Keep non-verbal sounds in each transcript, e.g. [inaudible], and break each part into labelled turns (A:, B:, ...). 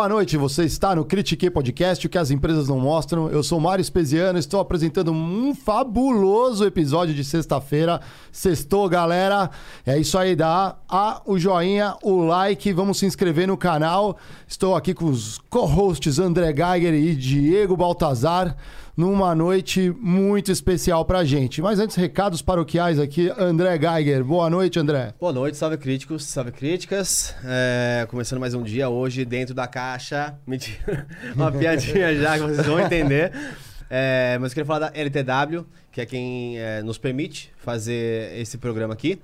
A: Boa noite, você está no Critique Podcast, o que as empresas não mostram. Eu sou Mário Espesiano, estou apresentando um fabuloso episódio de sexta-feira. Sextou, galera. É isso aí, dá a, o joinha, o like, vamos se inscrever no canal. Estou aqui com os co-hosts André Geiger e Diego Baltazar numa noite muito especial pra gente. Mas antes, recados paroquiais aqui, André Geiger. Boa noite, André.
B: Boa noite, salve críticos, salve críticas. É, começando mais um dia hoje dentro da caixa. [laughs] Mentira, uma piadinha [laughs] já que vocês vão entender. É, mas eu queria falar da LTW, que é quem é, nos permite fazer esse programa aqui.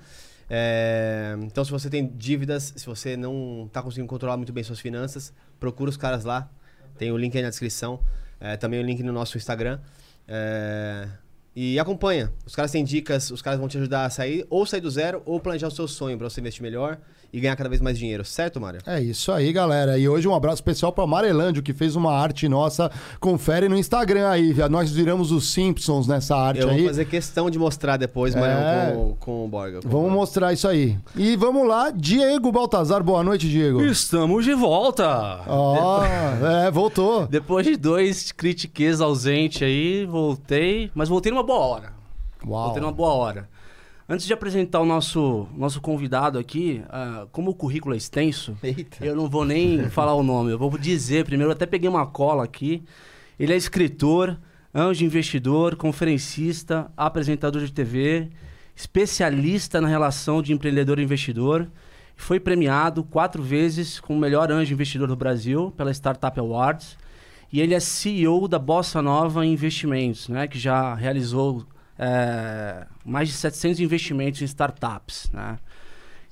B: É, então, se você tem dívidas, se você não está conseguindo controlar muito bem suas finanças, procura os caras lá. Tem o link aí na descrição. É, também o link no nosso Instagram. É, e acompanha. Os caras têm dicas, os caras vão te ajudar a sair, ou sair do zero, ou planejar o seu sonho para você investir melhor e ganhar cada vez mais dinheiro, certo, Mário?
A: É isso aí, galera. E hoje um abraço especial para Amarelândio, que fez uma arte nossa. Confere no Instagram aí, nós viramos os Simpsons nessa arte
B: Eu
A: aí.
B: vou fazer questão de mostrar depois,
A: É.
B: Mário, com, com o Borga. com-
A: Vamos mostrar isso aí. E vamos lá, Diego Baltazar. Boa noite, Diego.
C: Estamos de volta!
A: Ó, é, voltou.
C: Depois de dois critiques ausente aí, voltei, mas voltei numa boa hora.
A: Uau.
C: Voltei numa boa hora. Antes de apresentar o nosso, nosso convidado aqui, ah, como o currículo é extenso,
B: Eita.
C: eu não vou nem [laughs] falar o nome, eu vou dizer primeiro, até peguei uma cola aqui. Ele é escritor, anjo investidor, conferencista, apresentador de TV, especialista na relação de empreendedor e investidor. Foi premiado quatro vezes como o melhor anjo investidor do Brasil pela Startup Awards. E ele é CEO da Bossa Nova Investimentos, né, que já realizou é, mais de 700 investimentos em startups. Né?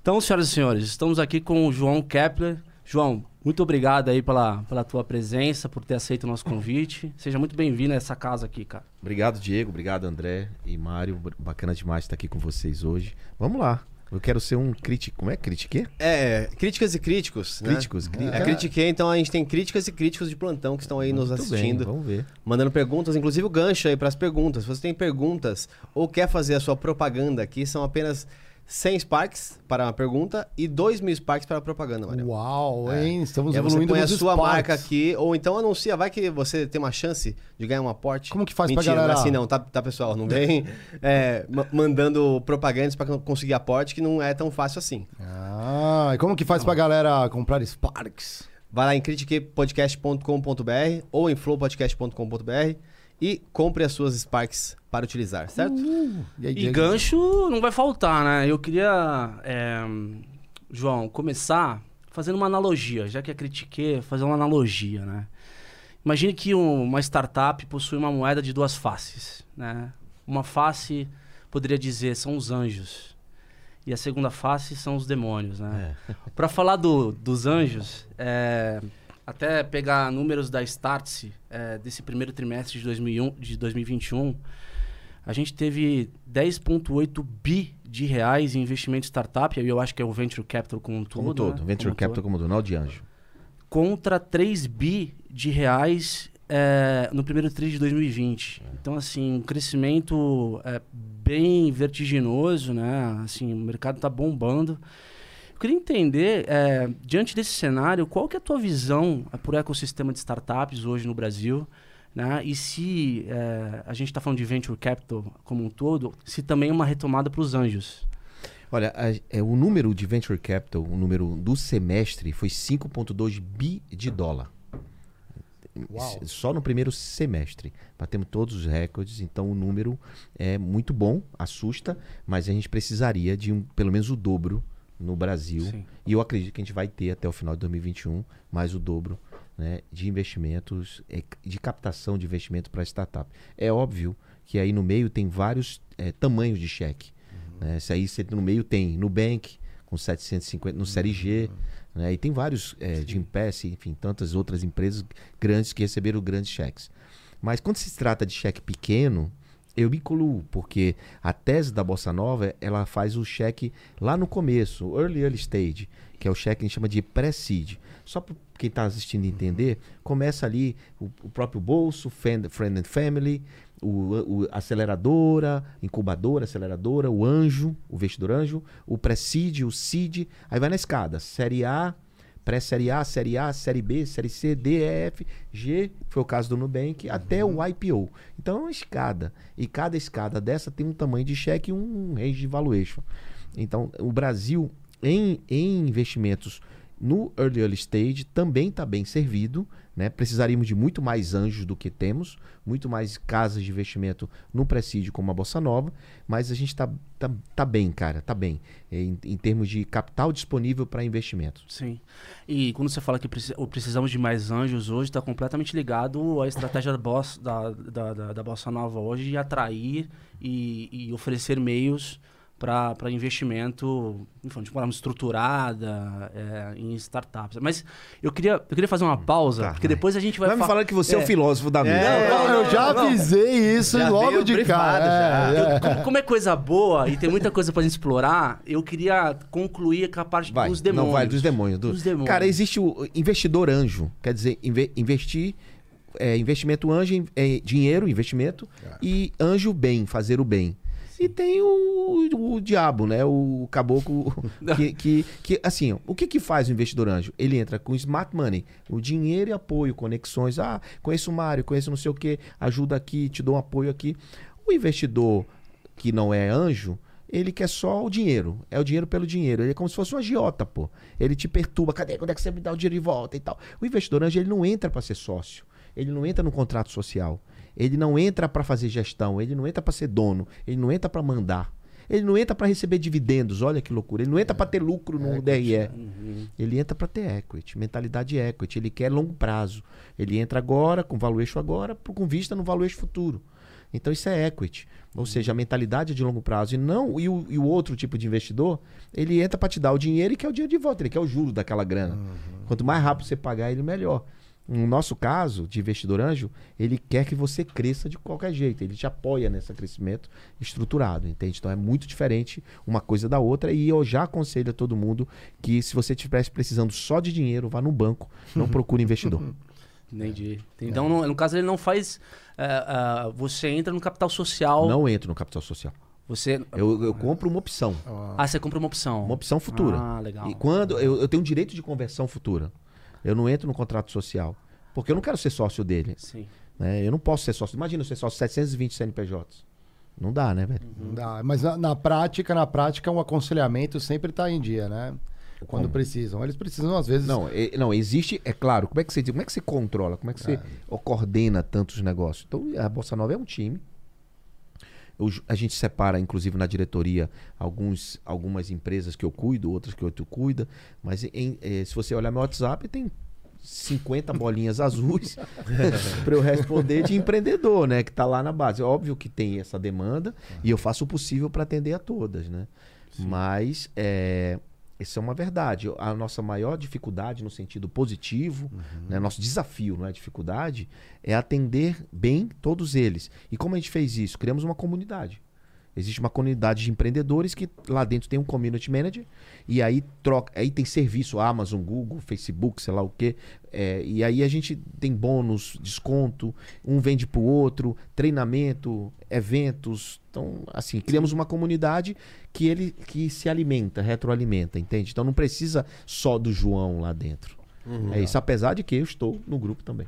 C: Então, senhoras e senhores, estamos aqui com o João Kepler. João, muito obrigado aí pela, pela tua presença, por ter aceito o nosso convite. Seja muito bem-vindo a essa casa aqui, cara.
D: Obrigado, Diego. Obrigado, André e Mário. Bacana demais estar aqui com vocês hoje. Vamos lá. Eu quero ser um crítico. Como é? Critiquê?
B: É, críticas e críticos. né?
D: Críticos. cri-
B: É, critiquei, então a gente tem críticas e críticos de plantão que estão aí nos
D: Muito
B: assistindo.
D: Bem, vamos ver.
B: mandando perguntas, inclusive o gancho aí para as perguntas. Se você tem perguntas ou quer fazer a sua propaganda aqui, são apenas 100 Sparks para uma pergunta e 2 mil Sparks para a propaganda, Mário.
A: Uau, hein? Estamos
B: E aí você
A: evoluindo
B: põe a sua
A: Sparks.
B: marca aqui, ou então anuncia, vai que você tem uma chance de ganhar um aporte.
A: Como que faz pra
B: Mentira,
A: galera?
B: Não é assim não, tá, tá pessoal? Não vem [laughs] é, ma- mandando propagandas para conseguir aporte, que não é tão fácil assim.
A: Ah, e como que faz pra galera comprar Sparks?
B: Vai lá em critiquepodcast.com.br ou em flowpodcast.com.br e compre as suas Sparks para utilizar, certo?
A: E, aí,
C: E gancho não vai faltar, né? Eu queria, é, João, começar fazendo uma analogia, já que é critiquei, fazer uma analogia, né? Imagine que um- uma startup possui uma moeda de duas faces, né? Uma face, poderia dizer, são os anjos. E a segunda face são os demônios, né? Para falar do- dos anjos, é, até pegar números da Startse é, desse primeiro trimestre de, 2001, de 2021, a gente teve 10,8 bi de reais em investimento em startup, aí eu acho que é o Venture Capital como um todo.
D: Como todo.
C: né?
D: Venture
C: Como
D: Capital
C: todo.
D: como do Nó de Anjo.
C: Contra 3 bi de reais é, no primeiro tri de 2020. Então, assim, um crescimento é, bem vertiginoso, né? Assim, o mercado está bombando. Eu queria entender, é, diante desse cenário, qual que é a tua visão é, por ecossistema de startups hoje no Brasil? Né? E se é, a gente está falando de venture capital como um todo, se também é uma retomada para os anjos.
D: Olha, a- é, o número de Venture Capital, o número do semestre foi 5,2 bi de dólar.
A: Uau.
D: Só no primeiro semestre. Batemos todos os recordes, então o número é muito bom, assusta, mas a gente precisaria de um, pelo menos o dobro no Brasil.
C: Sim.
D: E eu acredito que a gente vai ter até o final de 2021 mais o dobro né, de investimentos, eh, de captação de investimento para startup. É óbvio que aí no meio tem vários eh, tamanhos de cheque. Né? Se aí você no meio tem Nubank com 750 no Série G, né? e tem vários eh, de Impes, enfim, tantas outras empresas grandes que receberam grandes cheques. Mas quando se trata de cheque pequeno, eu me incluo, porque a tese da Bossa Nova, ela faz o cheque lá no começo, early, early stage, que é o cheque que a gente chama de pré-seed. Só para quem está assistindo entender, começa ali o, o próprio bolso, friend, friend and family, o, o aceleradora, incubadora, aceleradora, o anjo, o investidor anjo, o pré-seed, o seed, aí vai na escada, série A, pré-série A, série A, série B, série C, D, E, F, G, foi o caso do Nubank, até o IPO. Então é uma escada. E cada escada dessa tem um tamanho de cheque e um range de valuation. Então, o Brasil, em, em investimentos no early, early stage, também está bem servido. Né? Precisaríamos de muito mais anjos do que temos, muito mais casas de investimento no presídio como a Bossa Nova, mas a gente está tá, tá bem, cara, tá bem, em, em termos de capital disponível para investimento.
C: Sim. E quando você fala que precisamos de mais anjos hoje, está completamente ligado à estratégia da, bossa, da, da, da, da Bossa Nova hoje de atrair e, e oferecer meios para investimento enfim, de forma estruturada é, em startups. Mas eu queria, eu queria fazer uma pausa, tá, porque depois a gente vai...
D: Vai me falar que você é, é o filósofo da mesa.
A: É, não, não, eu já avisei isso já logo de cara.
C: É, eu, como, como, é coisa boa e tem muita coisa para gente explorar, eu queria concluir com a parte
D: vai,
C: dos demônios.
D: Não, vai, dos demônios. Do...
C: Dos demônios.
D: Cara, existe o investidor anjo. Quer dizer, inve investir... É, investimento anjo, é, dinheiro, investimento, e anjo bem, fazer o bem. E tem o, o, diabo, né? O caboclo [laughs] que, que, que, assim, o que que faz o investidor anjo? Ele entra com smart money, o dinheiro e apoio, conexões. Ah, conheço o Mário, conheço não sei o que, ajuda aqui, te dou um apoio aqui. O investidor que não é anjo, ele quer só o dinheiro. É o dinheiro pelo dinheiro. Ele é como se fosse um agiota, pô. Ele te perturba. Cadê? Quando é que você me dá o dinheiro de volta e tal? O investidor anjo, ele não entra para ser sócio. Ele não entra no contrato social. Ele não entra para fazer gestão, ele não entra para ser dono, ele não entra para mandar. Ele não entra para receber dividendos, olha que loucura. Ele não entra para ter lucro no DRE. Uhum. Ele entra para ter equity, mentalidade equity. Ele quer longo prazo. Ele entra agora, com valuation agora, com vista no valuation futuro. Então isso é equity. Ou seja, a mentalidade é de longo prazo. E não e o, e o outro tipo de investidor, ele entra para te dar o dinheiro e quer o dinheiro de volta. Ele quer o juro daquela grana. Uhum. Quanto mais rápido você pagar ele, melhor. No nosso caso, de investidor anjo, ele quer que você cresça de qualquer jeito. Ele te apoia nesse crescimento estruturado, entende? Então é muito diferente uma coisa da outra. E eu já aconselho a todo mundo que se você estivesse precisando só de dinheiro, vá no banco, não [laughs] procure investidor.
C: Entendi. Então, no, no, caso, ele não faz. Uh, uh, você entra no capital social.
D: Não entra no capital social.
C: Você...
D: Eu, eu compro uma opção.
C: Ah, você compra uma opção.
D: Uma opção futura.
C: Ah, legal.
D: E quando eu, eu tenho um direito de conversão futura. Eu não entro no contrato social. Porque eu não quero ser sócio dele.
C: Sim.
D: Né? Eu não posso ser sócio. Imagina eu ser sócio de 720 CNPJs. Não dá, né, velho?
A: Não dá. Mas na, na, prática, na prática, um aconselhamento sempre está em dia, né? Quando como? precisam. Eles precisam, às vezes.
D: Não, é, não, existe, é claro. Como é que você como é que você controla? Como é que você é. coordena tantos negócios? Então, a Bolsa Nova é um time. Eu, a gente separa, inclusive, na diretoria, alguns, algumas empresas que eu cuido, outras que outro cuida. Mas em, eh, se você olhar meu WhatsApp, tem 50 bolinhas azuis [laughs] para eu responder de empreendedor, né? Que está lá na base. Óbvio que tem essa demanda e eu faço o possível para atender a todas, né? Sim. Mas é, isso é uma verdade. A nossa maior dificuldade no sentido positivo, uhum. né? nosso desafio, não é dificuldade, é atender bem todos eles. E como a gente fez isso? Criamos uma comunidade. Existe uma comunidade de empreendedores que lá dentro tem um community manager e aí troca, aí tem serviço Amazon, Google, Facebook, sei lá o quê. É, e aí a gente tem bônus, desconto, um vende pro outro, treinamento, eventos. Então, assim, criamos uma comunidade que ele que se alimenta, retroalimenta, entende? Então não precisa só do João lá dentro. Uhum. É isso, apesar de que eu estou no grupo também.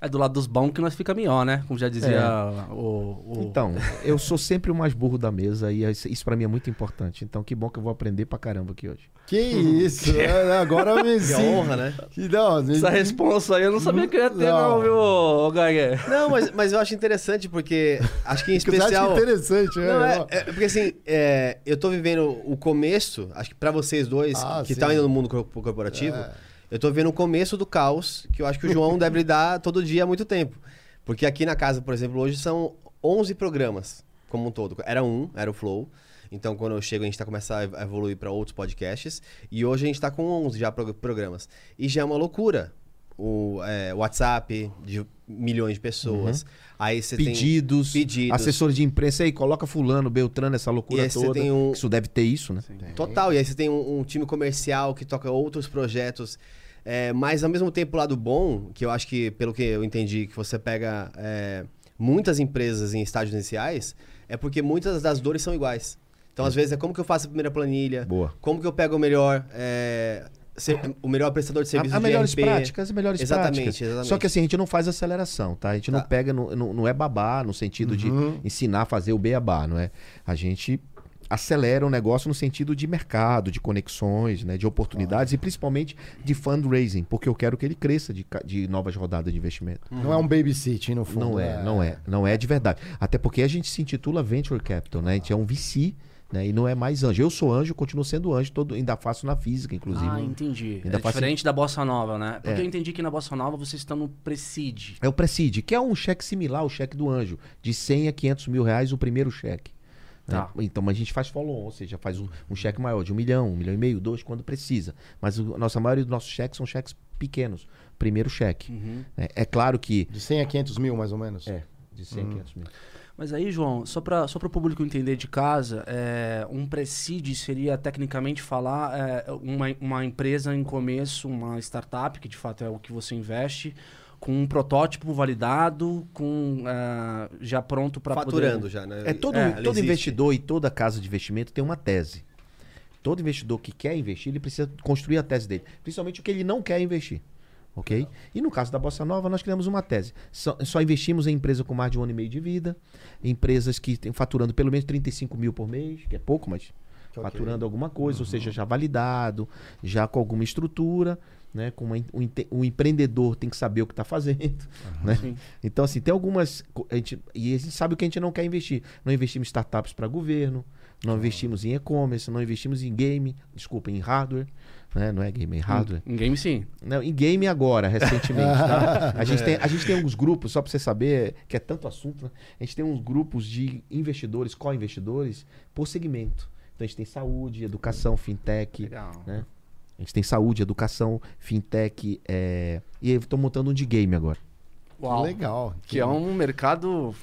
C: É do lado dos bons que nós fica melhor, né? Como já dizia é. o, o,
D: Então, eu sou sempre o mais burro da mesa e isso para mim é muito importante. Então, que bom que eu vou aprender pra caramba aqui hoje.
A: Que isso! É, agora me
B: sinto... honra, né?
C: Que não, Essa resposta aí eu não sabia que eu ia ter, não, não viu, Gagué?
B: Não, mas, mas eu acho interessante porque acho que em [laughs] especial...
A: Você interessante,
B: não, é, é, Porque assim, é, eu tô vivendo o começo, acho que pra vocês dois, ah, que estão ainda no mundo corporativo... É eu tô vendo o começo do caos, que eu acho que o João deve lidar todo dia há muito tempo. Porque aqui na casa, por exemplo, hoje são 11 programas, como um todo. Era um, era o Flow. Então, quando eu chego, a gente está começando a evoluir para outros podcasts. E hoje a gente está com 11 já programas. E já é uma loucura. O é, WhatsApp de milhões de pessoas. Uhum. Aí você
D: pedidos,
B: tem pedidos.
D: Assessor de imprensa aí, coloca fulano, Beltrano, essa loucura e toda. Tem um... Isso deve ter isso, né?
B: Total. E aí você tem um, um time comercial que toca outros projetos. É, mas ao mesmo tempo, o lado bom, que eu acho que, pelo que eu entendi, que você pega é, muitas empresas em estágios iniciais, é porque muitas das dores são iguais. Então, às vezes, é como que eu faço a primeira planilha?
D: Boa.
B: Como que eu pego o melhor é, o melhor prestador de serviço
D: As
B: de
D: melhores
B: RP.
D: práticas, as melhores
B: Exatamente,
D: práticas.
B: exatamente.
D: Só que assim, a gente não faz aceleração, tá? A gente
B: Tá.
D: não pega, não, é babá no sentido de ensinar a fazer o beabá, não é? A gente acelera o negócio no sentido de mercado, de conexões, né, de oportunidades e principalmente de fundraising, porque eu quero que ele cresça de, de novas rodadas de investimento.
A: Não é um babysitting, no fundo.
D: Não é,
A: né?
D: não é, não é de verdade. Até porque a gente se intitula Venture Capital, né? A gente é um VC, né? E não é mais anjo. Eu sou anjo, continuo sendo anjo, todo, ainda faço na física, inclusive.
C: Ah, entendi.
D: Ainda
C: é
D: faço-
C: diferente da Bossa Nova, né? Porque
D: É.
C: eu entendi que na Bossa Nova vocês estão no Preside.
D: É o Preside, que é um cheque similar ao cheque do anjo, de 100 a 500 mil reais o primeiro cheque. né?
C: Tá.
D: Então a gente faz follow-on, ou seja, faz um, um cheque maior, de um milhão, um milhão e meio, dois, quando precisa. Mas o- a nossa maioria dos nossos cheques são cheques pequenos. Primeiro cheque.
C: Uhum.
D: né? É claro que.
A: De 100 a 500 mil, mais ou menos.
D: É, de 100 a 500 mil.
C: Mas aí, João, só para só o público entender de casa, é, um preside seria tecnicamente falar é, uma, uma empresa em começo, uma startup, que de fato é o que você investe, com um protótipo validado, com é, já pronto para
B: Faturando já, né?
D: É todo,
B: ela
D: todo investidor e toda casa de investimento tem uma tese. Todo investidor que quer investir, ele precisa construir a tese dele. Principalmente o que ele não quer investir. Ok? E no caso da Bossa Nova, nós criamos uma tese. Só, só investimos em empresas com mais de um ano e meio de vida, empresas que têm faturando pelo menos 35 mil por mês, que é pouco, mas
A: Ok.
D: faturando alguma coisa, ou seja, já validado, já com alguma estrutura, né? Com uma, o, o empreendedor tem que saber o que está fazendo, né?
C: Sim.
D: Então, assim, tem algumas. A gente, e a gente sabe o que a gente não quer investir. Não investimos em startups para governo, não investimos em e-commerce, não investimos em game, desculpa, em hardware. Né? Não é game, é hardware.
C: Em game sim.
D: Não, em game agora, recentemente. tá? [laughs] a, gente tem, a gente tem alguns grupos, só para você saber, que é tanto assunto, né? a gente tem uns grupos de investidores, co-investidores, por segmento. Então a gente tem saúde, educação, fintech.
C: Legal.
D: Né? A gente tem saúde, educação, fintech. é, E eu estou montando um de game agora.
C: Uau.
A: Legal.
C: Que é um mercado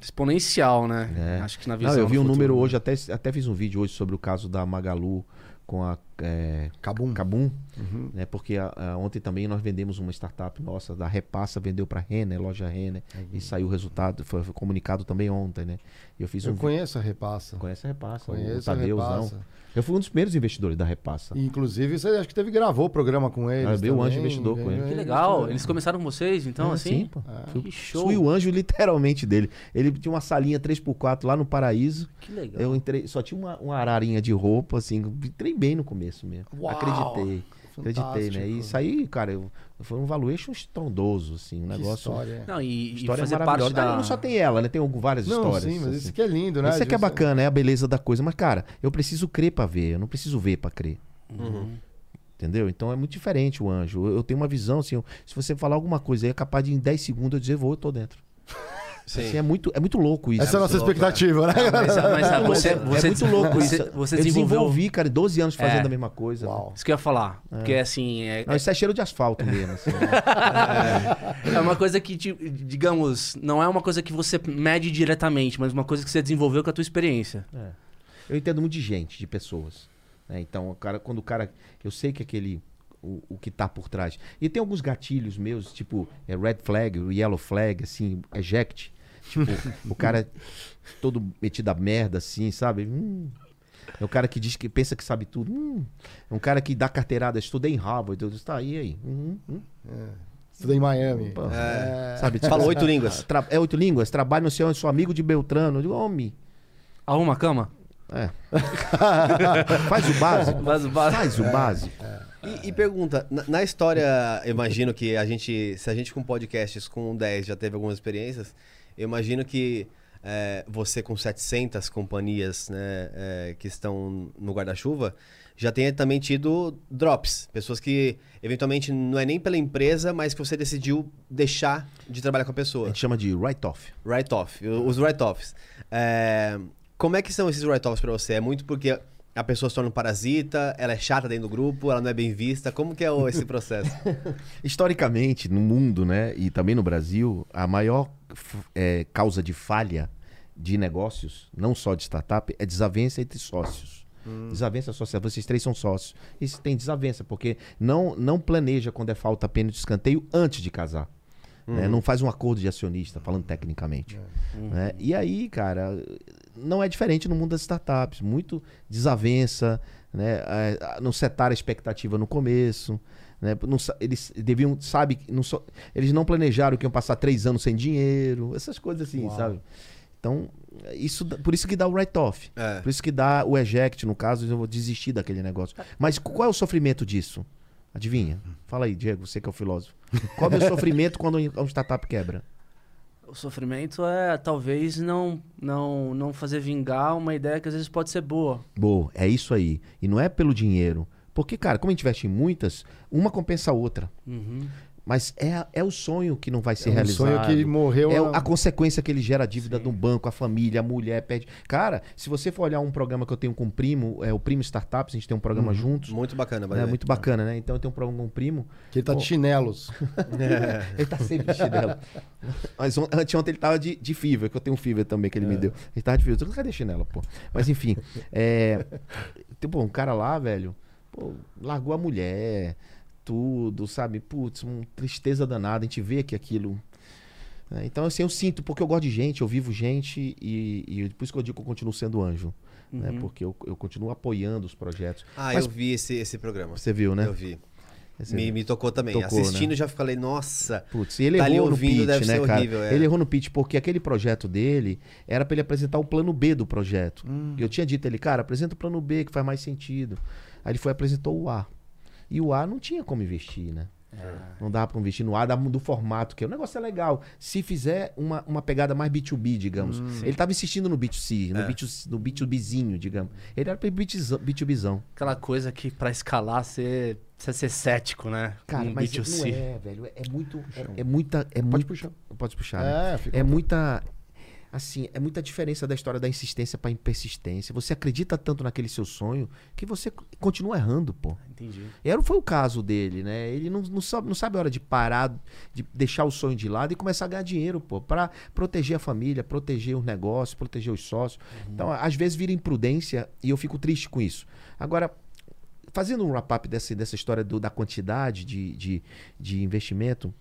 C: exponencial, né?
D: É.
C: Acho que na visão
D: Não, eu vi um
C: futuro,
D: número
C: né?
D: hoje, até, até fiz um vídeo hoje sobre o caso da Magalu com a é,
A: Cabum.
D: Kabum, né? Porque a- a- ontem também nós vendemos uma startup nossa, da Repassa, vendeu para Renner, loja Renner, e saiu o resultado, foi, foi comunicado também ontem, né? Eu fiz um
A: Eu
D: vi-
A: conheço a Repassa.
D: Conhece a Repassa, o
A: Conheço a
D: Tadeuzão.
A: Repassa.
D: Eu fui um dos primeiros investidores da Repassa.
A: Inclusive, você acho que teve gravou o programa com eles.
D: Ah, eu vi o Anjo Investidor com
A: veio-
D: ele.
C: Que legal. Eles começaram com vocês, então,
D: É,
C: assim?
D: sim, pô. Fui-
C: show.
D: Fui o anjo [laughs] literalmente dele. Ele tinha uma salinha 3x4 lá no Paraíso.
C: Que legal.
D: Eu entrei, só tinha uma, uma ararinha de roupa, assim, entrei bem no começo mesmo.
A: Uau!
D: Acreditei. Acreditei, né?
A: Fantástico.
D: E saí, cara, eu, foi um valuation estrondoso, assim, um
A: Que
D: negócio.
A: história.
C: Não, e, e
D: História
C: fazer parte
D: maravilhosa.
C: da...
D: Ah, não só tem ela, né? Tem várias
A: Não,
D: histórias.
A: sim, mas
D: assim.
A: isso que é lindo, né?
D: Isso é que é bacana, é a beleza da coisa. Mas, cara, eu preciso crer pra ver, eu não preciso ver pra crer.
C: Uhum.
D: Entendeu? Então é muito diferente o anjo. Eu, eu tenho uma visão, assim, eu- se você falar alguma coisa aí, é capaz de em 10 segundos eu dizer, vou, eu tô dentro. [laughs]
B: Sim.
D: Assim, é, muito, é muito louco isso.
A: Essa é a nossa
B: louco,
A: expectativa, né?
C: Mas, mas ah, você,
D: é,
C: você,
D: é muito louco isso.
C: Você, você
D: eu
C: desenvolveu...
D: desenvolvi, cara, 12 anos fazendo
C: É.
D: a mesma coisa.
A: Uau.
C: Isso que eu ia falar. Porque, assim, é,
D: Não, isso é cheiro de asfalto mesmo. assim, né? [laughs]
C: é uma coisa que, digamos, não é uma coisa que você mede diretamente, mas uma coisa que você desenvolveu com a tua experiência.
D: É. Eu entendo muito de gente, de pessoas. né? Então, o cara, quando o cara. Eu sei que aquele. O, o que tá por trás. E tem alguns gatilhos meus, tipo, é red flag, yellow flag, assim, eject. Tipo, o cara todo metido a merda, assim, sabe? Hum. É o cara que diz que pensa que sabe tudo. Hum. É um cara que dá carteirada, estudei em Harvard. Eu disse, tá aí, aí. Uhum, uhum.
A: Estudei em Miami.
D: Pô,
A: É.
D: Sabe? [laughs]
B: Fala oito línguas.
D: Tra- É oito línguas. Trabalho no seu, sou amigo de Beltrano. Eu digo, homem.
C: Arruma a cama?
D: É. [laughs] Faz o básico.
C: Faz o básico.
D: Faz o básico.
B: E, e pergunta, na, na história, eu imagino que a gente, se a gente com podcasts com 10 já teve algumas experiências, eu imagino que é, você com 700 companhias né, é, que estão no guarda-chuva, já tenha também tido drops. Pessoas que, eventualmente, não é nem pela empresa, mas que você decidiu deixar de trabalhar com a
D: A
B: pessoa.
D: gente chama de write-off.
B: Write-off, os write-offs. É, como é que são esses write-offs pra você? É muito porque a pessoa se torna um parasita, ela é chata dentro do grupo, ela não é bem vista. Como que é esse processo? [laughs]
D: Historicamente, no mundo, né, e também no Brasil, a maior é, causa de falha de negócios, não só de startup, é desavença entre sócios. Desavença social. Vocês três são sócios. Isso tem desavença, porque não, não planeja quando é falta pena de escanteio antes de casar. né? Não faz um acordo de acionista, falando tecnicamente. né? E aí, cara, não é diferente no mundo das startups. Muito desavença, né? A- Não setaram a expectativa no começo. Né? Não eles deviam, sabe, que não só- eles não planejaram que iam passar três anos sem dinheiro, essas coisas assim,
A: Uau.
D: sabe? Então, isso, por isso que dá o write-off.
B: É.
D: Por isso que dá o eject, no caso, eu vou desistir daquele negócio. Mas qual é o sofrimento disso? Adivinha? Fala aí, Diego, você que é o filósofo. Qual é o sofrimento quando um startup quebra?
C: O sofrimento é talvez não, não, não fazer vingar uma ideia que às vezes pode ser boa.
D: Boa, é isso aí. E não é pelo dinheiro. Porque, cara, como a gente investe em muitas, uma compensa a outra.
C: Uhum.
D: Mas é, é o sonho que não vai ser
A: É um
D: realizado.
A: sonho que morreu.
D: É
A: a-
D: o- a consequência que ele gera a dívida do banco, a família, a mulher perde. Cara, se você for olhar um programa que eu tenho com o primo, é o Primo Startups, a gente tem um programa juntos.
B: Muito bacana,
D: É
B: vai
D: muito bacana, né? Então eu tenho um programa com o primo.
A: Que ele tá de chinelos. [laughs]
D: Ele tá sempre de chinelo. Mas on- anteontem ele tava de, de fever, que eu tenho um fever também que ele me deu. Ele tava de fever. Eu falei, Cadê chinelo, pô? Mas enfim. É, tem, pô, um cara lá, velho, pô, largou a mulher, tudo, sabe? Putz, uma tristeza danada. A gente vê que aquilo. né? Então, assim, eu sinto, porque eu gosto de gente, eu vivo gente, e, e por isso que eu digo que eu continuo sendo anjo. Né?
C: Uhum.
D: Porque eu, eu continuo apoiando os projetos.
B: Ah,
D: Mas-
B: eu vi esse, esse programa.
D: Você viu, né?
B: Eu vi. Me,
D: viu?
B: me tocou também.
D: Tocou,
B: Assistindo
D: né?
B: já falei, nossa.
D: Putz, e ele
B: Tá
D: errou no
B: ouvindo,
D: pitch, né, cara?
B: horrível, é.
D: Ele errou no pitch porque aquele projeto dele era pra ele apresentar o plano B do projeto.
B: Hum.
D: Eu tinha dito a ele, cara, apresenta o plano B que faz mais sentido. Aí ele foi e apresentou o A. E o A não tinha como investir, né?
B: É.
D: Não dava pra investir no A, dava do formato, que é o negócio é legal. Se fizer uma, uma pegada mais B2B, digamos.
B: Hum.
D: ele tava insistindo no B2C, no,
B: É.
D: B2, no B2Bzinho, digamos. Ele era pra B2zão- B2Bzão.
C: Aquela coisa que pra escalar você precisa ser cético, né?
D: Cara,
C: Um
D: mas
C: B2C.
D: não é, velho. É, muito. É, é muita. É muito,
A: puxar.
D: Pode puxar. né?
A: É, fica.
D: É muita. Assim, é muita diferença da história da insistência pra persistência. Você acredita tanto naquele seu sonho que você continua errando, pô.
C: Entendi.
D: E era, foi o caso dele, né? Ele não, não, sabe, não sabe a hora de parar, de deixar o sonho de lado e começar a ganhar dinheiro, pô. Pra proteger a família, proteger os negócios, proteger os sócios. Então, às vezes vira imprudência e eu fico triste com isso. Agora, fazendo um wrap-up dessa, dessa história do- da quantidade de, de, de investimento,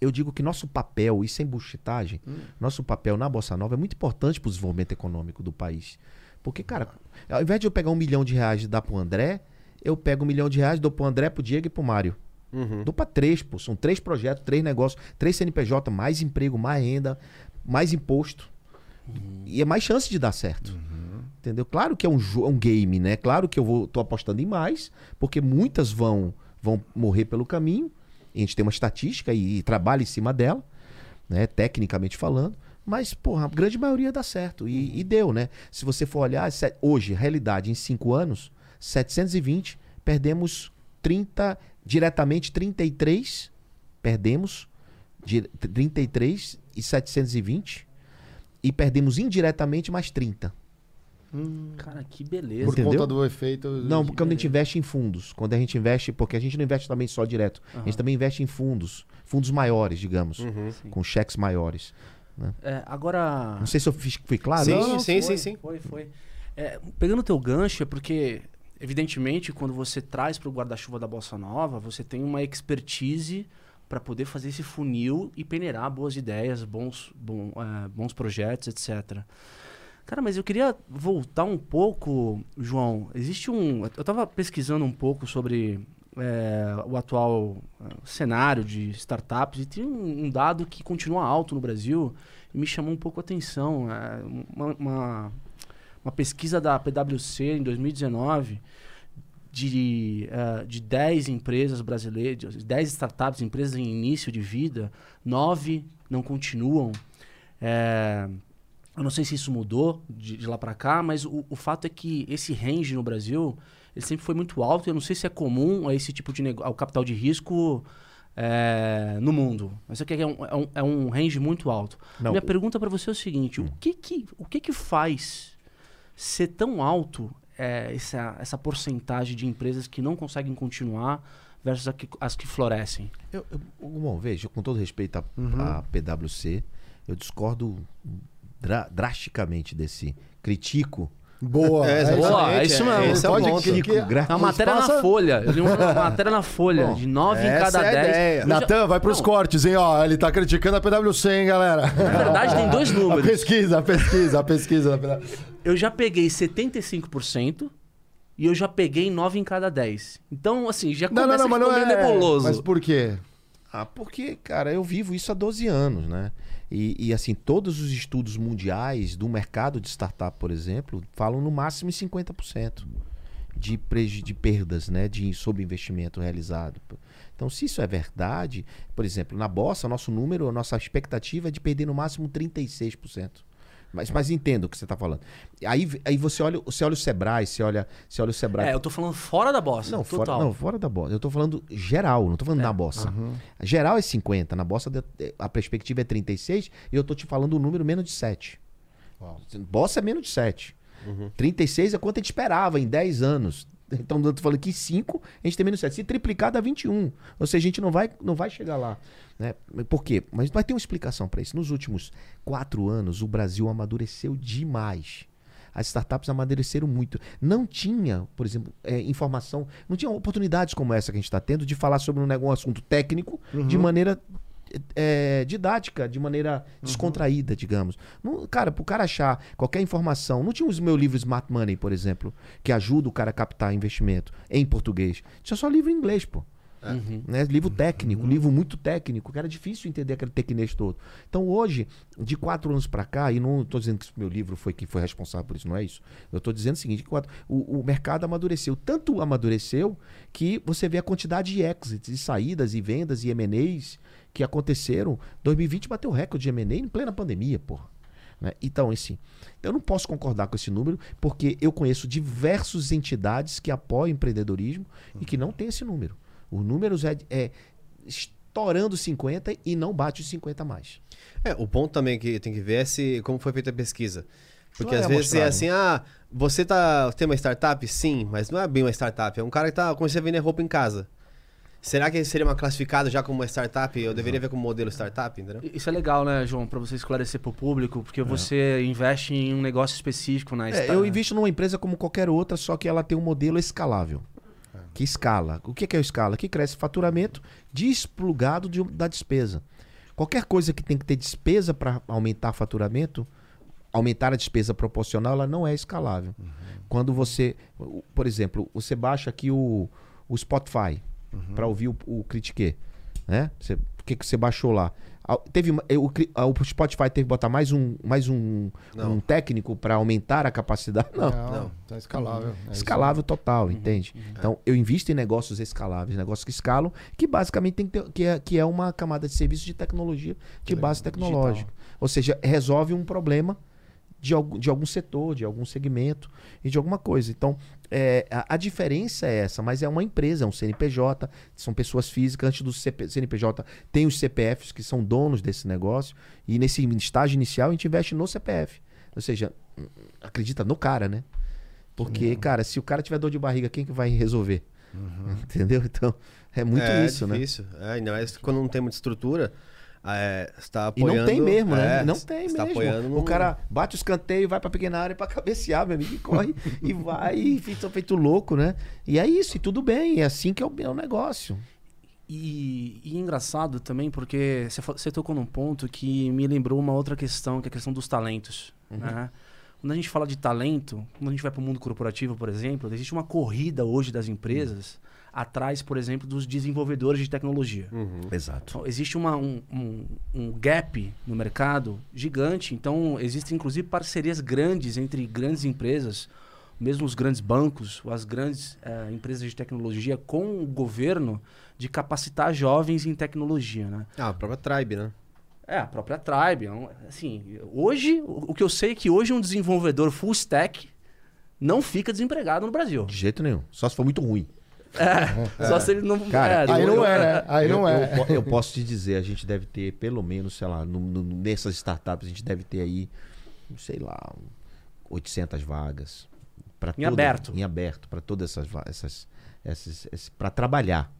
D: eu digo que nosso papel, e sem buchitagem, nosso papel na Bossa Nova é muito importante para o desenvolvimento econômico do país. Porque, cara, ao invés de eu pegar um milhão de reais e dar pro André, eu pego um milhão de reais, dou pro André, pro Diego e pro Mário.
B: Uhum.
D: Dou pra três, pô. São três projetos, três negócios, três CNPJ, mais emprego, mais renda, mais imposto. E é mais chance de dar certo. Entendeu? Claro que é um, é um game, né? Claro que eu vou, tô apostando em mais, porque muitas vão, vão morrer pelo caminho. A gente tem uma estatística e, e trabalha em cima dela, né? Tecnicamente falando. Mas, porra, a grande maioria dá certo. E, e deu, né? Se você for olhar, se- hoje, realidade, em cinco anos, 720, perdemos 30, diretamente 33, perdemos di- 33 e 720, e perdemos indiretamente mais 30.
C: Cara, que beleza.
A: Por
D: Entendeu?
A: conta do efeito.
D: Não, porque quando a gente investe em fundos, quando a gente investe, porque a gente não investe também só direto, a gente também investe em fundos, fundos maiores, digamos,
B: Uhum.
D: Com cheques maiores.
C: É, agora.
D: Não sei se eu fiz, fui claro.
B: Sim,
C: Não, não,
B: sim,
C: foi,
B: sim, sim.
C: Foi, foi. É, pegando o teu gancho, é porque, evidentemente, quando você traz para o guarda-chuva da Bossa Nova, você tem uma expertise para poder fazer esse funil e peneirar boas ideias, bons, bom, é, bons projetos, etc. Cara, mas eu queria voltar um pouco, João. Existe um. Eu estava pesquisando um pouco sobre é, o atual é, cenário de startups e tem um, um dado que continua alto no Brasil e me chamou um pouco a atenção. É, uma, uma, uma pesquisa da PwC em 2019 de, eh, de 10 empresas brasileiras, 10 startups, empresas em início de vida, 9 não continuam. Eh, eu não sei se isso mudou de, de lá para cá, mas o, o fato é que esse range no Brasil ele sempre foi muito alto. Eu não sei se é comum a esse tipo de nego- ao capital de risco eh, no mundo. Mas aqui é um, é, um, é um range muito alto.
D: Não,
C: Minha
D: o-
C: pergunta para você é o seguinte: o que que, o que que faz ser tão alto é, essa, essa porcentagem de empresas que não conseguem continuar versus que- as que florescem?
D: Eu, eu, bom, veja, com todo respeito à
A: Uhum.
D: à PwC, eu discordo dra- drasticamente desse. Critico.
A: Boa.
B: É,
C: Boa, é isso mesmo.
B: Esse é
A: Pode
B: ponto.
A: que- que-
D: Gra-
C: É uma matéria
A: Passa-
C: na Folha. Eu li [laughs] uma matéria na Folha,
D: Bom,
C: de 9 em cada
B: é a
C: 10.
B: ideia.
C: Eu já-
A: Natan, vai pros
C: Não,
A: cortes, hein? Ó, ele tá criticando a PwC, hein, galera?
C: Na verdade, tem dois [laughs]
A: A
C: números.
A: pesquisa, a pesquisa, a pesquisa da PwC.
C: Eu já peguei 75% e eu já peguei 9 em cada 10. Então, assim, já
A: Não,
C: começa
A: não, não, mas
C: a
A: não
C: ficar meio
A: é.
C: nebuloso.
A: Mas por quê?
D: Ah, porque, cara, eu vivo isso há 12 anos, né? E, e, assim, todos os estudos mundiais do mercado de startup, por exemplo, falam no máximo em 50% de, de perdas, né? De sobreinvestimento realizado. Então, se isso é verdade, por exemplo, na Bossa, nosso número, a nossa expectativa é de perder no máximo 36%. Mas, mas entendo o que você está falando. Aí, aí você olha, você olha o Sebrae, você olha, você olha o Sebrae.
C: É, eu tô falando fora da bossa.
D: Não,
C: total.
D: fora, não, fora da bossa. Eu tô falando geral, não tô falando na bossa. Geral é 50, na bossa de- a perspectiva é 36 e eu tô te falando um número menos de 7.
A: Uau.
D: Bossa é menos de 7. 36 é quanto a gente esperava em 10 anos. Então eu tô falando que 5 a gente tem menos 7. Se triplicar dá 21. Ou seja, a gente não vai, não vai chegar lá. Né? Por quê? Mas vai ter uma explicação para isso. Nos últimos 4 anos, o Brasil amadureceu demais. As startups amadureceram muito. Não tinha, por exemplo, é, informação, não tinha oportunidades como essa que a gente está tendo de falar sobre um, negócio, um assunto técnico de maneira é, didática, de maneira descontraída, digamos. Não, cara, pro cara achar qualquer informação. Não tinha os meus livros Smart Money, por exemplo, que ajuda o cara a captar investimento em português. Tinha só livro em inglês, pô.
C: Uhum.
D: Né? Livro técnico, livro muito técnico, que era difícil entender aquele tecnês todo. Então hoje, de quatro anos para cá, e não estou dizendo que meu livro foi quem foi responsável por isso, não é isso. Eu estou dizendo o seguinte: que quatro- o, o mercado amadureceu. Tanto amadureceu que você vê a quantidade de exits, de saídas e vendas e M&As que aconteceram. 2020 bateu recorde de M&A em plena pandemia, porra. Né? Então, assim, eu não posso concordar com esse número, porque eu conheço diversas entidades que apoiam empreendedorismo e que não tem esse número. Os números é, é estourando 50 e não bate os 50 mais.
B: É, o ponto também que tem que ver é se, como foi feita a pesquisa. Porque
D: Só
B: às
D: é
B: vezes é
D: amostragem.
B: assim, ah, você tá, tem uma startup? Sim, mas não é bem uma startup. É um cara que tá começando a vender roupa em casa. Será que seria uma classificado já como uma startup? Eu deveria ver como modelo startup, entendeu?
C: Isso é legal, né, João, pra você esclarecer pro público, porque você investe em um negócio específico na
D: É,
C: esta-
D: eu invisto numa empresa como qualquer outra, só que ela tem um modelo escalável. Que escala. O que que é o escala? Que cresce faturamento desplugado de- da despesa. Qualquer coisa que tem que ter despesa para aumentar faturamento, aumentar a despesa proporcional, ela não é escalável. Quando você, o- por exemplo, você baixa aqui o, o Spotify para ouvir o, o Critique, né? Você- O que, que você baixou lá? Teve, uma- o, o Spotify teve que botar mais um, mais um,
B: Não.
D: um técnico para aumentar a capacidade? [laughs] Não.
A: Não, tá escalável. É isso.
D: Escalável total, entende? Então, eu invisto em negócios escaláveis, negócios que escalam, que basicamente tem que ter, que é, que é uma camada de serviço de tecnologia de base tecnológica. Ou seja, resolve um problema de algum, de algum setor, de algum segmento e de alguma coisa. Então, é, a, a diferença é essa, mas é uma empresa, é um CNPJ, são pessoas físicas. Antes do CP CNPJ, tem os CPFs que são donos desse negócio, e nesse estágio inicial a gente investe no CPF. Ou seja, acredita no cara, né? Porque, cara, se o cara tiver dor de barriga, quem que vai resolver? [laughs] Entendeu? Então, é muito
B: é,
D: isso, né?
B: difícil. É, ainda mais quando não tem muita estrutura, é, você tá
D: E
B: apoiando...
D: não tem mesmo, né?
B: é,
D: Não tem
B: tá
D: mesmo.
B: apoiando
D: O cara bate o escanteio, vai pra pequena área pra [laughs] cabecear, meu amigo, e corre e vai e fica feito louco, né? E é isso, e tudo bem, é assim que é o, é o negócio.
C: E, e engraçado também, porque você, você tocou num ponto que me lembrou uma outra questão, que é a questão dos talentos. né? Quando a gente fala de talento, quando a gente vai para o mundo corporativo, por exemplo, existe uma corrida hoje das empresas atrás, por exemplo, dos desenvolvedores de tecnologia.
B: Uhum.
D: Exato.
C: Então, existe uma- um, um- um gap no mercado gigante. Então, existem inclusive parcerias grandes entre grandes empresas, mesmo os grandes bancos, ou as grandes eh, empresas de tecnologia, com o governo de capacitar jovens em tecnologia. Né?
B: Ah, a própria Tribe, né?
C: É, a própria Tribe. é Assim, hoje, o o que eu sei é que hoje um desenvolvedor full stack não fica desempregado no Brasil.
D: De jeito nenhum. Só se for muito ruim.
C: É, Só se ele não.
D: Cara,
A: Aí
C: eu-
A: não é, né? Aí não é.
D: Eu, eu posso te dizer, a gente deve ter pelo menos, sei lá, no- no- nessas startups, a gente deve ter aí, sei lá, 800 vagas. Pra
C: Em aberto.
D: Em aberto, para todas essas, essas, essas, esse, para trabalhar.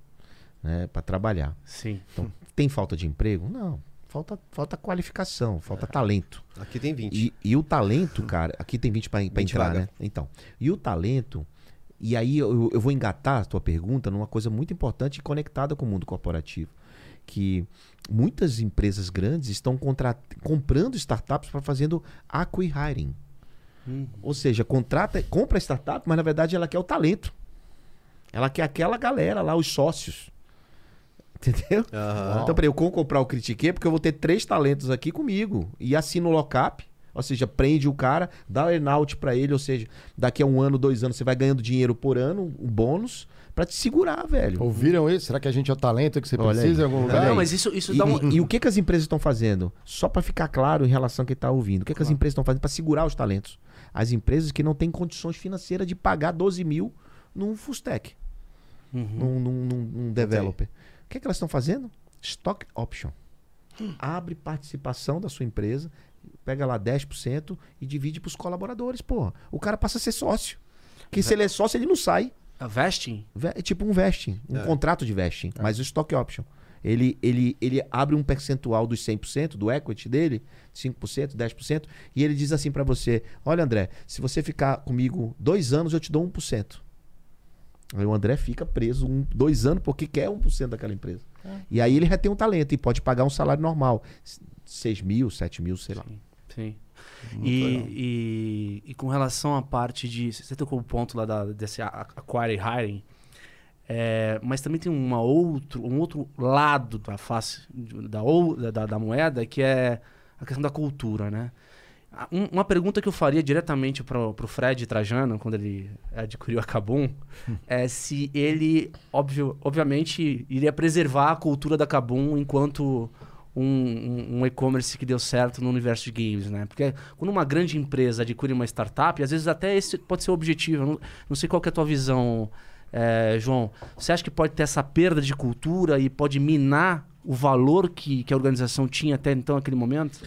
D: Né? Para trabalhar.
C: Sim.
D: Então, tem falta de emprego? Não. Falta, falta qualificação, falta talento.
B: Aqui tem 20.
D: E, e o talento, cara, aqui tem 20 para
B: 20
D: entrar,
B: vaga.
D: né? Então, e o talento, e aí eu, eu vou engatar a tua pergunta numa coisa muito importante e conectada com o mundo corporativo. Que muitas empresas grandes estão comprando startups para fazendo acqui-hiring. Ou seja, contrata, compra a startup, mas na verdade ela quer o talento. Ela quer aquela galera lá, os sócios. [laughs] Entendeu?
B: Aham.
D: Então, peraí, eu vou comprar o Critique porque eu vou ter três talentos aqui comigo. E assino o lockup. Ou seja, prende o cara, dá earnout pra ele, ou seja, daqui a um ano, dois anos, você vai ganhando dinheiro por ano, um bônus, pra te segurar, velho.
A: Ouviram isso? Será que a gente é o talento que você
D: Olha
A: precisa
D: aí.
A: em algum lugar?
C: Não, mas isso, isso
D: E,
C: dá um.
D: e- e o que, que as empresas estão fazendo? Só para ficar claro em relação a quem está ouvindo. O que, que as empresas estão fazendo para segurar os talentos? As empresas que não têm condições financeiras de pagar 12 mil num full stack,
C: Uhum.
D: num, num- num- num developer. O que, que elas estão fazendo? Stock option. Abre participação da sua empresa, pega lá 10% e divide para os colaboradores. Porra, o cara passa a ser sócio. Porque se ele é sócio, ele não sai.
C: A vesting?
D: Ve- É tipo um vesting, um
B: É.
D: contrato de vesting, mas o stock option. Ele, ele, ele abre um percentual dos 100% do equity dele, 5%, 10%, e ele diz assim pra você: Olha, André, se você ficar comigo dois anos, eu te dou 1%. Aí o André fica preso um, dois anos porque quer 1% daquela empresa. E aí ele retém um talento e pode pagar um salário normal: 6 mil, 7 mil, sei lá.
C: Sim. E, e, e com relação à parte de. Você tocou o ponto lá da, desse acquire hiring. é, mas também tem uma outro, um outro lado da face da, ou- da, da moeda que é a questão da cultura, né? A- um- uma pergunta que eu faria diretamente pro, pro Fred Trajano, quando ele adquiriu a Kabum, [laughs] é se ele, óbvio, obviamente, iria preservar a cultura da Kabum enquanto um, um- um e-commerce que deu certo no universo de games, né? Porque quando uma grande empresa adquire uma startup, às vezes até esse pode ser o objetivo. Não, não sei qual que é a tua visão, eh, João. Você acha que pode ter essa perda de cultura e pode minar o valor que, que a organização tinha até então, naquele momento?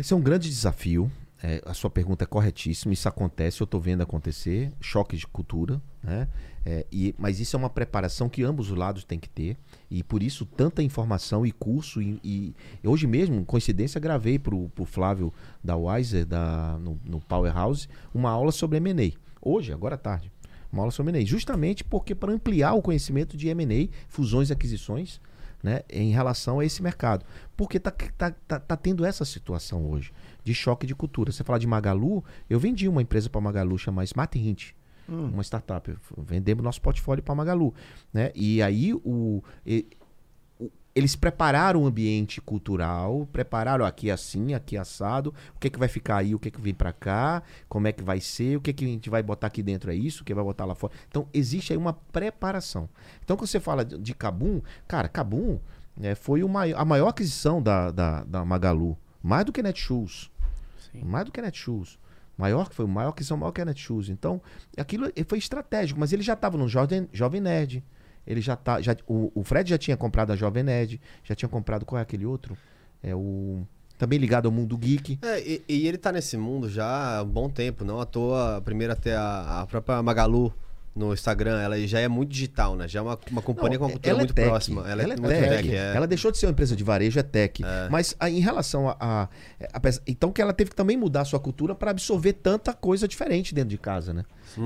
D: Esse é um grande desafio. É, a sua pergunta é corretíssima. Isso acontece, eu estou vendo acontecer. Choque de cultura, né? É, e, mas isso é uma preparação que ambos os lados têm que ter. E por isso, tanta informação e curso. E, e- hoje mesmo, coincidência, gravei para o Flávio da Wiser, da, no, no Powerhouse, uma aula sobre M&A. Hoje, agora à tarde. Uma aula sobre M&A. Justamente porque para ampliar o conhecimento de M&A, fusões e aquisições, né, em relação a esse mercado. Porque tá, tá, tá, tá tendo essa situação hoje de choque de cultura. Você fala de Magalu, eu vendi uma empresa para Magalu chamada Smart Hint, uma startup. Vendemos nosso portfólio para Magalu, né? E aí o, e- o- eles prepararam o ambiente cultural, prepararam ó, aqui é assim, aqui é assado, o que é que vai ficar aí, o que é que vem para cá, como é que vai ser, o que é que a gente vai botar aqui dentro é isso, o que vai botar lá fora. Então existe aí uma preparação. Então quando você fala de, Kabum, cara, Kabum né, foi o mai- a maior aquisição da, da, da Magalu, mais do que Netshoes.
C: Sim.
D: Mais do que Netshoes. Maior que foi, maior que são maior que a Netshoes. Então, aquilo foi estratégico, mas ele já estava no Jovem, Jovem Nerd. Ele já tá, já, o, o Fred já tinha comprado a Jovem Nerd, já tinha comprado qual é aquele outro? É o também ligado ao mundo geek.
B: É, e, e ele tá nesse mundo já há um bom tempo, não à toa. Primeiro até a, a própria Magalu no Instagram, ela já é muito digital, né? Já é uma, uma companhia com uma cultura
D: ela
B: muito
D: é tech.
B: próxima. Ela,
D: Ela
B: é,
D: é
B: muito
D: tech.
B: tech. é.
D: Ela deixou de ser uma empresa de varejo, é tech. Mas a- em relação a, a- a Então que ela teve que também mudar a sua cultura para absorver tanta coisa diferente dentro de casa, né?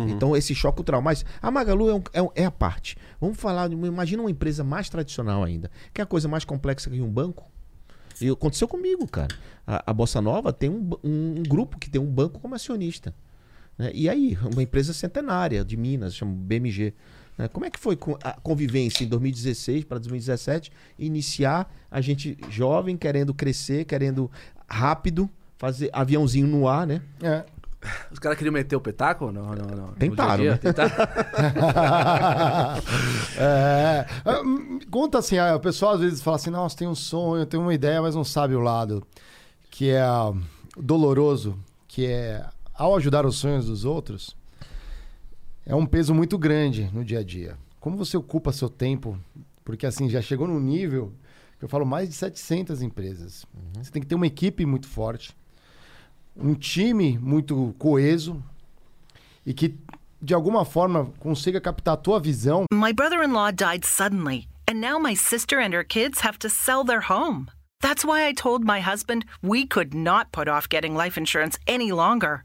D: Então esse choque cultural. Mas a Magalu é, um- é um- é a parte. Vamos falar, imagina uma empresa mais tradicional ainda. Que é a coisa mais complexa que um banco. E aconteceu comigo, cara. A, a Bossa Nova tem um, um- um grupo que tem um banco como acionista. Né? E aí, uma empresa centenária de Minas, chama BMG. né? Como é que foi a convivência em 2016 para 2017? Iniciar a gente jovem, querendo crescer, querendo rápido, fazer aviãozinho no ar, né?
A: É.
C: Os caras queriam meter o petaco? Não, não, não. No
D: Tentaram,
C: dia a
D: né?
C: dia? Tentaram. [laughs]
A: É. Hum, Conta assim, ah, o pessoal às vezes fala assim, nossa, tem um sonho, tem uma ideia, mas não sabe o lado. Que é ah, doloroso, que é ao ajudar os sonhos dos outros, é um peso muito grande no dia a dia. Como você ocupa seu tempo? Porque assim, já chegou num nível, que eu falo, mais de 700 empresas. Você tem que ter uma equipe muito forte, um time muito coeso e que de alguma forma consiga captar a tua visão
E: My brother in law died suddenly, and now my sister and her kids have to sell their home. That's why I told my husband we could not put off getting life insurance any longer.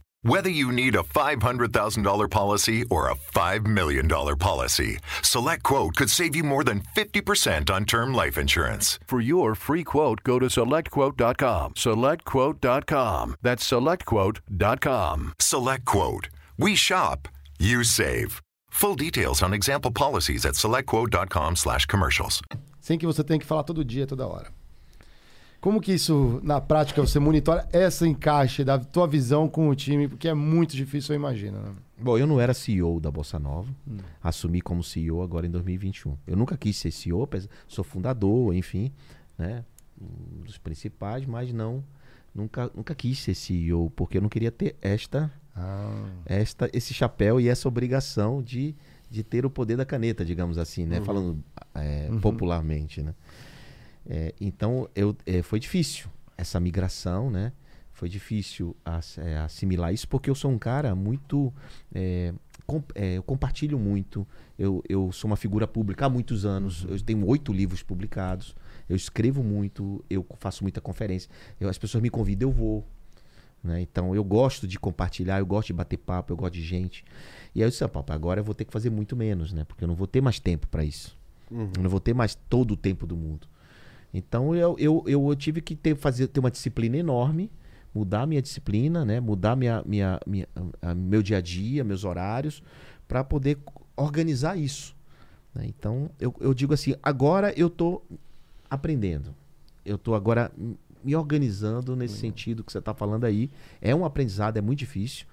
F: Whether you need a $500,000 policy or a $5 million policy, SelectQuote could save you more than 50% on term life insurance.
G: For your free quote, go to selectquote.com. SelectQuote.com. That's selectquote.com.
F: SelectQuote. We shop, you save. Full details on example policies at selectquote.com slash commercials.
A: Sem que você tenha que falar todo dia, toda hora. Como que isso, na prática, você monitora essa encaixe da tua visão com o time? Porque é muito difícil, eu imagino. Né?
D: Bom, eu não era CEO da Bossa Nova. Assumi como CEO agora em 2021. Eu nunca quis ser CEO, sou fundador, enfim, né? Um dos principais, mas não nunca, nunca quis ser CEO, porque eu não queria ter esta, esta esse chapéu e essa obrigação de, de ter o poder da caneta, digamos assim, né? Falando é, popularmente, né? É, então eu, é, foi difícil essa migração, né? Foi difícil é, assimilar isso porque eu sou um cara muito. é, com- é, eu compartilho muito. Eu, eu sou uma figura pública há muitos anos. Eu tenho oito livros publicados. Eu escrevo muito. Eu faço muita conferência. Eu- as pessoas me convidam, eu vou. né? Então eu gosto de compartilhar, eu gosto de bater papo, eu gosto de gente. E aí eu disse, ah, papai, agora eu vou ter que fazer muito menos, né? Porque eu não vou ter mais tempo para isso. Eu não vou ter mais todo o tempo do mundo. Então eu, eu, eu tive que ter, fazer, ter uma disciplina enorme, mudar minha disciplina, né? mudar minha, minha, minha, a- meu dia a dia, meus horários, para poder organizar isso. né? Então eu, eu digo assim, agora eu estou aprendendo. Eu estou agora me organizando nesse sentido que você está falando aí. É um aprendizado, é muito difícil.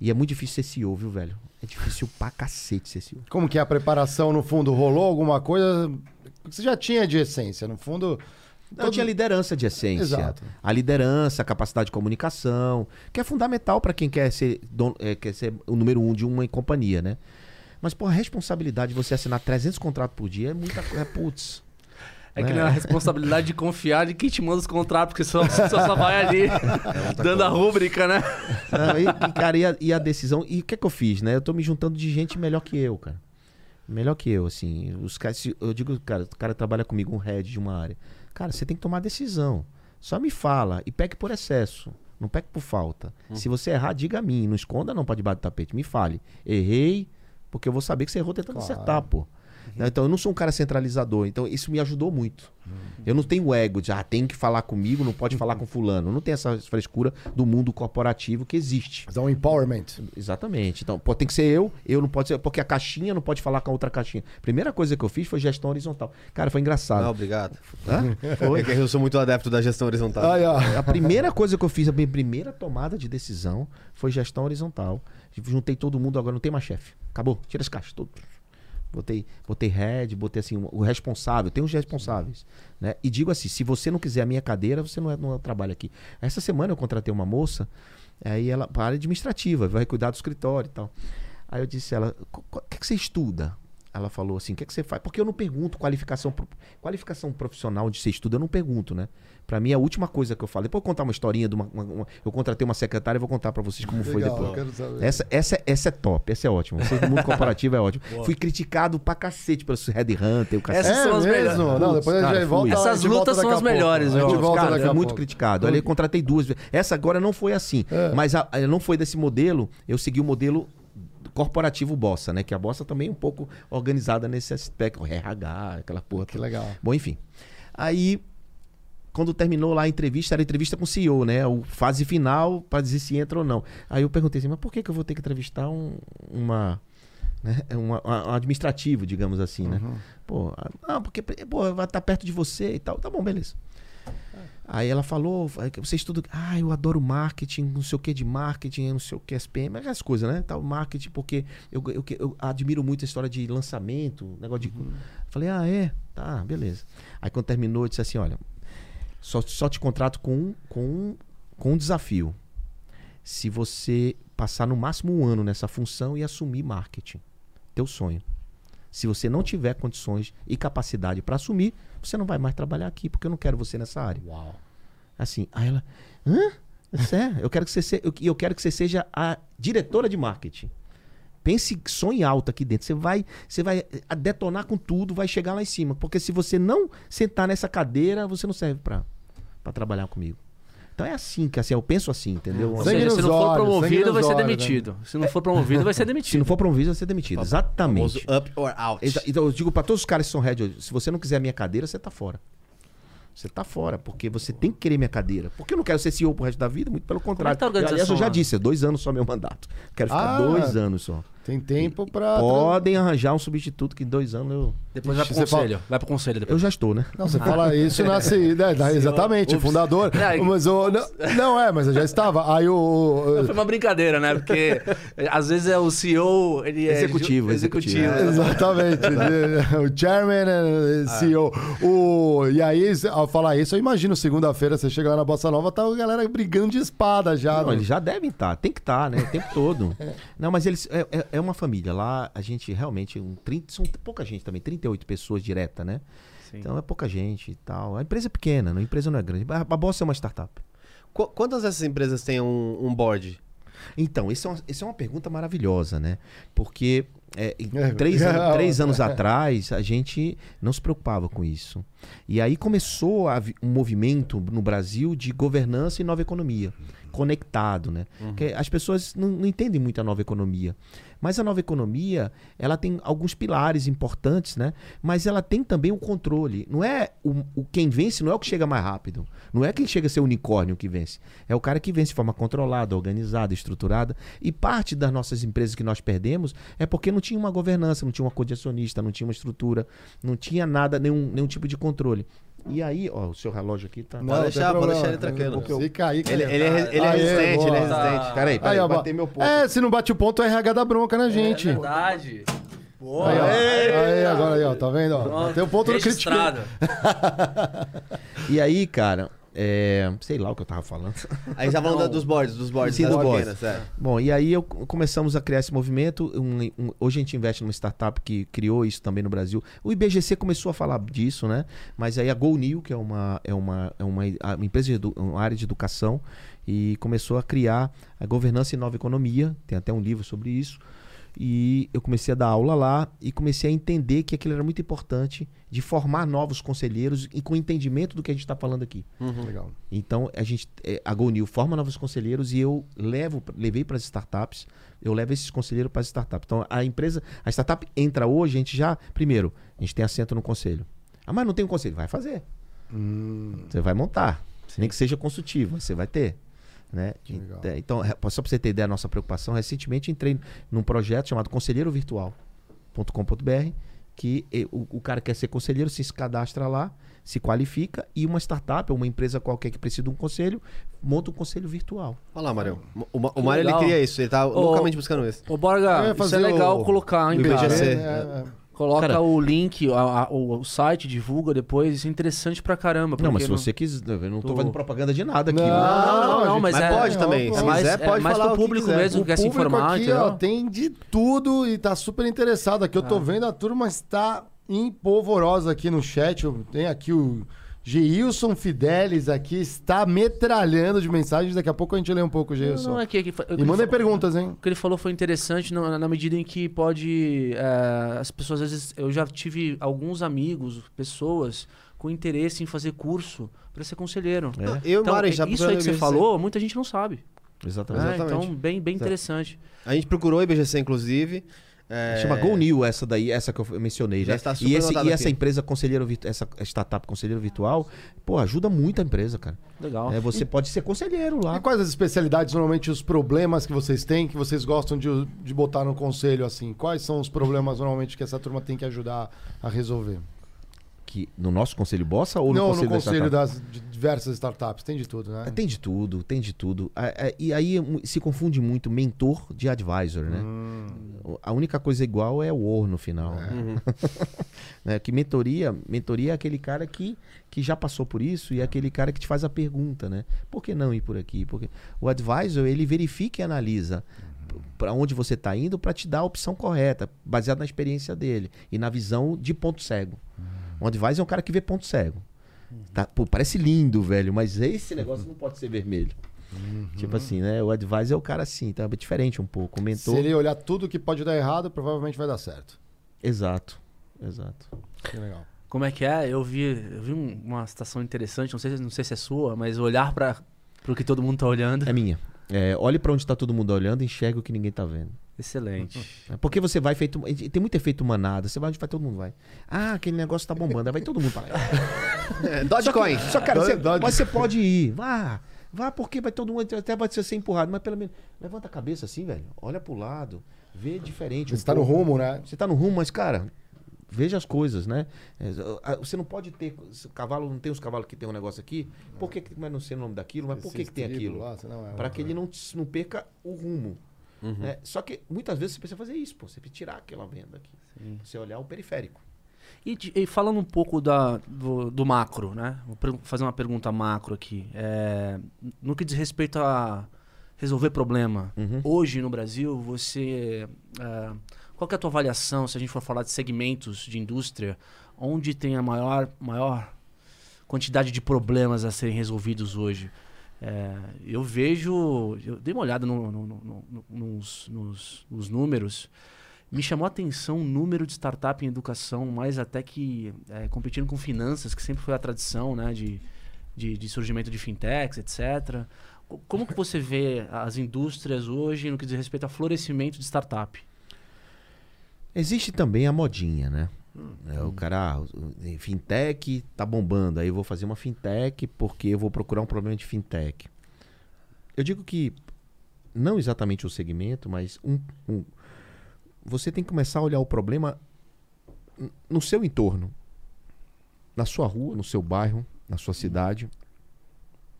D: E é muito difícil ser CEO, viu, velho? É difícil pra cacete ser CEO.
A: Como que é a preparação, no fundo? Rolou alguma coisa? Você já tinha de essência, no fundo...
D: Não,
A: todo-
D: tinha liderança de essência.
A: Exato.
D: A liderança, a capacidade de comunicação, que é fundamental para quem quer ser, dono- é, quer ser o número um de uma companhia, né? Mas, pô, a responsabilidade de você assinar 300 contratos por dia é muita coisa. É, putz.
C: É que nem a responsabilidade de confiar de quem te manda os contratos, porque só, só, só vai ali [laughs] dando a rúbrica, né?
D: Não, e, e, cara, e a, e a decisão. E o que é que eu fiz, né? Eu tô me juntando de gente melhor que eu, cara. Melhor que eu, assim. Os caras, eu digo, cara, o cara trabalha comigo, um head de uma área. Cara, você tem que tomar decisão. Só me fala e pegue por excesso. Não pegue por falta. Se você errar, diga a mim. Não esconda, não, pra debaixo do tapete. Me fale. Errei, porque eu vou saber que você errou tentando acertar, pô. Né? Então eu não sou um cara centralizador. Então isso me ajudou muito. Eu não tenho ego de, ah, tem que falar comigo, não pode falar com fulano. Não tem essa frescura do mundo corporativo que existe.
A: Dá um empowerment.
D: Exatamente. Então, pô, tem que ser eu, eu não pode ser, porque a caixinha não pode falar com a outra caixinha. Primeira coisa que eu fiz foi gestão horizontal. Cara, foi engraçado.
B: Não, obrigado.
D: Hã? [laughs]
B: É que eu sou muito adepto da gestão horizontal.
A: Aí, ó.
D: A primeira coisa que eu fiz, a minha primeira tomada de decisão foi gestão horizontal. Juntei todo mundo, agora não tem mais chefe. Acabou, tira as caixas, tudo. Botei, botei head, botei assim, o responsável, tem os responsáveis. Né? E digo assim: se você não quiser a minha cadeira, você não, é, não trabalha aqui. Essa semana eu contratei uma moça, aí ela, para área administrativa, vai cuidar do escritório e tal. Aí eu disse a ela: "Co- co- o que, que você estuda? Ela falou assim: o que, que você faz? Porque eu não pergunto qualificação, qualificação profissional de você estuda, eu não pergunto, né? Pra mim é a última coisa que eu falo. Depois eu vou contar uma historinha de uma. uma- uma- eu contratei uma secretária e vou contar pra vocês como foi
A: Legal,
D: depois.
A: eu quero saber.
D: Essa, essa, essa é top, essa é ótima. Você do mundo corporativo é ótimo. Fui criticado pra cacete pelo Headhunter, o cacete.
C: Essas são as melhores.
A: Não, depois a gente
D: cara,
A: volta.
D: fui.
A: a gente
C: Essas
A: volta
C: lutas
A: daqui
C: são as melhores,
A: A gente
C: eu-
A: volta
D: Cara, foi
A: a
D: muito criticado. Ali eu contratei duas vezes. Essa agora não foi assim.
A: É.
D: Mas a- a- não foi desse modelo. Eu segui o modelo corporativo Bossa, né? Que a Bossa também é um pouco organizada nesse aspecto. RH, aquela porra.
A: Que legal.
D: Bom, enfim. Aí, quando terminou lá a entrevista, era entrevista com o CEO, né? O fase final pra dizer se entra ou não. Aí eu perguntei assim, mas por que, que eu vou ter que entrevistar um, uma. Né? uma- um administrativo, digamos assim, né? Pô, ah, não, porque pô, vai estar perto de você e tal. Tá bom, beleza. Aí ela falou, você estuda, ah, eu adoro marketing, não sei o que de marketing, não sei o que, SPM, aquelas coisas, né? Tal, marketing, porque eu, eu, eu admiro muito a história de lançamento, negócio de. Falei, ah, é? Tá, beleza. Aí quando terminou, eu disse assim: olha, só, só te contrato com um, com, um, com um desafio. Se você passar no máximo um ano nessa função e assumir marketing, teu sonho. Se você não tiver condições e capacidade para assumir, você não vai mais trabalhar aqui, porque eu não quero você nessa área.
A: Uau.
D: Assim, aí ela, hã? Sério? Eu quero que você seja, eu, eu quero que você seja a diretora de marketing. Pense, sonhe alto aqui dentro. Você vai, você vai eh, detonar com tudo, vai chegar lá em cima. Porque se você não sentar nessa cadeira, você não serve para trabalhar comigo. Então é assim, que assim, eu penso assim, entendeu?
C: Ou seja, se
A: nos
C: não for promovido, vai ser
A: né?
C: demitido. Se não for promovido, vai ser [laughs]
D: Se
C: demitido.
D: não for promovido, vai ser demitido. Exatamente.
B: Up or out.
D: Então eu digo pra todos os caras que são head, hoje, se você não quiser a minha cadeira, você tá fora. Você tá fora, porque você tem que querer minha cadeira. Porque eu não quero ser CEO pro resto da vida, muito pelo contrário.
C: tá a
D: Eu, aliás, eu já disse, é dois anos só meu mandato. Quero ficar
A: Ah.
D: dois anos só.
A: Tem tempo pra.
D: Podem arranjar um substituto que em dois anos eu.
C: Depois vai pro
A: Você fala-
C: conselho. Vai pro conselho depois.
D: Eu já estou, né?
A: Não, você fala isso nasce. né, exatamente, o fundador.
C: É,
A: Mas o. Não, não, é, mas eu já estava. Aí o.
C: Foi uma brincadeira, né? Porque às vezes é o CEO, ele é
D: Executivo, executivo.
C: executivo.
A: Exatamente. [laughs] o chairman CEO. O, e aí, ao falar isso, eu imagino segunda-feira você chega lá na Bossa Nova, tá a galera brigando de espada já.
D: Não,
A: né?
D: eles já devem estar, tem que estar, né? O tempo todo. [laughs] Não, mas eles. É, é- é uma família. Lá a gente realmente. Um 30, são pouca gente também, 38 pessoas direta, né?
C: Sim.
D: Então é pouca gente e tal. A empresa é pequena, a empresa não é grande. A Bossa é uma startup.
B: Qu- quantas dessas empresas têm um, um board?
D: Então, isso é, uma, isso é uma pergunta maravilhosa, né? Porque é, [laughs]
A: É,
D: três, anos, três [laughs] anos atrás a gente não se preocupava com isso. E aí começou um movimento no Brasil de governança e nova economia, conectado, né? Porque as pessoas não, não entendem muito a nova economia. Mas a nova economia, ela tem alguns pilares importantes, né? Mas ela tem também o controle. Não é o, o quem vence, não é o que chega mais rápido. Não é quem chega a ser unicórnio que vence. É o cara que vence de forma controlada, organizada, estruturada. E parte das nossas empresas que nós perdemos é porque não tinha uma governança, não tinha uma acionista, não tinha uma estrutura, não tinha nada, nenhum, nenhum tipo de controle. E aí, ó, o seu relógio aqui tá.
A: Não,
B: deixar,
A: tem
B: pode deixar ele tranquilo.
A: Se cair,
B: Ele, ele é, ele é resistente, ele é resistente.
D: Peraí, peraí,
A: Aí, ó,
D: bater meu ponto.
A: É, se não bate o ponto, o RH dá bronca na gente.
C: Verdade. Boa.
A: Aí, ó. Aí, agora aí, ó, tá vendo? Ó?
C: Pronto.
A: Tem o ponto do crítico. [laughs]
D: E aí, cara, é, sei lá o que eu tava falando.
B: A gente falando dos boards, dos boards
D: Sim,
B: das
D: dos boards.
B: é.
D: Bom, e aí eu, começamos a criar esse movimento. um- um- hoje a gente investe numa startup que criou isso também no Brasil. O IBGC começou a falar disso, né? Mas aí a GoNew, que é uma, é uma, é uma, uma empresa de uma área de educação, e começou a criar a governança e nova economia. Tem até um livro sobre isso. E eu comecei a dar aula lá e comecei a entender que aquilo era muito importante de formar novos conselheiros e com entendimento do que a gente está falando aqui.
A: Legal.
D: Então, a gente, é, a GoNew forma novos conselheiros e eu levo, levei para as startups, eu levo esses conselheiros para as startups. Então, a empresa, a startup entra hoje, a gente já, primeiro, a gente tem assento no conselho. Ah, mas não tem um conselho, vai fazer. Você vai montar, nem que seja consultivo, você vai ter. Né? Então, é, só para você ter ideia da nossa preocupação, recentemente entrei num projeto chamado Conselheiro Virtual.com.br, que o, o cara quer ser conselheiro, se cadastra lá, se qualifica e uma startup ou uma empresa qualquer que precisa de um conselho, monta um conselho virtual.
B: Olha lá, Mário. O, o Mário, ele queria isso. Ele tá
C: Ô,
B: loucamente buscando isso.
C: Ô, Borga, isso é legal
A: o-
C: colocar, hein,
B: o? IBGC.
A: É, é, é.
C: Coloca
D: Cara-
C: o link, a- a- o, site, divulga depois. Isso é interessante pra caramba.
D: Não, mas se você quiser, eu não tô
C: Tô-
D: fazendo propaganda de nada aqui.
A: Não,
D: né?
C: Não, não, não,
A: gente,
C: mas,
B: mas
C: é,
B: pode também.
C: É
B: Se
C: mais,
B: quiser,
C: é
B: pode
C: mais
B: falar
C: pro
B: o que
C: público
B: quiser.
C: mesmo que
A: O
C: quer se informar,
A: aqui, ó, tem de tudo e tá super interessado aqui. Eu tô vendo a turma está empolvorosa aqui no chat. Eu- Tem aqui o Geilson Fidelis aqui, está metralhando de mensagens. Daqui a pouco a gente lê um pouco, Geilson.
C: Não, não é que, que
A: E mandem perguntas, hein?
C: O que ele falou foi interessante na, na medida em que pode. é, as pessoas, às vezes. Eu já tive alguns amigos, pessoas, com interesse em fazer curso para ser conselheiro.
D: É,
B: Eu e o
C: Então,
B: Mário, a gente já
C: isso aí que você falou, muita gente não sabe.
D: exatamente.
C: É, então, bem, bem interessante.
B: A gente procurou o IBGC, inclusive. É...
D: Chama GoNew essa daí, essa que eu mencionei,
B: Já
D: né?
B: está super
D: e esse, e essa empresa conselheiro essa startup conselheiro virtual, pô, ajuda muito a empresa, cara.
C: Legal.
D: É, você pode ser conselheiro
A: E
D: lá.
A: quais as especialidades, normalmente, os problemas que vocês têm, que vocês gostam de, de botar no conselho, assim? Quais são os problemas, normalmente, que essa turma tem que ajudar a resolver?
D: Que no nosso conselho bossa ou no
A: Não,
D: conselho,
A: no
D: da
A: conselho
D: startup?
A: das de diversas startups. Tem de tudo, né?
D: É, Tem de tudo, tem de tudo. É, E aí se confunde muito mentor de advisor, né?
A: Hum.
D: A única coisa igual é o or no final. né? [laughs] Né? Que mentoria, mentoria é aquele cara que, que já passou por isso e é aquele cara que te faz a pergunta, né? Por que não ir por aqui? Porque o advisor, ele verifica e analisa para onde você está indo para te dar a opção correta, baseado na experiência dele e na visão de ponto cego. Um advisor é um cara que vê ponto cego. Tá? Pô, parece lindo, velho, mas esse negócio não pode ser vermelho. Tipo assim, né? O advisor é o cara assim, tá? É diferente um pouco. O mentor.
A: Se ele olhar tudo que pode dar errado, provavelmente vai dar certo.
D: Exato. Exato.
A: Que legal.
C: Como é que é? Eu vi, eu vi um- uma citação interessante, não sei, se- não sei se é sua, mas olhar para Pro que todo mundo tá olhando.
D: É minha. É, olhe pra onde tá todo mundo olhando e enxerga o que ninguém tá vendo.
C: Excelente.
D: É Porque você vai feito. Tem muito efeito manada. Você vai onde vai todo mundo vai. Ah, aquele negócio tá bombando. Aí vai todo mundo pra lá. [laughs]
B: É, Dogecoin.
D: Só, cara, você,
A: Dodge-
D: mas você pode ir. Vá. Vá, porque vai todo mundo. Até vai ser empurrado. Mas pelo menos. Levanta a cabeça assim, velho. Olha pro lado. Vê diferente.
A: Você
D: um
A: tá no
D: pouco.
A: rumo, né?
D: Você tá no rumo, mas, cara, veja as coisas, né? É, Você não pode ter. cavalo não tem os cavalos que tem um negócio aqui. Por que, vai não ser o nome daquilo? Mas por que, que tem aquilo?
A: é
D: Para que ele não, não perca o rumo. Né? Só que muitas vezes você precisa fazer isso, pô. Você precisa tirar aquela venda aqui. Você olhar o periférico.
C: E, e falando um pouco da, do, do macro, né? Vou fazer uma pergunta macro aqui. É, no que diz respeito a resolver problema,
D: Uhum.
C: hoje no Brasil, você. é, qual que é a tua avaliação, se a gente for falar de segmentos de indústria, onde tem a maior, maior quantidade de problemas a serem resolvidos hoje? É, eu vejo. Eu dei uma olhada no- no- no- no- nos, nos- nos números. Me chamou a atenção o número de startup em educação, mais até que é, competindo com finanças, que sempre foi a tradição né, de, de, de surgimento de fintechs, etc. Co- Como que você vê as indústrias hoje no que diz respeito a florescimento de startup?
D: Existe também a modinha, né? É, o cara, ah, fintech tá bombando, aí eu vou fazer uma fintech porque eu vou procurar um problema de fintech. Eu digo que não exatamente o segmento, mas um, um- você tem que começar a olhar o problema no seu entorno, na sua rua, no seu bairro, na sua cidade.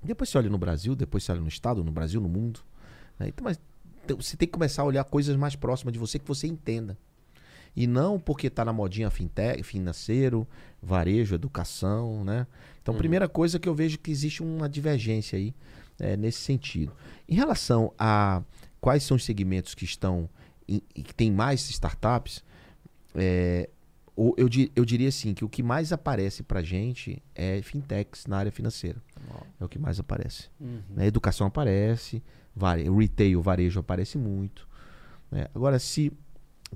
D: Depois você olha no Brasil, depois você olha no estado, no Brasil, no mundo. né? Então, mas então, você tem que começar a olhar coisas mais próximas de você que você entenda. E não porque tá na modinha fintech, financeiro, varejo, educação, né? Então, primeira coisa que eu vejo que existe uma divergência aí é, nesse sentido. Em relação a quais são os segmentos que estão em- e que tem mais startups, é, eu, eu diria assim que o que mais aparece pra gente é fintechs na área financeira. É o que mais aparece. Né? Educação aparece, vare, retail, varejo aparece muito. né? Agora, se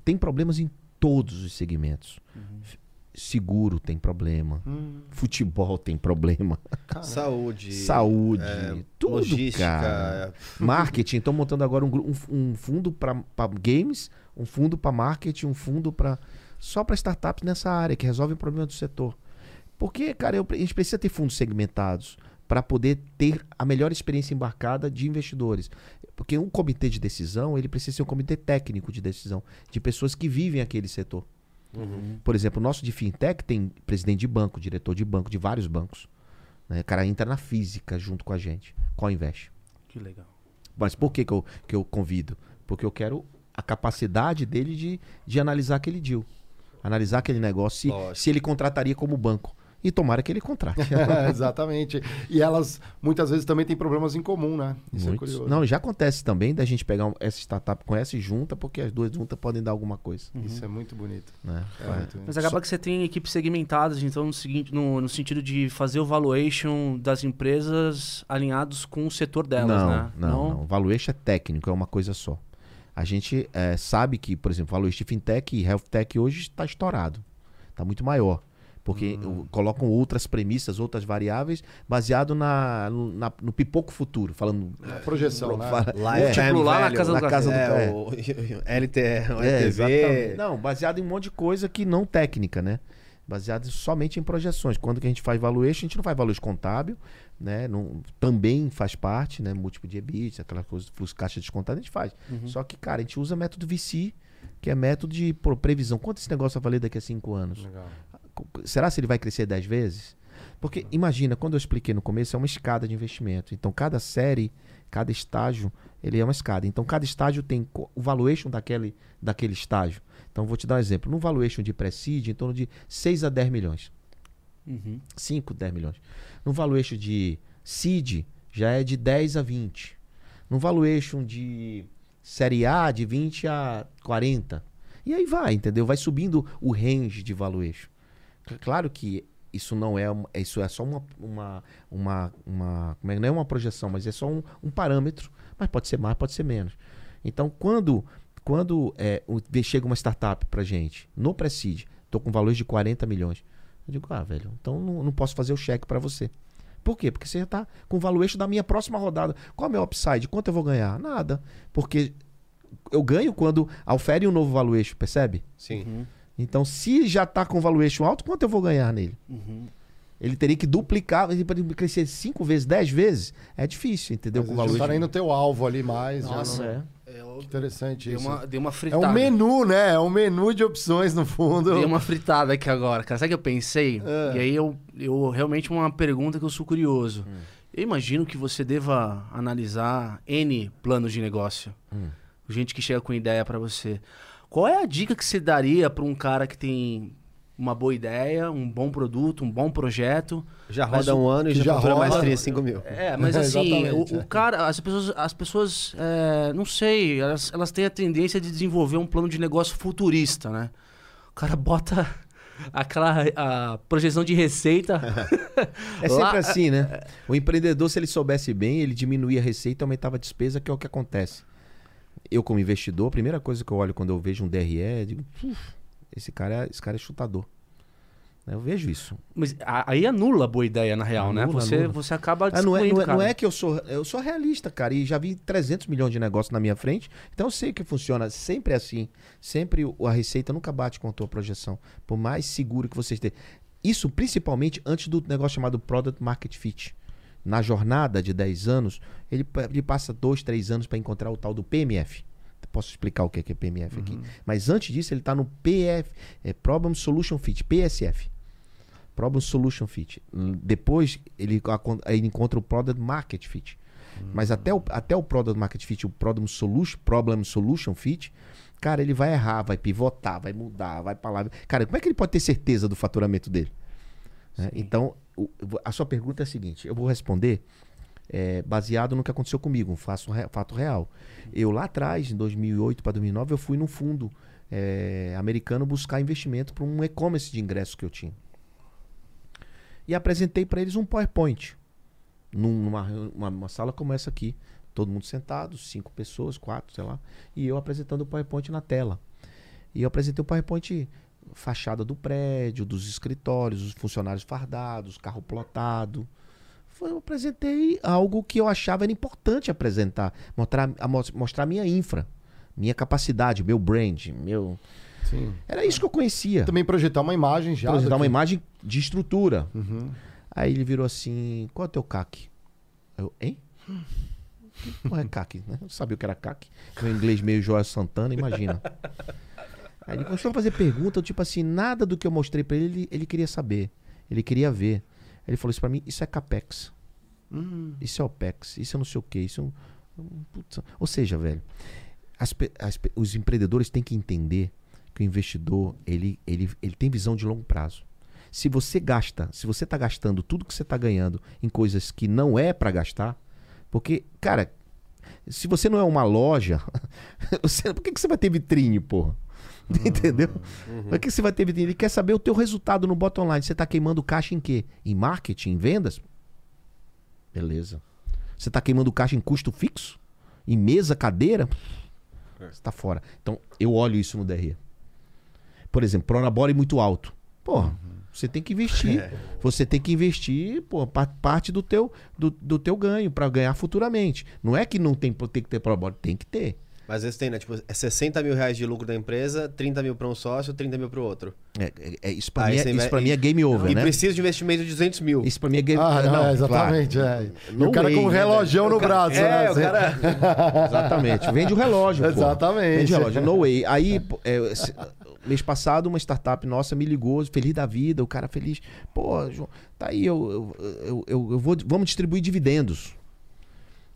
D: tem problemas em todos os segmentos. F- Seguro tem problema. Futebol tem problema.
B: Saúde.
D: Saúde.
B: é,
D: tudo,
B: logística.
D: cara. [laughs] Marketing. Estão montando agora um, um um fundo para games, um fundo para marketing, um fundo para só para startups nessa área que resolve o problema do setor. Porque, cara, eu a gente precisa ter fundos segmentados para poder ter a melhor experiência embarcada de investidores. Porque um comitê de decisão, ele precisa ser um comitê técnico de decisão, de pessoas que vivem aquele setor. Por exemplo, o nosso de fintech tem presidente de banco, diretor de banco, de vários bancos. Né? O cara entra na física junto com a gente, com a Invest.
C: Que legal.
D: Mas por que, que, eu, que eu convido? Porque eu quero a capacidade dele de, de analisar aquele deal. Analisar aquele negócio, se,
B: Lógico.
D: se ele contrataria como banco. E tomara que ele contrate. [laughs]
A: Exatamente. E elas muitas vezes também têm problemas em comum, né? Isso é
D: Muitos.
A: curioso.
D: Não, já acontece também da gente pegar um- essa startup com essa e junta, porque as duas juntas podem dar alguma coisa.
A: Isso é muito bonito.
D: Né?
A: É
D: Vai.
A: muito
C: Mas acaba que você tem equipes segmentadas, então, no, seguinte, no, no sentido de fazer o valuation das empresas alinhados com o setor delas,
D: não,
C: né?
D: não, não. Valuation é técnico, é uma coisa só. A gente eh, sabe que, por exemplo, valuation de fintech e health tech hoje está estourado. Está muito maior. Porque
C: Hum.
D: colocam outras premissas, outras variáveis, baseado na, no, na- no pipoco futuro. Falando.
A: A projeção, né?
D: Fala-
B: Lifetime
C: Múltiplo lá na
B: value.
C: casa do
D: na casa do
B: É,
D: cara.
B: o [laughs] LT, o
D: É,
B: LTV.
D: Não, baseado em um monte de coisa que não técnica, né? Baseado somente em projeções. Quando que a gente faz valuation, a gente não faz valuation contábil, né? Não, também faz parte, né? Múltiplo de EBIT, aquela coisa, fluxo caixa descontado, a gente faz. Só que, cara, a gente usa método VC, que é método de previsão. Quanto esse negócio vai valer daqui a cinco anos?
A: Legal.
D: Será se ele vai crescer 10 vezes? Porque imagina, quando eu expliquei no começo, é uma escada de investimento. Então, cada série, cada estágio, ele é uma escada. Então, cada estágio tem o valuation daquele, daquele estágio. Então, vou te dar um exemplo. No valuation de pre-seed, em torno de 6 a 10 milhões.
C: Uhum.
D: 5, 10 milhões. No valuation de seed, já é de 10 a 20. No valuation de série A, de 20 a 40. E aí vai, entendeu? Vai subindo o range de valuation. Claro que isso não é uma- isso é só uma uma uma, uma como é, não é uma projeção, mas é só um, um parâmetro, mas pode ser mais, pode ser menos. Então, quando quando é, chega uma startup pra gente no Prestige, tô com valores de 40 milhões. Eu digo, ah, velho, então não, não posso fazer o cheque pra você. Por quê? Porque você já tá com o valuation da minha próxima rodada. Qual é o meu upside? Quanto eu vou ganhar? Nada. Porque eu ganho quando ofere um novo valuation, percebe?
B: Sim.
D: Então, se já tá com valuation alto, quanto eu vou ganhar nele? Ele teria que duplicar, para ele crescer 5 vezes, 10 vezes. É difícil, entendeu?
A: Mas
D: Com valuation.
A: tá nem no teu alvo ali mais. já
C: Nossa,
A: não-
D: É.
C: Eu
A: Interessante
C: dei
A: isso.
C: uma, dei uma
A: É
C: fritada.
A: um menu, né? É um menu de opções no fundo.
C: Dei uma fritada aqui agora, cara. Sabe o que eu pensei?
A: É.
C: E aí eu, eu realmente uma pergunta que eu sou curioso.
A: Hum.
C: Eu imagino que você deva analisar N planos de negócio.
A: Hum.
C: Gente que chega com ideia pra você. Qual é a dica que você daria pra um cara que tem uma boa ideia, um bom produto, um bom projeto?
B: Já roda um ano e já
A: roda-
B: mais 3, 5 mil.
C: É, mas [laughs] assim, o, o
A: é.
C: cara, as pessoas, as pessoas é, não sei, elas, elas têm a tendência de desenvolver um plano de negócio futurista, né? O cara bota [laughs] aquela a projeção de receita.
D: É sempre
C: Lá-
D: assim, né? O empreendedor, se ele soubesse bem, ele diminuía a receita e aumentava a despesa, que é o que acontece. Eu, como investidor, a primeira coisa que eu olho quando eu vejo um DRE, eu digo, "Uf, esse cara, é, esse cara é chutador. Eu vejo isso.
C: Mas aí anula a boa ideia, na real, né?
D: Anula,
C: Você,
D: anula.
C: você acaba
D: Ah, não, é, não, é, não é que eu sou. Eu sou realista, cara. E já vi 300 milhões de negócios na minha frente. Então eu sei que funciona. Sempre é assim. Sempre a receita nunca bate com a tua projeção. Por mais seguro que você esteja. Isso principalmente antes do negócio chamado Product Market Fit. Na jornada de 10 anos, ele, ele passa 2, 3 anos para encontrar o tal do PMF. Posso explicar o que é, que é PMF aqui. Mas antes disso, ele está no PF, é Problem Solution Fit, PSF. Problem Solution Fit. Hum, Depois ele, ele encontra o Product Market Fit. Mas até o, até o Product Market Fit, o Problem Solution, Problem Solution Fit, cara, ele vai errar, vai pivotar, vai mudar, vai pra lá. Cara, como é que ele pode ter certeza do faturamento dele? Né? Então, a sua pergunta é a seguinte: eu vou responder é, baseado no que aconteceu comigo, um fato, fato real. Eu lá atrás, em 2008 para 2009, eu fui num fundo é, americano buscar investimento para um e-commerce de ingressos que eu tinha e apresentei para eles um PowerPoint. Num- Numa, uma, uma sala como essa aqui. Todo mundo sentado, cinco pessoas, quatro, sei lá. E eu apresentando o PowerPoint na tela. E eu apresentei o PowerPoint fachada do prédio, dos escritórios, os funcionários fardados, carro plotado. Foi, eu apresentei algo que eu achava era importante apresentar. Mostrar a, mos- mostrar minha infra, minha capacidade, meu brand, meu...
A: Sim.
D: Era isso que eu conhecia
A: Também projetar uma imagem já.
D: projetar uma imagem de estrutura.
A: Uhum.
D: Aí ele virou assim: qual é o teu CAC? Eu, hein? [laughs] Que porra é CAC? Né? Eu sabia o que era CAC. Meu inglês meio Joel Santana, imagina. [laughs] Aí ele começou a fazer pergunta, tipo assim, nada do que eu mostrei pra ele, ele, ele queria saber. Ele queria ver. Aí ele falou isso pra mim: isso é CAPEX. Isso é OPEX. Isso é não sei o que. Isso é um-. Ou seja, velho, as as os empreendedores têm que entender que o investidor ele, ele, ele tem visão de longo prazo. Se você gasta, se você está gastando tudo que você está ganhando em coisas que não é para gastar, porque, cara, se você não é uma loja, [laughs] você- por que, que você vai ter vitrine, porra? [laughs] Entendeu? Por que você vai ter? Ele quer saber o teu resultado no bottom line. Você está queimando caixa em quê? Em marketing, em vendas? Beleza. Você está queimando caixa em custo fixo? Em mesa, cadeira? Você está fora. Então, eu olho isso no DRE. Por exemplo, Pronabore muito alto. Porra, você tem que investir. [laughs] Você tem que investir pô, pa- parte do teu, do, do teu ganho para ganhar futuramente. Não é que não tem, tem que ter Pronabore, tem que ter.
B: Mas às vezes tem, né? Tipo, é 60 mil reais de lucro da empresa, 30 mil para um sócio, 30 mil para o outro.
D: É, é- é- isso para mim, é- isso pra mim é game over,
B: e
D: né?
B: precisa de investimento de 200 mil.
D: Isso para mim é game
A: Ah, não,
D: não,
A: é, exatamente. É. E
D: No
A: o cara
D: way,
A: com um
D: né,
A: relógio no braço.
B: É,
A: né?
B: o cara... [laughs]
D: Exatamente. Vende o relógio. pô.
A: Exatamente.
D: Vende o relógio. No way. Aí, é, mês passado, uma startup nossa me ligou, feliz da vida, o cara feliz. Pô, João, tá aí, eu, eu, eu, eu- eu vou, vamos distribuir dividendos.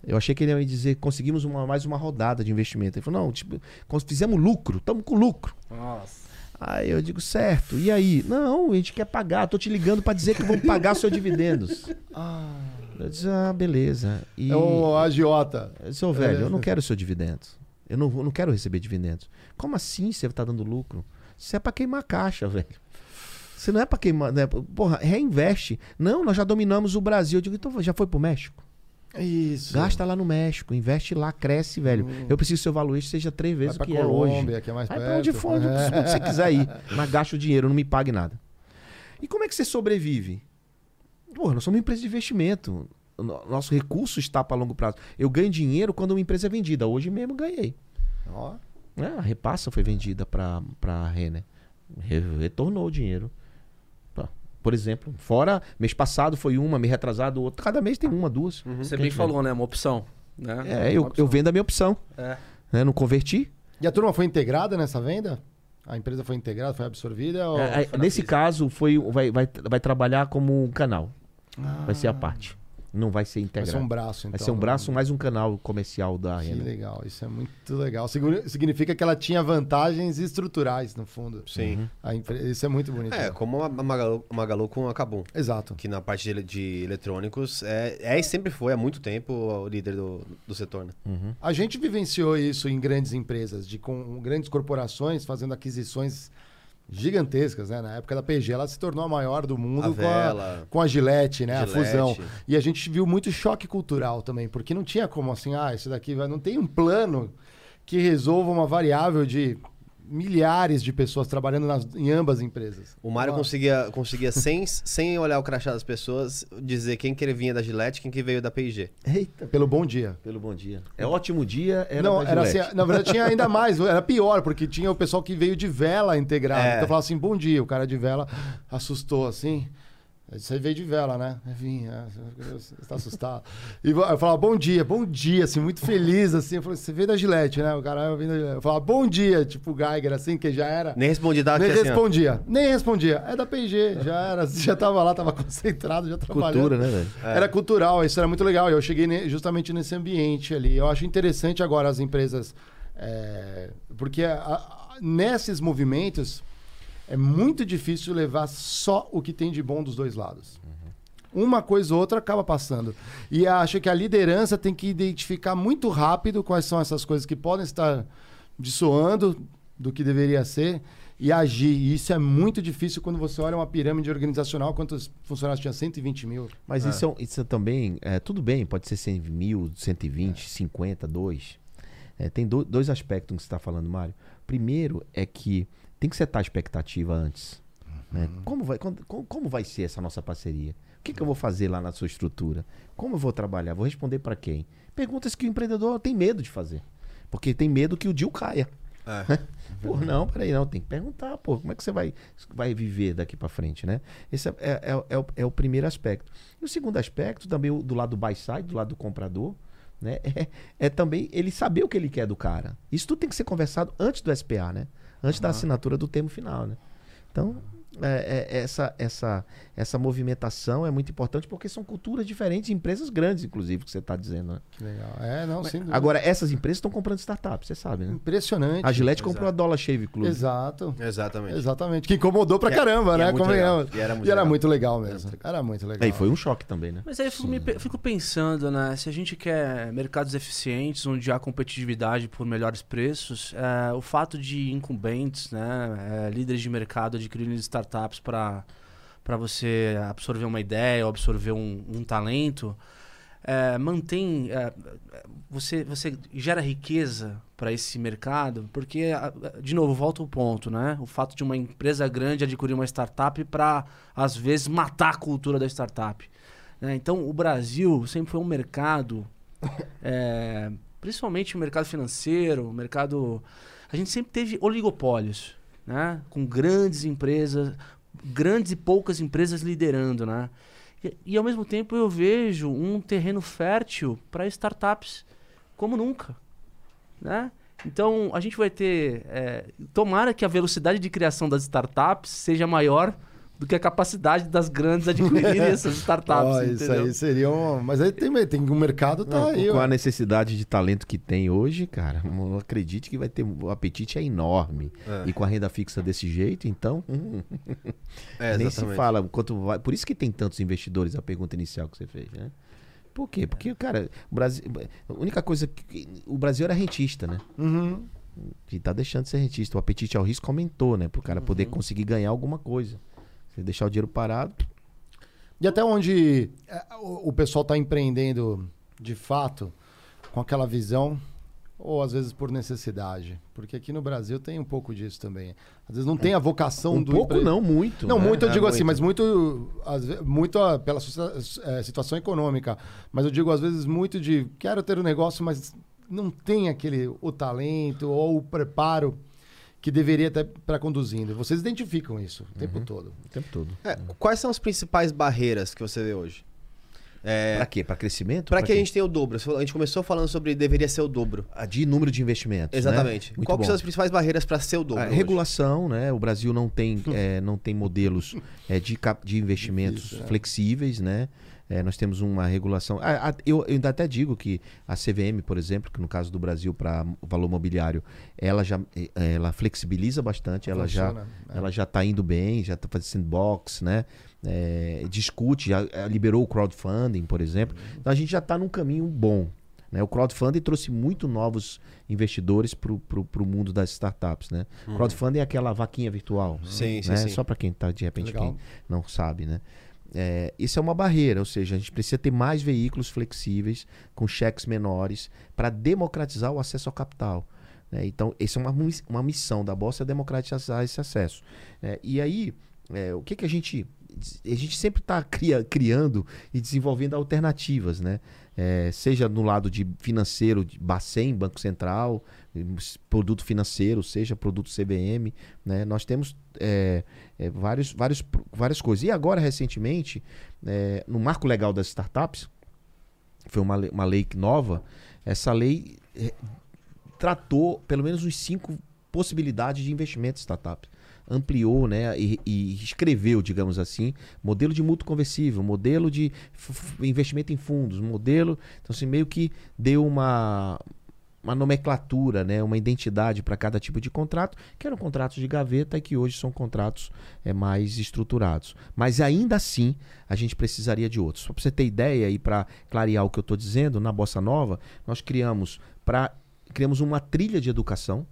D: Eu achei que ele ia me dizer, conseguimos uma, mais uma rodada de investimento. Ele falou, não, tipo, fizemos lucro, estamos com lucro.
C: Nossa.
D: Aí eu digo, certo, e aí? Não, a gente quer pagar, tô te ligando para dizer que vamos pagar seus dividendos. [laughs] Eu disse, ah, beleza. E...
A: É o agiota.
D: Eu disse, "Ô, velho, eu não quero seu dividendo. Eu não, eu não quero receber dividendos. Como assim você tá dando lucro? Isso é pra queimar caixa, velho. Você não é pra queimar. Né? Porra, reinveste. Não, nós já dominamos o Brasil. Eu digo, então já foi pro México?
A: Isso.
D: Gasta lá no México, investe lá, cresce, velho. Eu preciso que seu valuation seja três
A: Vai
D: vezes o que é
A: Colômbia,
D: hoje.
A: que é mais
D: Vai
A: perto.
D: pra onde for, onde
A: É.
D: onde você quiser ir. [laughs] Mas gasta o dinheiro, não me pague nada. E como é que você sobrevive? Porra, nós somos uma empresa de investimento. Nosso recurso está para longo prazo. Eu ganho dinheiro quando uma empresa é vendida. Hoje mesmo ganhei.
A: Ó,
D: né? A repassa foi vendida para a Renner. Re- Retornou o dinheiro. Por exemplo, fora mês passado foi uma, mês retrasado outro. Cada mês tem uma, duas.
C: Você bem falou, né? Uma opção. Né?
D: É, eu,
C: Uma opção.
D: eu vendo a minha opção.
C: É.
D: Né? Não converti.
A: E a turma foi integrada nessa venda? A empresa foi integrada, foi absorvida? Ou...
D: É, é, nesse caso, foi, vai, vai, vai trabalhar como um canal. Vai ser a parte. Não vai ser
A: Vai
D: integrado.
A: ser um braço, então.
D: Vai ser um braço mais um canal comercial da
A: Que
D: Renner.
A: legal, isso é muito legal. Signi- Significa que ela tinha vantagens estruturais, no fundo.
B: Sim.
A: A empre- Isso é muito bonito.
B: É, como a Magalu, a Magalu com a Kabum.
A: Exato.
B: Que na parte de, de eletrônicos é, é e sempre foi, há muito tempo, o líder do, do setor, né?
A: A gente vivenciou isso em grandes empresas, de com grandes corporações fazendo aquisições gigantescas, né? Na época da PG, ela se tornou a maior do mundo
B: A
A: com, a, com a Gillette, né? A
B: Gillette.
A: fusão. E a gente viu muito choque cultural também, porque não tinha como assim, ah, isso daqui vai... não tem um plano que resolva uma variável de milhares de pessoas trabalhando nas- em ambas empresas.
B: O Mário
A: Uma-
B: conseguia, conseguia sem, [laughs] sem olhar o crachá das pessoas, dizer quem que ele vinha da Gillette quem que veio da P&G.
D: Eita,
A: Pelo bom dia.
D: pelo bom dia. É ótimo dia, era
A: não,
D: da
A: era assim, na verdade tinha ainda mais, era pior, porque tinha o pessoal que veio de vela integrado.
B: É.
A: Então falava assim, bom dia, o cara de vela assustou assim. Você veio de vela, né? Vim, é, você está assustado. E eu falava, bom dia, bom dia, assim, muito feliz, assim. Eu falei, você veio da Gillette, né? O cara da Gillette. Eu falava, bom dia, tipo o Geiger, assim, que já era.
B: Nem respondi, tava
A: Nem
B: assim,
A: respondia, nem respondia. É da PG, já era, já tava lá, tava [laughs] concentrado, já trabalhando.
D: Cultura, né, velho?
A: Era cultural, isso era muito legal. e Eu cheguei justamente nesse ambiente ali. Eu acho interessante agora as empresas. é, porque a- a- nesses movimentos é muito difícil levar só o que tem de bom dos dois lados. Uma coisa ou outra acaba passando. E acho que a liderança tem que identificar muito rápido quais são essas coisas que podem estar dissoando do que deveria ser e agir. E isso é muito difícil quando você olha uma pirâmide organizacional. Quantos funcionários tinha? 120 mil.
D: Mas isso, é, isso é também, é, tudo bem, pode ser 100 mil, 120, 50, 2. É, tem do- dois aspectos que você está falando, Mário. Primeiro é que tem que setar a expectativa antes. né? Como, vai, como, como vai ser essa nossa parceria? O que, que eu vou fazer lá na sua estrutura? Como eu vou trabalhar? Vou responder para quem? Perguntas que o empreendedor tem medo de fazer. Porque tem medo que o deal caia.
B: É. [laughs]
D: Pô, não, peraí, não, tem que perguntar, pô, como é que você vai, vai viver daqui pra frente, né? Esse é, é, é, é o, é o primeiro aspecto. E o segundo aspecto, também o- do lado do buy side, do lado do comprador, né? [laughs] É, é também ele saber o que ele quer do cara. Isso tudo tem que ser conversado antes do SPA, né? Antes da assinatura do termo final, né? Então, é- é- essa, essa, essa movimentação é muito importante porque são culturas diferentes, empresas grandes, inclusive, que você está dizendo. Né?
A: Que legal. É, não, sem dúvida.
D: Agora, essas empresas estão comprando startups, você sabe, né?
A: Impressionante.
D: A Gillette comprou a Dollar Shave Club.
A: Exato.
B: Exatamente.
A: Exatamente. Que incomodou pra
B: E é-
A: caramba,
B: e é
A: né? Convenhamos.
B: legal. E era muito
A: E era
B: legal.
A: muito legal mesmo. Era muito legal.
D: Aí foi um choque também, né?
C: Mas aí eu fico, me fico pensando, né? Se a gente quer mercados eficientes, onde há competitividade por melhores preços, é, o fato de incumbentes, né, é, líderes de mercado adquirirem startups para para você absorver uma ideia ou absorver um, um talento, é, mantém. é, você, você gera riqueza para esse mercado, porque, de novo, volta ao ponto, né? O fato de uma empresa grande adquirir uma startup para, às vezes, matar a cultura da startup. né? Então, o Brasil sempre foi um mercado, é, principalmente o mercado financeiro, o mercado. A gente sempre teve oligopólios, né? Com grandes empresas, grandes e poucas empresas liderando, né? E, e, ao mesmo tempo eu vejo um terreno fértil para startups como nunca, né? Então a gente vai ter, é, tomara que a velocidade de criação das startups seja maior do que a capacidade das grandes adquirirem [laughs] essas startups,
A: Ó, isso
C: entendeu?
A: aí seria um. Mas aí tem, tem o mercado tá
D: Não,
A: aí.
D: com
A: ó.
D: a necessidade de talento que tem hoje, cara, [laughs] não acredite que vai ter. O apetite é enorme.
B: É.
D: E com a renda fixa desse jeito, então. [laughs] hum,
B: É,
D: nem se fala quanto vai. Por isso que tem tantos investidores, a pergunta inicial que você fez, né? Por quê? Porque, cara, o Brasil. A única coisa que. O Brasil era rentista, né?
A: Uhum.
D: E tá deixando de ser rentista. O apetite ao risco aumentou, né? Pro cara poder
A: Uhum.
D: conseguir ganhar alguma coisa. Se deixar o dinheiro parado.
A: E até onde é, o, pessoal está empreendendo de fato com aquela visão Ou às vezes por necessidade? Porque aqui no Brasil tem um pouco disso também. Às vezes não tem a vocação
D: Um
A: do
D: pouco
A: empre-
D: não, muito.
A: Não,
D: né?
A: muito eu
B: É,
A: digo assim,
B: muito.
A: mas muito, às ve- muito pela eh, situação econômica. Mas eu digo às vezes muito de quero ter um negócio, mas não tem aquele o talento ou o preparo que deveria ter para conduzindo. Vocês identificam isso o
D: Uhum.
A: tempo todo.
D: O tempo todo.
B: É, quais são as principais barreiras que você vê hoje? É,
D: Pra quê? Pra crescimento?
B: para que a
D: quê?
B: gente tenha o dobro? A gente começou falando sobre deveria ser o dobro.
D: Ah, De número de investimentos.
B: Exatamente.
D: Né?
B: Qual que
D: bom.
B: são as principais barreiras para ser o dobro?
D: A
B: hoje?
D: regulação, né? O Brasil não tem, é, [laughs] não tem modelos é, de, de investimentos
A: Difícil, né?
D: flexíveis, né? É, nós temos uma regulação. Ah, ah, eu, eu ainda até digo que a CVM, por exemplo, que no caso do Brasil para valor mobiliário, ela já eh, ela flexibiliza bastante, ela já
A: né?
D: ela já está indo bem, já está fazendo sandbox, né? É, discute, já eh, liberou o crowdfunding, por exemplo. Então a gente já está num caminho bom. Né? O crowdfunding trouxe muito novos investidores para o mundo das startups. Né? Crowdfunding é aquela vaquinha virtual.
B: Sim, sim,
D: né?
B: sim.
D: Só para quem está, de repente,
A: Legal.
D: quem não sabe. Né? É, isso é uma barreira, ou seja, a gente precisa ter mais veículos flexíveis, com cheques menores, para democratizar o acesso ao capital. né? Então, essa é uma, uma missão da Bolsa, é democratizar esse acesso. É, e aí, é, o que, que a gente. A gente sempre está criando e desenvolvendo alternativas, né? É, seja no lado de financeiro, de Bacen, Banco Central, produto financeiro, seja produto CVM, né? Nós temos é, é, vários, vários, várias coisas. E agora, recentemente, é, no marco legal das startups, foi uma, uma lei nova, essa lei é, tratou pelo menos uns cinco possibilidades de investimento em startups. Ampliou, né, e, e escreveu, digamos assim, modelo de mútuo conversível, modelo de investimento em fundos, modelo. Então, assim, meio que deu uma, uma nomenclatura, né, uma identidade para cada tipo de contrato, que eram contratos de gaveta e que hoje são contratos é, mais estruturados. Mas ainda assim, a gente precisaria de outros. Só para você ter ideia e para clarear o que eu estou dizendo, na Bossa Nova, nós criamos, pra, criamos uma trilha de educação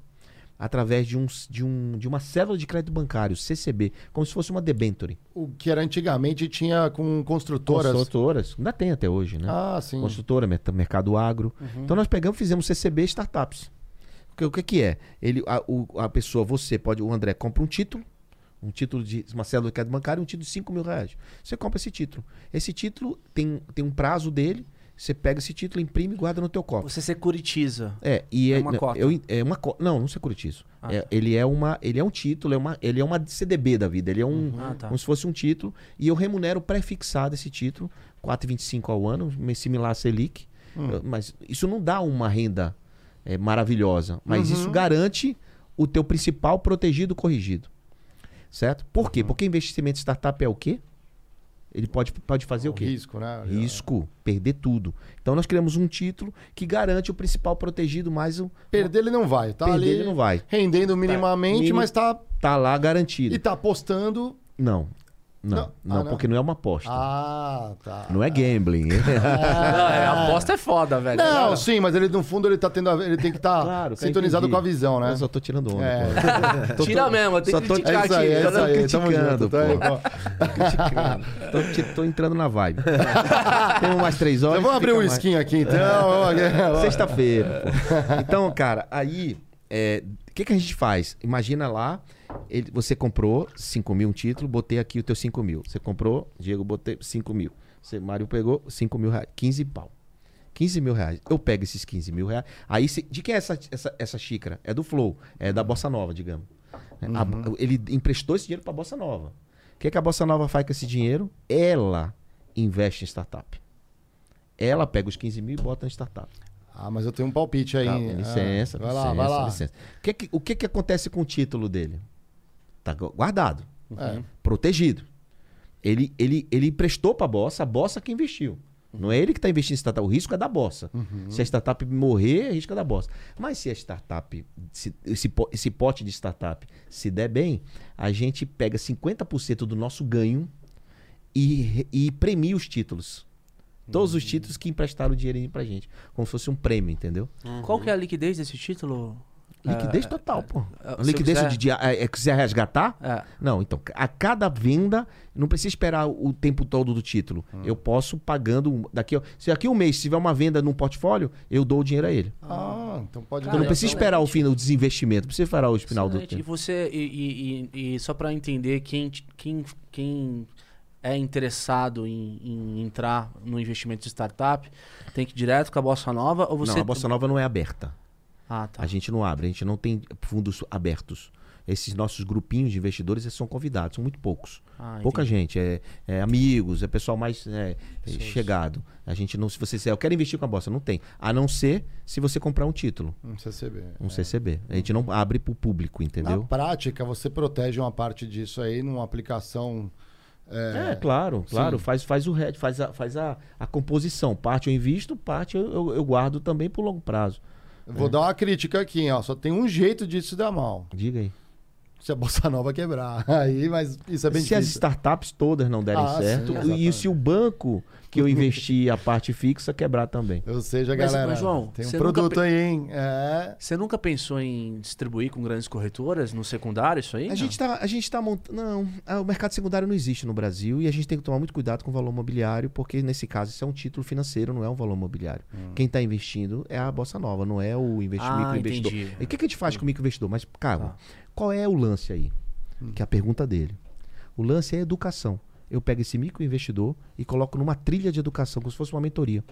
D: através de, um, de, um, de uma célula de crédito bancário, CCB, como se fosse uma debenture.
A: O que era antigamente tinha com construtoras.
D: Construtoras. Ainda tem até hoje, né?
A: Ah, sim.
D: construtora, mer- mercado agro. Então nós pegamos, fizemos CCB startups. Porque o que, que é? Ele, a, o- a pessoa, você pode, o André compra um título, um título de uma célula de crédito bancário, um título de 5 mil reais. Você compra esse título. Esse título tem, tem um prazo dele, você pega esse título, imprime e guarda no teu copo.
C: Você securitiza.
D: É, e
C: É
D: é,
C: uma
D: não,
C: cota.
D: eu- é uma co- não, não securitizo.
C: Ah,
D: É,
C: tá.
D: ele é uma, ele é um título, é uma, ele é uma CDB da vida. Ele é um,
C: Ah, tá.
D: como se fosse um título e eu remunero pré-fixado esse título, 4,25 ao ano, similar a Selic.
C: Hum.
D: Mas isso não dá uma renda é, maravilhosa, mas
C: Uhum.
D: isso garante o teu principal protegido corrigido. Certo? Por
C: Uhum.
D: quê? Porque investimento startup é o quê? Ele pode, pode fazer o quê?
A: Risco, né?
D: Risco, perder tudo. Então nós criamos um título que garante o principal protegido mais o
A: Perder ele não vai. Tá
D: perder
A: ali
D: ele não vai.
A: rendendo minimamente,
D: Mini-
A: mas tá.
D: Tá lá garantido.
A: E tá apostando.
D: Não. Não,
A: Não.
D: não,
A: Ah, não.
D: porque não é uma aposta.
A: Ah, tá.
D: Não é gambling. [laughs]
C: Não, é, a aposta é foda, velho.
A: Não, sim, mas ele no fundo ele tá tendo a- ele tem que estar [laughs]
D: Claro,
A: sintonizado com a visão, né?
D: Eu só tô tirando onda.
A: É.
D: pô. [laughs] Tô-
C: Tira
D: tô-
C: mesmo, tem que
D: tô-
C: criticar
A: É isso aí,
C: aqui.
A: é
D: Tô
A: isso aí. Tamo
D: criticando,
A: junto, tá ó.
D: criticando. tô, ti- tô entrando na vibe. Temos mais três horas.
A: Vamos abrir
D: fica
A: um
D: mais-
A: skin aqui, então.
D: Sexta-feira. pô. Então, cara, aí, é, o que, que a gente faz? Imagina lá, ele- você comprou 5 mil um título, botei aqui o teu 5 mil. Você comprou, Diego, botei 5 mil. Você, Mário pegou 5 mil reais, 15 pau. 15 mil reais. Eu pego esses 15 mil reais. Aí, se- de quem é essa, essa, essa xícara? É do Flow, é da Bossa Nova, digamos. É, a- ele emprestou esse dinheiro para a Bossa Nova. O que, que a Bossa Nova faz com esse dinheiro? Ela investe em startup. Ela pega os 15 mil e bota em startup.
A: Ah, mas eu tenho um palpite aí.
D: Calma,
A: Ah,
D: licença,
A: vai
D: licença,
A: lá, vai lá.
D: licença. O que, que- o que, que acontece com o título dele? Tá gu- guardado,
A: É.
D: protegido. Ele, ele, ele emprestou para a Bossa, a Bossa que investiu. Não é ele que está investindo em startup, o risco é da Bossa. Se a startup morrer, é risco é da Bossa. Mas se a startup, se- esse, esse pote de startup se der bem, a gente pega 50% do nosso ganho e, e premia os títulos. Todos os títulos que emprestaram dinheirinho pra gente. Como se fosse um prêmio, entendeu?
C: Qual que é a liquidez desse título?
D: Liquidez total, pô.
C: é, se
D: liquidez
C: eu
D: de dia. É, é, quiser resgatar?
C: É.
D: Não, então, a cada venda, não precisa esperar o tempo todo do título. Eu posso pagando. Daqui, se daqui um mês tiver uma venda num portfólio, eu dou o dinheiro a ele.
A: Ah, então pode
C: Cara,
D: Então não precisa
C: excelente.
D: esperar o fim do desinvestimento, não precisa esperar o final do
C: Excelente. E
D: tempo.
C: você e, e- e- e só para entender quem, quem, quem é interessado em, em entrar no investimento de startup, tem que ir direto com a Bossa Nova ou você
D: Não, a Bossa Nova não é aberta.
C: Ah, tá.
D: A gente não abre, a gente não tem fundos abertos. Esses nossos grupinhos de investidores são convidados, são muito poucos.
C: Ah,
D: Pouca gente, é, é amigos, é pessoal mais é, é, chegado. A gente não, se você disser, eu quero investir com a bolsa, não tem. A não ser se você comprar um título,
A: Um CCB.
D: um CCB. A gente não abre para o público,
A: Na
D: entendeu?
A: prática, você protege uma parte disso aí numa aplicação.
D: É,
A: É,
D: claro, claro.
A: sim.
D: Faz, faz o head, faz, a, faz a, a composição. Parte eu invisto, parte eu, eu, eu guardo também por longo prazo.
A: Vou dar uma crítica aqui, ó. Só tem um jeito disso dar mal.
D: Diga aí.
A: Se a Bolsa Nova quebrar. [laughs] Aí, mas isso é bem
D: se as
A: difícil.
D: startups todas não derem
A: Ah, sim,
D: certo, e
A: exatamente.
D: se o banco que eu investi a parte fixa quebrar também.
A: Ou seja,
C: Mas,
A: galera,
C: mas, João,
A: tem um
C: você nunca
A: produto
C: pe-
A: aí, hein? É.
C: Você nunca pensou em distribuir com grandes corretoras no secundário isso aí?
D: A
C: não?
D: gente, tá, a gente tá montando. Não, ah, o mercado secundário não existe no Brasil e a gente tem que tomar muito cuidado com o valor imobiliário, porque nesse caso isso é um título financeiro, não é um valor imobiliário. Quem está investindo é a Bossa Nova, não é o investi-
C: Ah,
D: microinvestidor.
C: entendi.
D: E o que, que a gente faz com o microinvestidor? Mas, cara,
C: Tá.
D: qual é o lance aí? Que é a pergunta dele. O lance é educação. Eu pego esse microinvestidor e coloco numa trilha de educação, como se fosse uma mentoria.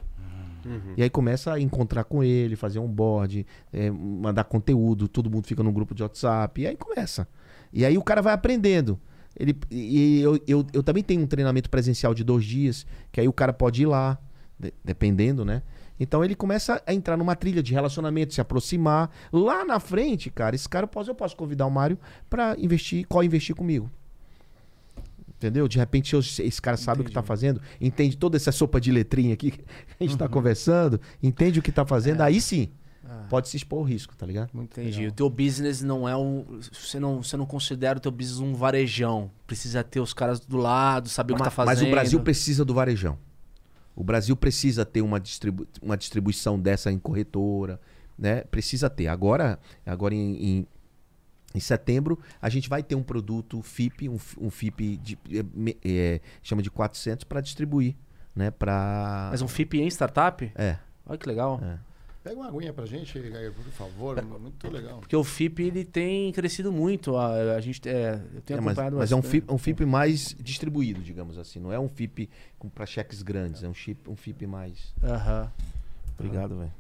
D: E aí começa a encontrar com ele, fazer um board, é, mandar conteúdo, todo mundo fica num grupo de WhatsApp, e aí começa. E aí o cara vai aprendendo. Ele, e eu, eu, eu também tenho um treinamento presencial de dois dias, que aí o cara pode ir lá, de- dependendo, né? Então ele começa a entrar numa trilha de relacionamento, se aproximar. Lá na frente, cara, esse cara pode, eu posso convidar o Mário para investir, co-investir comigo. Entendeu? De repente, esse cara sabe o que está fazendo, entende toda essa sopa de letrinha aqui [laughs] que a gente está conversando, entende o que está fazendo, aí sim, pode se expor ao risco, tá ligado?
A: Muito
C: Entendi.
A: legal.
C: O teu business não é um. Você não, você não considera o teu business um varejão. Precisa ter os caras do lado, saber o que
D: Mas,
C: tá fazendo.
D: mas o Brasil precisa do varejão. O Brasil precisa ter uma, distribu uma distribuição dessa em corretora, né? Precisa ter. Agora, agora em, em, em setembro, a gente vai ter um produto FIP, um, um FIP de, é, é, chama de 400 para distribuir, né? Para
C: Mas um FIP em startup?
D: é.
C: Olha que legal.
A: Pega uma aguinha pra gente, Gaia, por favor. Muito legal.
C: Porque o FIP ele tem crescido muito. A, a gente é, eu tenho
D: É, mas,
C: acompanhado
D: mas é um. FIP, um FIP mais distribuído, digamos assim. Não é um FIP para cheques grandes, é um, chip, um FIP mais.
C: Aham.
D: Obrigado, velho.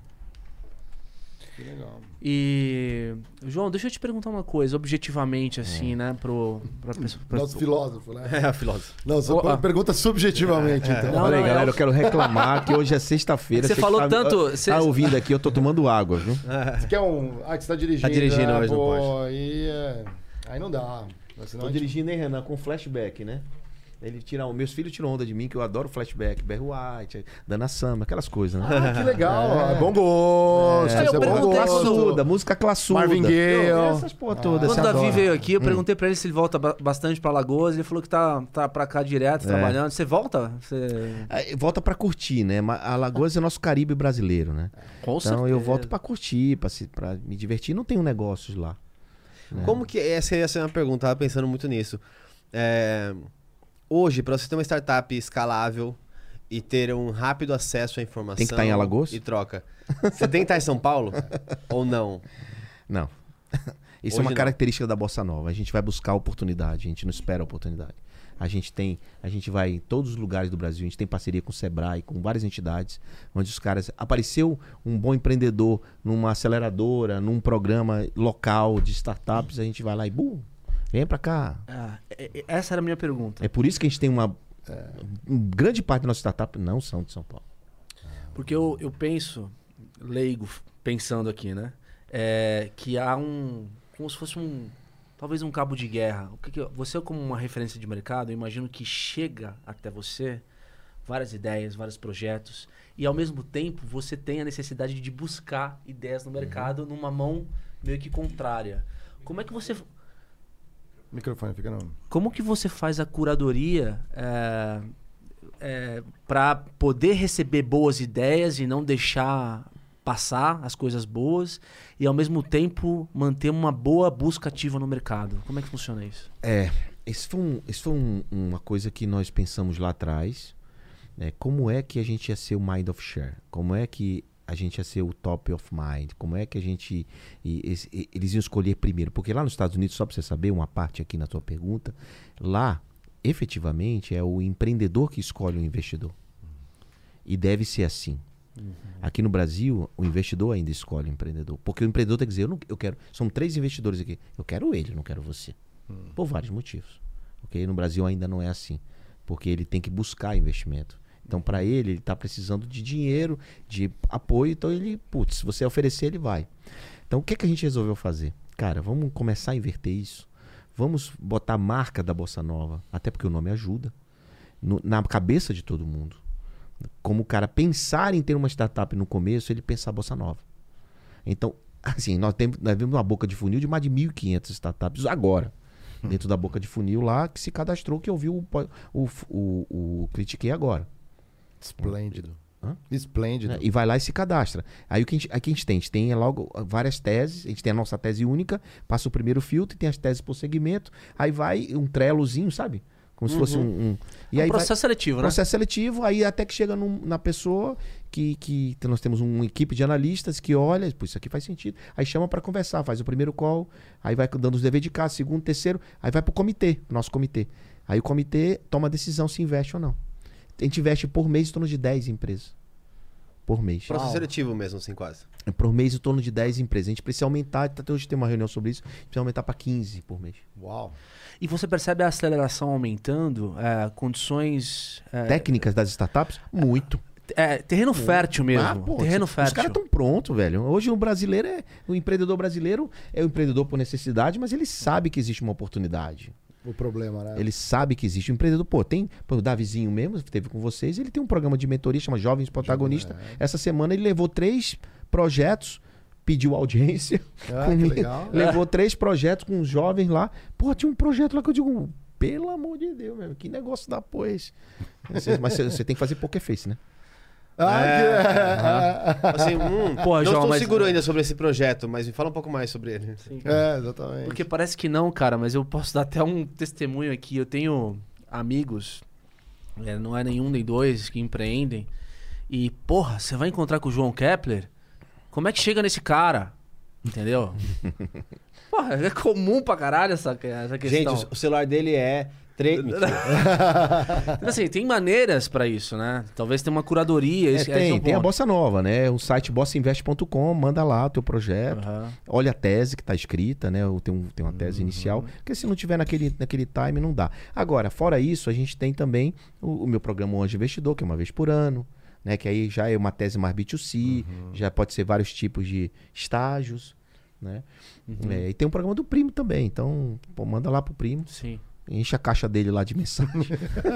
A: Que legal.
C: E. João, deixa eu te perguntar uma coisa, objetivamente,
D: É.
C: assim, né? Pro, pra pessoa. pra-
A: Nosso filósofo, né?
B: É, filósofo.
A: Não, só
C: ah.
A: pergunta subjetivamente, então.
C: Não,
D: Olha aí,
C: não,
D: galera,
C: eu-
D: eu quero reclamar que hoje é sexta-feira.
C: Você falou
D: tá-
C: tanto-
D: Tá
C: você-
D: ouvindo aqui, eu tô tomando água, viu? [laughs]
A: Você quer um. Ah, que você tá dirigindo.
B: Tá dirigindo
A: né?
B: hoje, não pode.
A: Aí, é... aí não dá. Senão
D: Tô
A: gente-
D: dirigindo, hein, Renan, com flashback, né? Ele tira, meus filhos tiram onda de mim, que eu adoro flashback. Barry White, Dana Summer, aquelas coisas, né?
A: Ah, que legal. É. Bom gosto.
C: É, eu
A: é bom gosto.
D: Classuda, música classuda.
A: Marvin Gaye.
D: Eu- Essas porra todas.
C: Quando o Davi
D: adora.
C: veio aqui, eu perguntei pra ele se ele volta ba- bastante pra Lagoas. Ele falou que tá, tá pra cá direto, trabalhando. Você volta? Você...
D: Aí, Volta pra curtir, né? Ma- Alagoas é nosso Caribe brasileiro, né?
C: Com
D: Então eu
C: certeza.
D: volto pra curtir, pra, se, pra me divertir. Não tenho negócios lá.
B: Como que. Essa ia ser uma pergunta, tava pensando muito nisso. É, hoje, para você ter uma startup escalável e ter um rápido acesso à informação.
D: Tem que estar em Alagoas?
B: E troca. Você tem que estar em São Paulo? [laughs] ou não?
D: Não. [laughs] Isso
B: Hoje
D: é uma
B: não.
D: característica da bossa nova. A gente vai buscar oportunidade, a gente não espera a oportunidade. A gente tem, a gente vai em todos os lugares do Brasil, a gente tem parceria com o Sebrae, com várias entidades, onde os caras apareceu um bom empreendedor numa aceleradora, num programa local de startups, a gente vai lá e bum, vem pra cá.
C: Ah, é- é- essa era a minha pergunta.
D: É por isso que a gente tem uma um grande parte da nossa startup não são de São Paulo.
C: Porque eu, eu penso, leigo, pensando aqui, né? É, que há um. Como se fosse um. Talvez um cabo de guerra. O que que você, como uma referência de mercado, eu imagino que chega até você várias ideias, vários projetos. E ao mesmo tempo você tem a necessidade de buscar ideias no mercado numa mão meio que contrária. Como é que você.
A: Microfone, fica não.
C: Como que você faz a curadoria é, para poder receber boas ideias e não deixar passar as coisas boas e ao mesmo tempo manter uma boa busca ativa no mercado. Como é que funciona isso?
D: É, isso foi, um- isso foi um- uma coisa que nós pensamos lá atrás. né? Como é que a gente ia ser o mind of share? Como é que a gente ia ser o top of mind? Como é que a gente. e- e- eles iam escolher primeiro? Porque lá nos Estados Unidos, só para você saber, uma parte aqui na tua pergunta, lá, efetivamente, é o empreendedor que escolhe o investidor. E deve ser assim. Aqui no Brasil, o investidor ainda escolhe o empreendedor. Porque o empreendedor tem que dizer, eu, não, eu quero. São três investidores aqui. Eu quero ele, não quero você. Por vários motivos. Ok? No Brasil ainda não é assim. Porque ele tem que buscar investimento. Então, para ele, ele está precisando de dinheiro, de apoio. Então, ele, putz, se você oferecer, ele vai. Então, o que, que a gente resolveu fazer? Cara, vamos começar a inverter isso. Vamos botar a marca da Bossa Nova. Até porque o nome ajuda. no- na cabeça de todo mundo. Como o cara pensar em ter uma startup no começo, ele pensar Bossa Nova. Então, [laughs] assim, nós temos, nós vemos uma boca de funil de mais de 1.500 startups agora. Dentro da boca de funil lá, que se cadastrou, que ouviu o, o, o, o Critiquei agora.
A: Esplêndido.
D: Hã?
A: Esplêndido.
D: né? E vai lá e se cadastra. Aí o que a gente, que a gente tem? A gente tem logo várias teses, a gente tem a nossa tese única, passa o primeiro filtro, tem as teses por segmento, aí vai um trelozinho, sabe? Como se fosse um. um- e
C: É um
D: aí vai-
C: processo seletivo, né?
D: Processo seletivo, aí até que chega num- na pessoa que, que nós temos uma equipe de analistas que olha, pô, isso aqui faz sentido. Aí chama para conversar, faz o primeiro call, aí vai dando os deveres de casa, segundo, terceiro, aí vai pro comitê, nosso comitê. Aí o comitê toma a decisão se investe ou não. A gente investe por mês em torno de 10 empresas. Por mês.
B: Processo seletivo mesmo, assim, quase.
D: É Por mês em torno de 10 empresas. A gente precisa aumentar, até hoje tem uma reunião sobre isso, precisa aumentar para 15 por mês.
A: Uau.
C: E você percebe a aceleração aumentando, é, condições. É,
D: Técnicas das startups? Muito.
C: é, terreno fértil mesmo.
D: Ah, pô,
C: terreno
D: os
C: fértil.
D: caras estão prontos, velho. Hoje o brasileiro é. O empreendedor brasileiro é o empreendedor por necessidade, mas ele sabe que existe uma oportunidade.
A: O problema, né?
D: Ele sabe que existe um empreendedor. Pô, tem. Pô, o Davizinho mesmo, teve com vocês, ele tem um programa de mentoria, chama Jovens Protagonistas. Essa semana ele levou três projetos, pediu audiência.
A: Ah, legal.
D: Levou três projetos com os jovens lá. Pô, tinha um projeto lá que eu digo. Pelo amor de Deus, meu, que negócio da porra é Mas você você tem que fazer poker face, né?
A: Ah, que- [laughs]
B: Assim, hum,
C: Pô,
B: não
C: João,
B: estou
C: mas-
B: seguro ainda sobre esse projeto, mas me fala um pouco mais sobre ele.
A: É, exatamente.
C: Porque parece que não, cara, mas eu posso dar até um testemunho aqui. Eu tenho amigos, é, não é nenhum nem dois, que empreendem. E, porra, você vai encontrar com o João Kepler? Como é que chega nesse cara? Entendeu? [laughs] porra, é comum pra caralho essa, essa
B: Gente,
C: questão.
B: o- o celular dele é. Tre... [laughs]
C: Então, [laughs] assim, tem maneiras pra isso, né? Talvez tenha uma curadoria.
D: É,
C: esse- esse é
D: tem, tem a. Bossa Nova, né? O site bossainvest.com, manda lá o teu projeto.
C: Aham.
D: Olha a tese que está escrita, né? Ou Tem, um, tem uma tese inicial. Porque se não tiver naquele, naquele time, não dá. Agora, fora isso, a gente tem também o, o meu programa Anjo Investidor, que é uma vez por ano. Né, que aí já é uma tese mais B2C, já pode ser vários tipos de estágios, né? É, e tem um programa do primo também, então pô, manda lá pro primo,
C: Sim.
D: Enche a caixa dele lá de mensagem.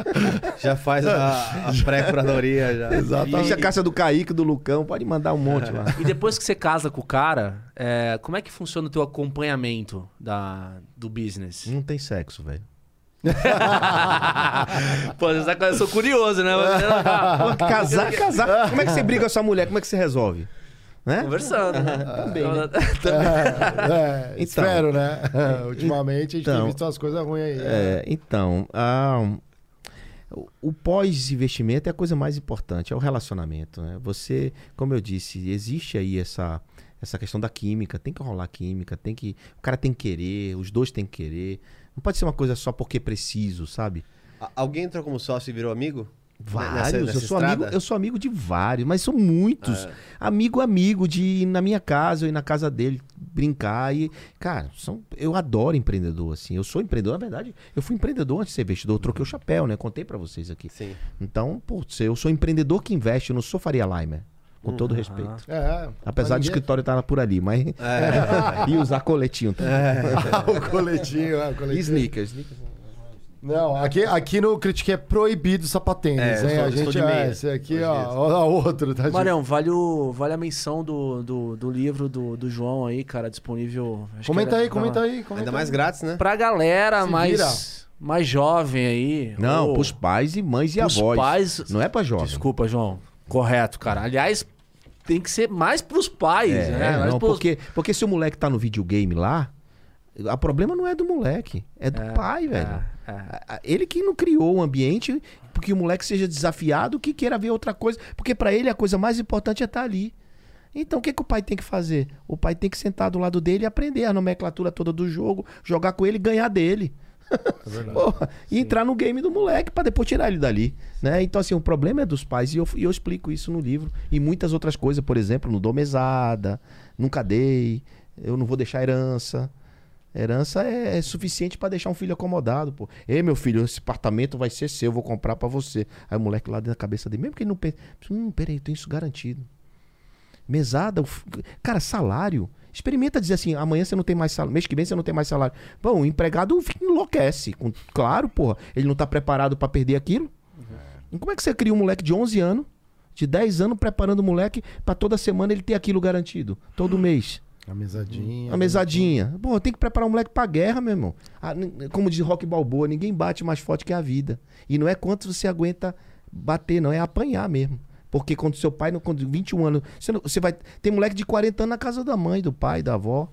D: [laughs]
B: Já faz a, a pré-curadoria já.
D: enche a caixa do Kaique, do Lucão, pode mandar um monte lá.
C: E depois que você casa com o cara, é, como é que funciona o teu acompanhamento da, do business?
D: Não tem sexo, velho. [laughs]
C: Pô, eu sou curioso, né? [laughs]
D: Casar, casar. Como é que você briga com a sua mulher? Como é que você resolve? Né?
C: Conversando.
D: Também, né? [laughs] [laughs]
A: É,
D: Então.
A: espero, né? [laughs] Ultimamente a gente tem
D: Então.
A: visto umas coisas ruins aí.
D: É, então, o- pós-investimento é a coisa mais importante, é o relacionamento. Né? Você, como eu disse, existe aí essa, essa questão da química, tem que rolar química, tem que. O cara tem que querer, os dois têm que querer. Não pode ser uma coisa só porque é preciso, sabe?
B: A- Alguém entrou como sócio e virou amigo?
D: Vários,
B: Nessa- nessa
D: eu, sou
B: estrada?
D: amigo, eu sou amigo de vários, mas são muitos. Amigo, amigo, de ir na minha casa ou ir na casa dele brincar. E, cara, são, eu adoro empreendedor, assim. Eu sou empreendedor, na verdade, eu fui empreendedor antes de ser investidor, eu troquei o chapéu, né? Contei pra vocês aqui.
B: Sim.
D: Então, putz, eu sou empreendedor que investe, eu não sou Faria Limer. Com todo respeito.
A: É,
D: Apesar do
A: ninguém-
D: escritório estar por ali, mas. [laughs] e usar coletinho também. [laughs]
A: o coletinho, é, o
D: E
A: coletinho.
D: sneakers. sneakers.
A: Não, aqui, aqui no Critique é proibido sapatênis,
B: É,
A: hein?
B: sou-
A: a gente
B: de
A: é, esse aqui,
B: de
A: ó, ó, outro, tá?
C: Marião, vale, o, vale a menção do, do, do livro do, do João aí, cara, disponível. acho que
A: Comenta
C: era-
A: aí, comenta aí. Comenta
B: Ainda mais
A: aí.
B: grátis, né?
C: Pra galera
A: Se
C: mais, mais jovem aí.
D: Não,
C: ou
D: pros pais e mães e
C: pros
D: avós.
C: pais.
D: Não é pra jovem.
C: Desculpa, João. Correto, cara. Aliás, tem que ser mais pros pais,
D: É,
C: né? Mais
D: não,
C: pros-
D: porque, porque se o moleque tá no videogame lá, o problema não é do moleque, é do pai, velho.
C: É.
D: Ele que não criou o ambiente porque o moleque seja desafiado, que queira ver outra coisa. Porque pra ele a coisa mais importante é estar ali. Então o que, que o pai tem que fazer? O pai tem que sentar do lado dele e aprender a nomenclatura toda do jogo, jogar com ele e ganhar dele. [laughs] Porra, e entrar no game do moleque pra depois tirar ele dali. Né? Então, assim, o problema é dos pais. E eu, e eu explico isso no livro. E muitas outras coisas, por exemplo, não dou mesada, nunca dei, eu não vou deixar herança. Herança é, é suficiente pra deixar um filho acomodado, pô. Ei, meu filho, esse apartamento vai ser seu, eu vou comprar pra você. Aí o moleque lá dentro da cabeça dele, mesmo que ele não pense, hum, peraí, eu tenho isso garantido. Mesada, cara, salário. Experimenta dizer assim, amanhã você não tem mais salário, mês que vem você não tem mais salário. Bom, o empregado enlouquece. Claro, porra, ele não tá preparado pra perder aquilo. E Como é que você cria um moleque de 11 anos, de 10 anos, preparando o moleque pra toda semana ele ter aquilo garantido, todo [gasps] mês?
A: A mesadinha.
D: A mesadinha. Pô, tem que preparar um moleque pra guerra, meu irmão. Ah, como diz Rock Balboa, ninguém bate mais forte que a vida. E não é quanto você aguenta bater, não, é apanhar mesmo. Porque quando seu pai, não- quando 21 anos, você, não- você vai. Tem moleque de 40 anos na casa da mãe, do pai, da avó.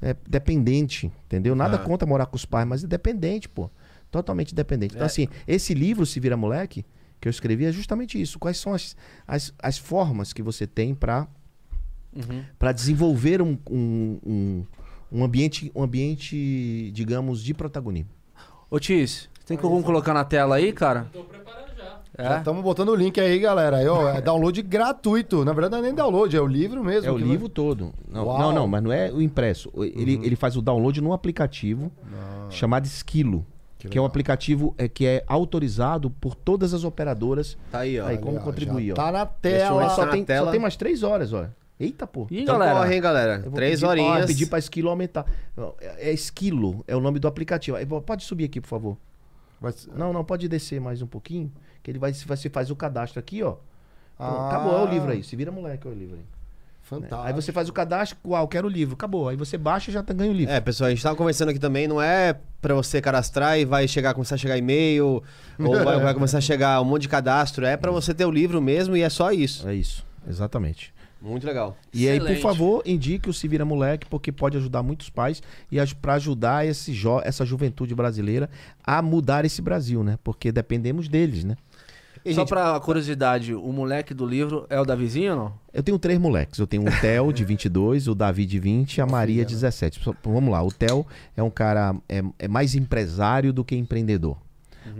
D: É dependente, entendeu? Nada
B: Ah.
D: contra morar com os pais, mas é dependente, pô. Totalmente dependente. Então,
B: É.
D: assim, esse livro, Se Vira Moleque, que eu escrevi, é justamente isso. Quais são as, as, as formas que você tem pra
C: Uhum.
D: para desenvolver um, um, um, um ambiente, um ambiente, digamos, de protagonismo.
C: Ô, Tis, tem como colocar na tela aí, cara?
H: Tô preparando já.
C: É?
A: Estamos botando o link aí, galera. Aí, ó, é download gratuito. Na verdade, não é nem download, é o livro mesmo.
D: É o
A: que
D: livro todo. Não, não, não, mas não é o impresso. Ele, ele faz o download num aplicativo chamado Esquilo. Que, é um aplicativo é, que é autorizado por todas as operadoras.
B: Tá aí, ó.
D: Aí,
A: vai-
D: como
A: ó,
D: contribuir,
A: já
D: ó.
A: Tá na tela.
D: Só
B: tá na
D: tem,
B: tela.
D: só tem mais três horas, ó. Eita, pô.
C: Ih,
B: Então
C: galera.
B: corre, hein, galera.
D: Vou
B: Três
D: pedir, ó,
B: horinhas.
D: pedir pra Esquilo aumentar. É Esquilo, é o nome do aplicativo. Pode subir aqui, por favor.
A: Ser-
D: Não, não, pode descer mais um pouquinho. Que ele vai, você faz o cadastro aqui, ó. Pronto,
A: Ah.
D: Acabou, é o livro aí. Se vira moleque, é o livro aí.
A: Fantástico.
D: Aí você faz o cadastro, qual? Quero o livro. Acabou. Aí você baixa e já tá, ganha o livro.
B: É, pessoal, a gente tava conversando aqui também, não é pra você cadastrar e vai chegar, começar a chegar e-mail, ou vai, [laughs] vai começar a chegar um monte de cadastro, é pra você ter o livro mesmo e é só isso.
D: É isso, exatamente.
B: Muito legal.
D: E aí, por
C: Excelente.
D: favor, indique o Se Vira Moleque, porque pode ajudar muitos pais e pra ajudar esse jo essa juventude brasileira a mudar esse Brasil, né? Porque dependemos deles, né?
B: E,
C: Só
B: gente,
C: pra curiosidade, o moleque do livro é o Davizinho ou não?
D: Eu tenho três moleques. Eu tenho o Theo, de [laughs] 22, o Davi, de 20 e a Maria, de 17. Só- Vamos lá. O Theo é um cara... É, é mais empresário do que empreendedor.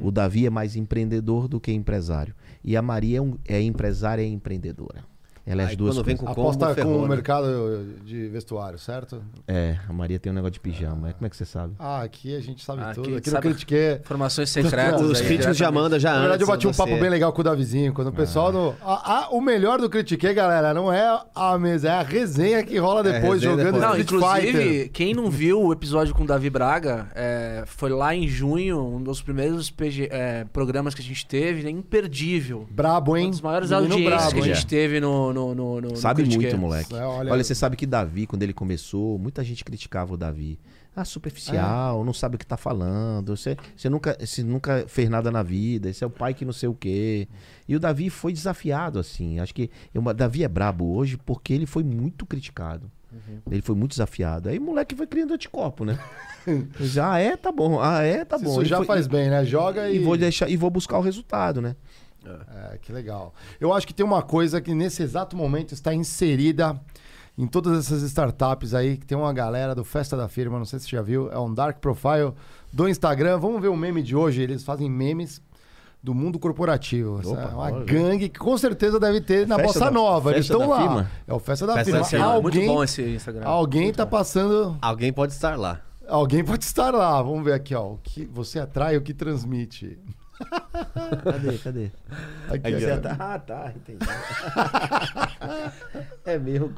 D: O Davi é mais empreendedor do que empresário. E a Maria é, um- é empresária e empreendedora. Ela é as
B: Aí
D: duas
B: quando vem
D: coisas.
B: com combo,
A: Aposta
B: ferrou,
A: com o
B: né?
A: mercado de vestuário, certo?
D: É, a Maria tem um negócio de pijama. Como é que você sabe?
A: Ah, aqui a gente sabe
C: Aqui
A: tudo. Aqui
C: sabe-
A: no Critiquei.
C: Informações secretas.
B: Os
C: aí,
B: críticos já
C: diretamente.
B: mandam já
A: Na verdade, eu bati um papo bem legal com o Davizinho. Quando o pessoal do. A- a- o melhor do Critiquei, galera, não é a mesa, é a resenha que rola depois
B: resenha
A: jogando
B: depois.
C: Não,
A: Street
C: inclusive,
A: Fighter.
C: quem não viu o episódio com o Davi Braga, é, foi lá em junho, um dos primeiros PG, é, programas que a gente teve, é imperdível.
A: Brabo, hein?
C: Uma das maiores
A: Menino
C: audiências
A: brabo,
C: que a
A: hein?
C: gente teve no, no, no, no
D: Sabe
C: no
D: muito, moleque.
A: É, olha-
D: olha... você sabe que Davi, quando ele começou, muita gente criticava o Davi. Ah, superficial, não sabe o que tá falando. Você, você, nunca, você nunca fez nada na vida. Esse é o pai que não sei o quê. E o Davi foi desafiado, assim. Acho que o Davi é brabo hoje porque ele foi muito criticado. Ele foi muito desafiado. Aí o moleque foi criando anticorpo, né? [laughs] Já ah, é, tá bom. Ah, é, tá bom.
A: Isso já
D: foi-
A: faz bem, né? Joga e.
D: E vou deixar e vou buscar o resultado, né?
A: É, que legal. Eu acho que tem uma coisa que nesse exato momento está inserida em todas essas startups aí, que tem uma galera do Festa da Firma, não sei se você já viu, é um dark profile do Instagram. Vamos ver o meme de hoje, eles fazem memes do mundo corporativo.
D: Opa,
A: é uma
D: olha.
A: gangue que com certeza deve ter na
D: Festa
A: Bossa
D: da-
A: Nova. Eles estão lá.
D: Firma?
A: É o Festa da
B: Festa
A: Firma.
B: da Firma.
C: Muito
A: Alguém,
C: bom esse Instagram.
A: alguém tá passando.
B: Alguém pode estar lá.
A: Alguém pode estar lá. Vamos ver aqui, ó. O que você atrai o que transmite.
D: Cadê? Cadê?
A: Aqui, ó.
D: tá- Ah, tá, entendi. [laughs] é mesmo,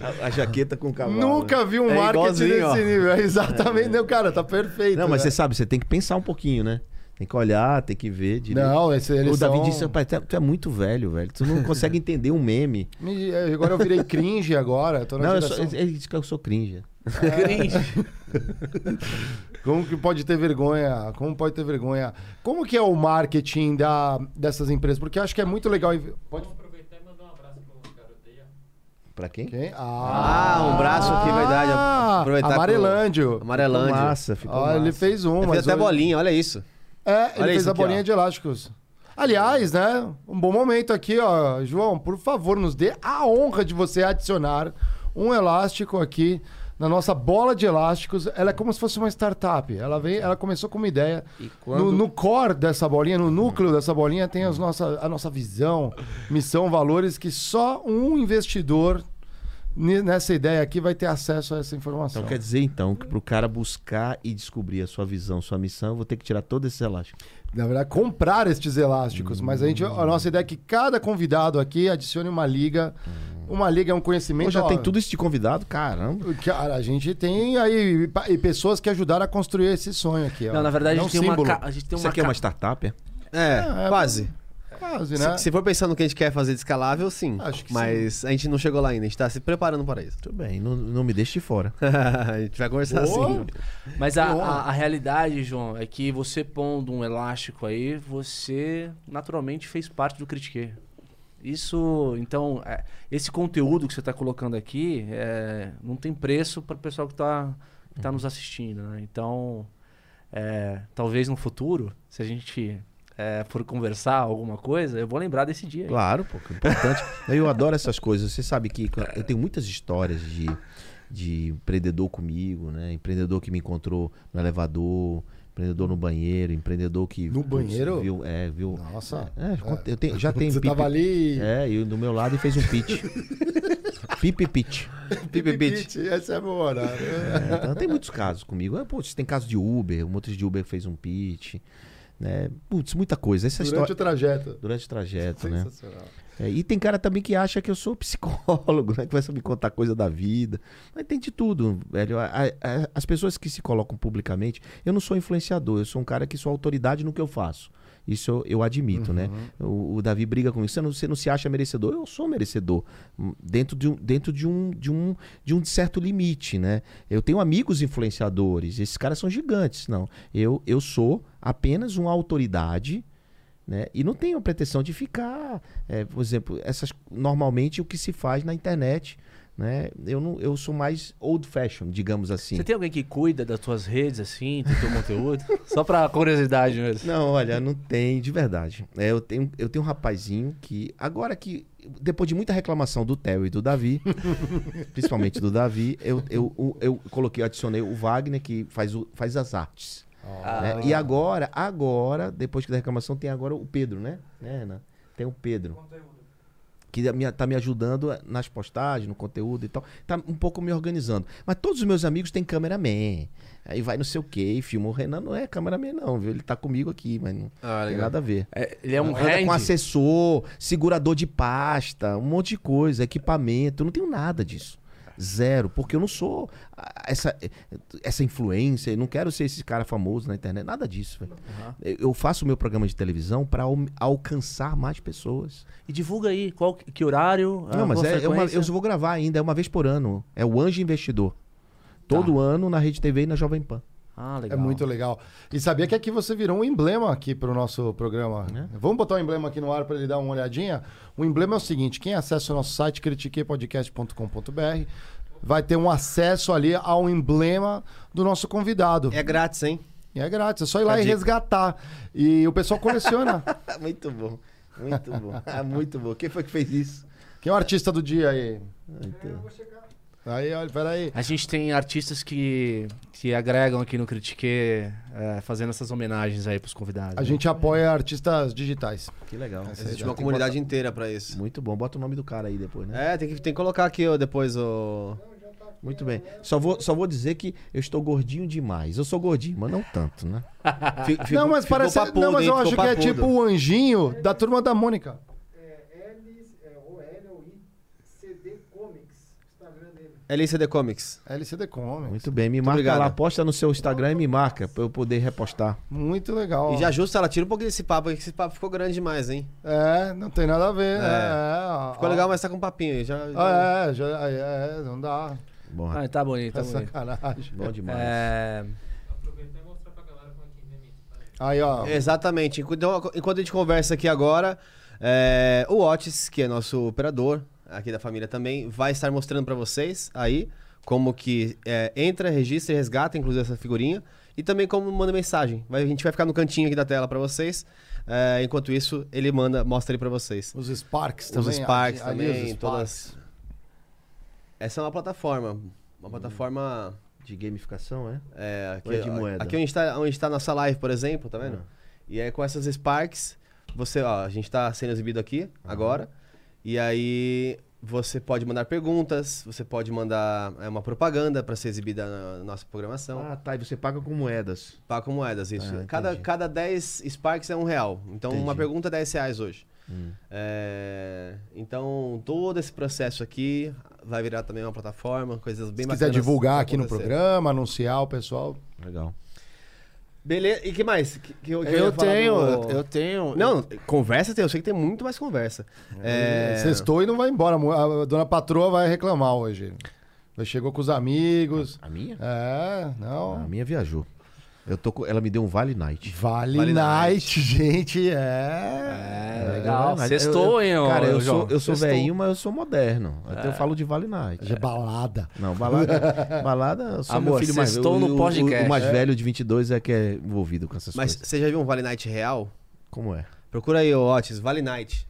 D: a, a jaqueta com o cavalo.
A: Nunca vi um
B: É
A: marketing desse
B: ó.
A: nível. É exatamente. Não, cara, tá perfeito.
D: Não, mas
A: né?
D: você sabe, você tem que pensar um pouquinho, né? Tem que olhar, tem que ver direito.
A: Não, esse, eles
D: o Davi
A: são...
D: disse, pai, tu é- tu é muito velho, velho. Tu não consegue [laughs] entender um meme.
A: Me- é, Agora eu virei cringe agora. eu Tô na
D: Não, eu sou- ele disse que eu sou cringe.
C: Cringe. [laughs]
A: Como que pode ter vergonha? Como pode ter vergonha? Como que é o marketing da, dessas empresas? Porque eu acho que é muito legal. Pode...
H: Vamos aproveitar e mandar um abraço pro ó.
D: Pra quem?
A: Quem?
B: Ah, um braço aqui, verdade. Aproveitar que o-
A: Amarelândio.
B: Amarelândia.
D: Massa, ficou
A: ele fez um,
B: fiz
A: mas
B: até
A: hoje-
B: bolinha, olha isso.
A: É, ele
B: Olha
A: fez a
B: aqui,
A: bolinha
B: ó.
A: de elásticos. Aliás, né? Um bom momento aqui, ó. João, por favor, nos dê a honra de você adicionar um elástico aqui na nossa bola de elásticos. Ela é como se fosse uma startup. Ela vem, ela começou com uma ideia.
D: E quando-
A: No, no core dessa bolinha, no núcleo dessa bolinha, tem as nossa, a nossa visão, missão, valores que só um investidor nessa ideia aqui vai ter acesso a essa informação.
D: Então quer dizer então que pro cara buscar e descobrir a sua visão, sua missão, eu vou ter que tirar todo esse elástico.
A: Na verdade, comprar estes elásticos. Mas a, gente, a nossa ideia é que cada convidado aqui adicione uma liga. Uma liga é um conhecimento.
D: Pô, já
A: ó,
D: tem tudo isso de convidado, caramba.
A: Cara, a gente tem aí e pessoas que ajudaram a construir esse sonho aqui. ó.
C: Não, na verdade,
A: É
C: a
A: um
C: gente, tem uma, a gente tem
D: Isso
C: uma
D: aqui é uma startup, é?
B: É,
A: é,
B: quase.
A: Quase,
B: Se,
A: né?
B: se for pensando no que a gente quer fazer de escalável, sim.
A: Acho que
B: Mas a gente não chegou lá ainda, a gente tá se preparando para isso.
D: Tudo bem, não, não me deixe de fora. [laughs]
B: a gente vai conversar
A: Boa.
B: assim.
C: Mas a, a, a realidade, João, é que você pondo um elástico aí, você naturalmente fez parte do Critique. Isso, então, é, esse conteúdo que você está colocando aqui é, não tem preço para o pessoal que está que tá nos assistindo, né? Então, é, talvez no futuro, se a gente é, for conversar alguma coisa, eu vou lembrar desse dia. aí.
D: Claro, pô, que importante. [laughs] eu adoro essas coisas. Você sabe que eu tenho muitas histórias de, de empreendedor comigo, né? Empreendedor que me encontrou no elevador, empreendedor no banheiro, empreendedor que.
A: No banheiro?
D: Viu, é, viu.
A: Nossa.
D: É, eu tenho, já tem
A: Você
D: pipi-
A: tava ali.
D: É, e do meu lado e fez um pitch. [laughs] Pipi pitch.
B: Pipi Beach.
A: Essa é boa, né?
D: É, então tem muitos casos comigo. É, putz, tem caso de Uber, um motorista de Uber fez um pitch. Né? Putz, muita coisa. Essa
A: Durante o
D: história.
A: trajeto.
D: Durante o trajeto, né? É, e tem cara também que acha que eu sou psicólogo, né? Que vai me contar coisa da vida. Mas tem de tudo, velho. A- a- as pessoas que se colocam publicamente, eu não sou influenciador, eu sou um cara que sou autoridade no que eu faço. Isso eu, eu admito, né? O, o Davi briga comigo. Você não, você não se acha merecedor? Eu sou merecedor. Hum, Dentro, de um, dentro de, um, de, um, de um certo limite, né? Eu tenho amigos influenciadores. Esses caras são gigantes. Não. Eu, eu sou apenas uma autoridade né? E não tenho a pretensão de ficar, é, por exemplo, essas normalmente o que se faz na internet, né? Eu não, eu sou mais old fashion, digamos assim.
C: Você tem alguém que cuida das suas redes, assim, do teu conteúdo? [laughs] Só pra curiosidade mesmo.
D: Não, olha, não tem, de verdade. É, eu, tenho, eu tenho um rapazinho que, agora que, depois de muita reclamação do Theo e do Davi, [laughs] principalmente do Davi, eu, eu, eu, eu coloquei, eu adicionei o Wagner, que faz, o, faz as artes. né? E agora, agora, depois que da reclamação, tem agora o Pedro, né? né Renan? Tem o Pedro. Que me- tá me ajudando nas postagens, no conteúdo e tal. Tá um pouco me organizando. Mas todos os meus amigos têm cameraman. Aí vai não sei o quê, filma. O Renan não é cameraman, não, viu? Ele tá comigo aqui, mas não
B: Ah,
D: tem
B: legal.
D: nada a ver.
C: É, ele é um
D: Anda
C: hand.
D: com assessor, segurador de pasta, um monte de coisa, equipamento. Eu não tenho nada disso. Zero, porque eu não sou essa, essa influência, eu não quero ser esse cara famoso na internet, nada disso. velho. Eu- faço o meu programa de televisão para alcançar mais pessoas.
C: E divulga aí qual que horário.
D: não, mas é, é uma, eu vou gravar ainda, é uma vez por ano. É o Anjo Investidor. Todo ano na Rede TV e na Jovem Pan.
C: Ah,
A: É
C: legal.
A: muito legal. E sabia que aqui você virou um emblema aqui pro nosso programa. Vamos botar o emblema aqui no ar para ele dar uma olhadinha? O emblema é o seguinte: quem acessa o nosso site, critiquepodcast.com.br, vai ter um acesso ali ao emblema do nosso convidado.
B: É grátis, hein?
A: E é grátis, é só ir lá
B: A
A: e
B: dica.
A: resgatar. E o pessoal coleciona. [laughs]
D: muito bom, muito bom. Ah, muito bom. Quem foi que fez isso?
A: Quem é o artista do dia aí?
D: Então,
A: Aí, olha, peraí.
C: A gente tem artistas que, que agregam aqui no Critique, é, fazendo essas homenagens aí pros convidados.
A: A
C: né?
A: gente apoia artistas digitais.
D: que legal.
B: Existe uma comunidade inteira pra isso.
D: Muito bom. Bota o nome do cara aí depois, né?
B: É, tem que, tem que colocar aqui ó, depois o.
D: Muito bem. Só vou, só vou dizer que eu estou gordinho demais. Eu sou gordinho, mas não tanto, né?
B: Fi- [laughs] ficou-
A: não, mas parece.
B: papudo,
A: não, mas eu acho que é
B: papudo.
A: tipo o anjinho da turma da Mônica.
B: LCD Comics.
A: LCD Comics.
D: Muito bem. Me marca
B: obrigado.
D: lá, posta no seu Instagram e me marca pra eu poder repostar.
A: Muito legal.
B: E já justa, ela tira um pouquinho desse papo aí, que esse papo ficou grande demais, hein?
A: É, não tem nada a ver, né? É, ó,
B: Ficou
A: ó.
B: legal, mas tá com um papinho aí. Já, já-
A: Ah, é, já, é, é, não dá.
D: Bom,
C: Ah, tá bonito, tá
A: É
C: bonito.
A: sacanagem.
D: bom demais.
C: É,
A: Aí, ó.
B: Exatamente. Então, enquanto a gente conversa aqui agora, é, o Otis, que é nosso operador, aqui da família também, vai estar mostrando pra vocês aí como que é, entra, registra e resgata, inclusive essa figurinha. E também como manda mensagem. Vai- a gente vai ficar no cantinho aqui da tela pra vocês. É, enquanto isso, ele manda, mostra ali pra vocês.
A: Os Sparks
B: Os
A: também.
B: Sparks
A: ali- ali
B: também,
A: os Sparks.
B: todas. Essa é uma plataforma. Uma plataforma.
D: De gamificação, é?
B: É, aqui,
D: é de moeda?
B: aqui onde está onde tá a nossa live, por exemplo, tá
A: Ah.
B: vendo? E aí com essas Sparks, você, ó, a gente tá sendo exibido aqui agora. E aí você pode mandar perguntas, você pode mandar é, uma propaganda para ser exibida na nossa programação.
D: Ah, tá. E você paga com moedas.
B: Paga com moedas, isso.
D: Ah,
B: cada, cada 10 Sparks é um real. Então uma
D: Entendi.
B: pergunta é 10 reais hoje.
D: Hum.
B: É, então todo esse processo aqui vai virar também uma plataforma, coisas bem
A: Se quiser
B: bacanas
A: divulgar
B: vão
A: aqui no programa, anunciar o pessoal.
D: Legal.
B: Beleza, e que mais? Que, que eu, que
H: Eu
B: falar
H: tenho,
B: do-
H: eu tenho.
B: Não, conversa tem, eu sei que tem muito mais conversa. É...
A: Sextou e não vai embora. A dona patroa vai reclamar hoje. Chegou com os amigos.
D: A minha?
A: É, não.
D: A minha viajou. Eu tô com... Ela me deu um Vale Night.
A: Vale,
B: Vale
A: Night, gente, é.
C: É, legal.
D: Vale Night.
C: Sextou, hein, ô,
D: Cara, eu
C: João?
D: sou, eu sou velhinho, mas eu sou moderno. Até eu falo de Vale Night.
A: É balada.
D: Não, balada. [laughs] balada, eu sou
C: Amor,
D: meu filho mais
C: sextou
D: o-
C: no
D: o- o-
C: podcast.
D: O mais velho de 22 é que é envolvido com essas
B: Mas
D: coisas.
B: você já viu um Vale Night real?
D: Como é?
B: Procura aí, ô Otis, Vale Night.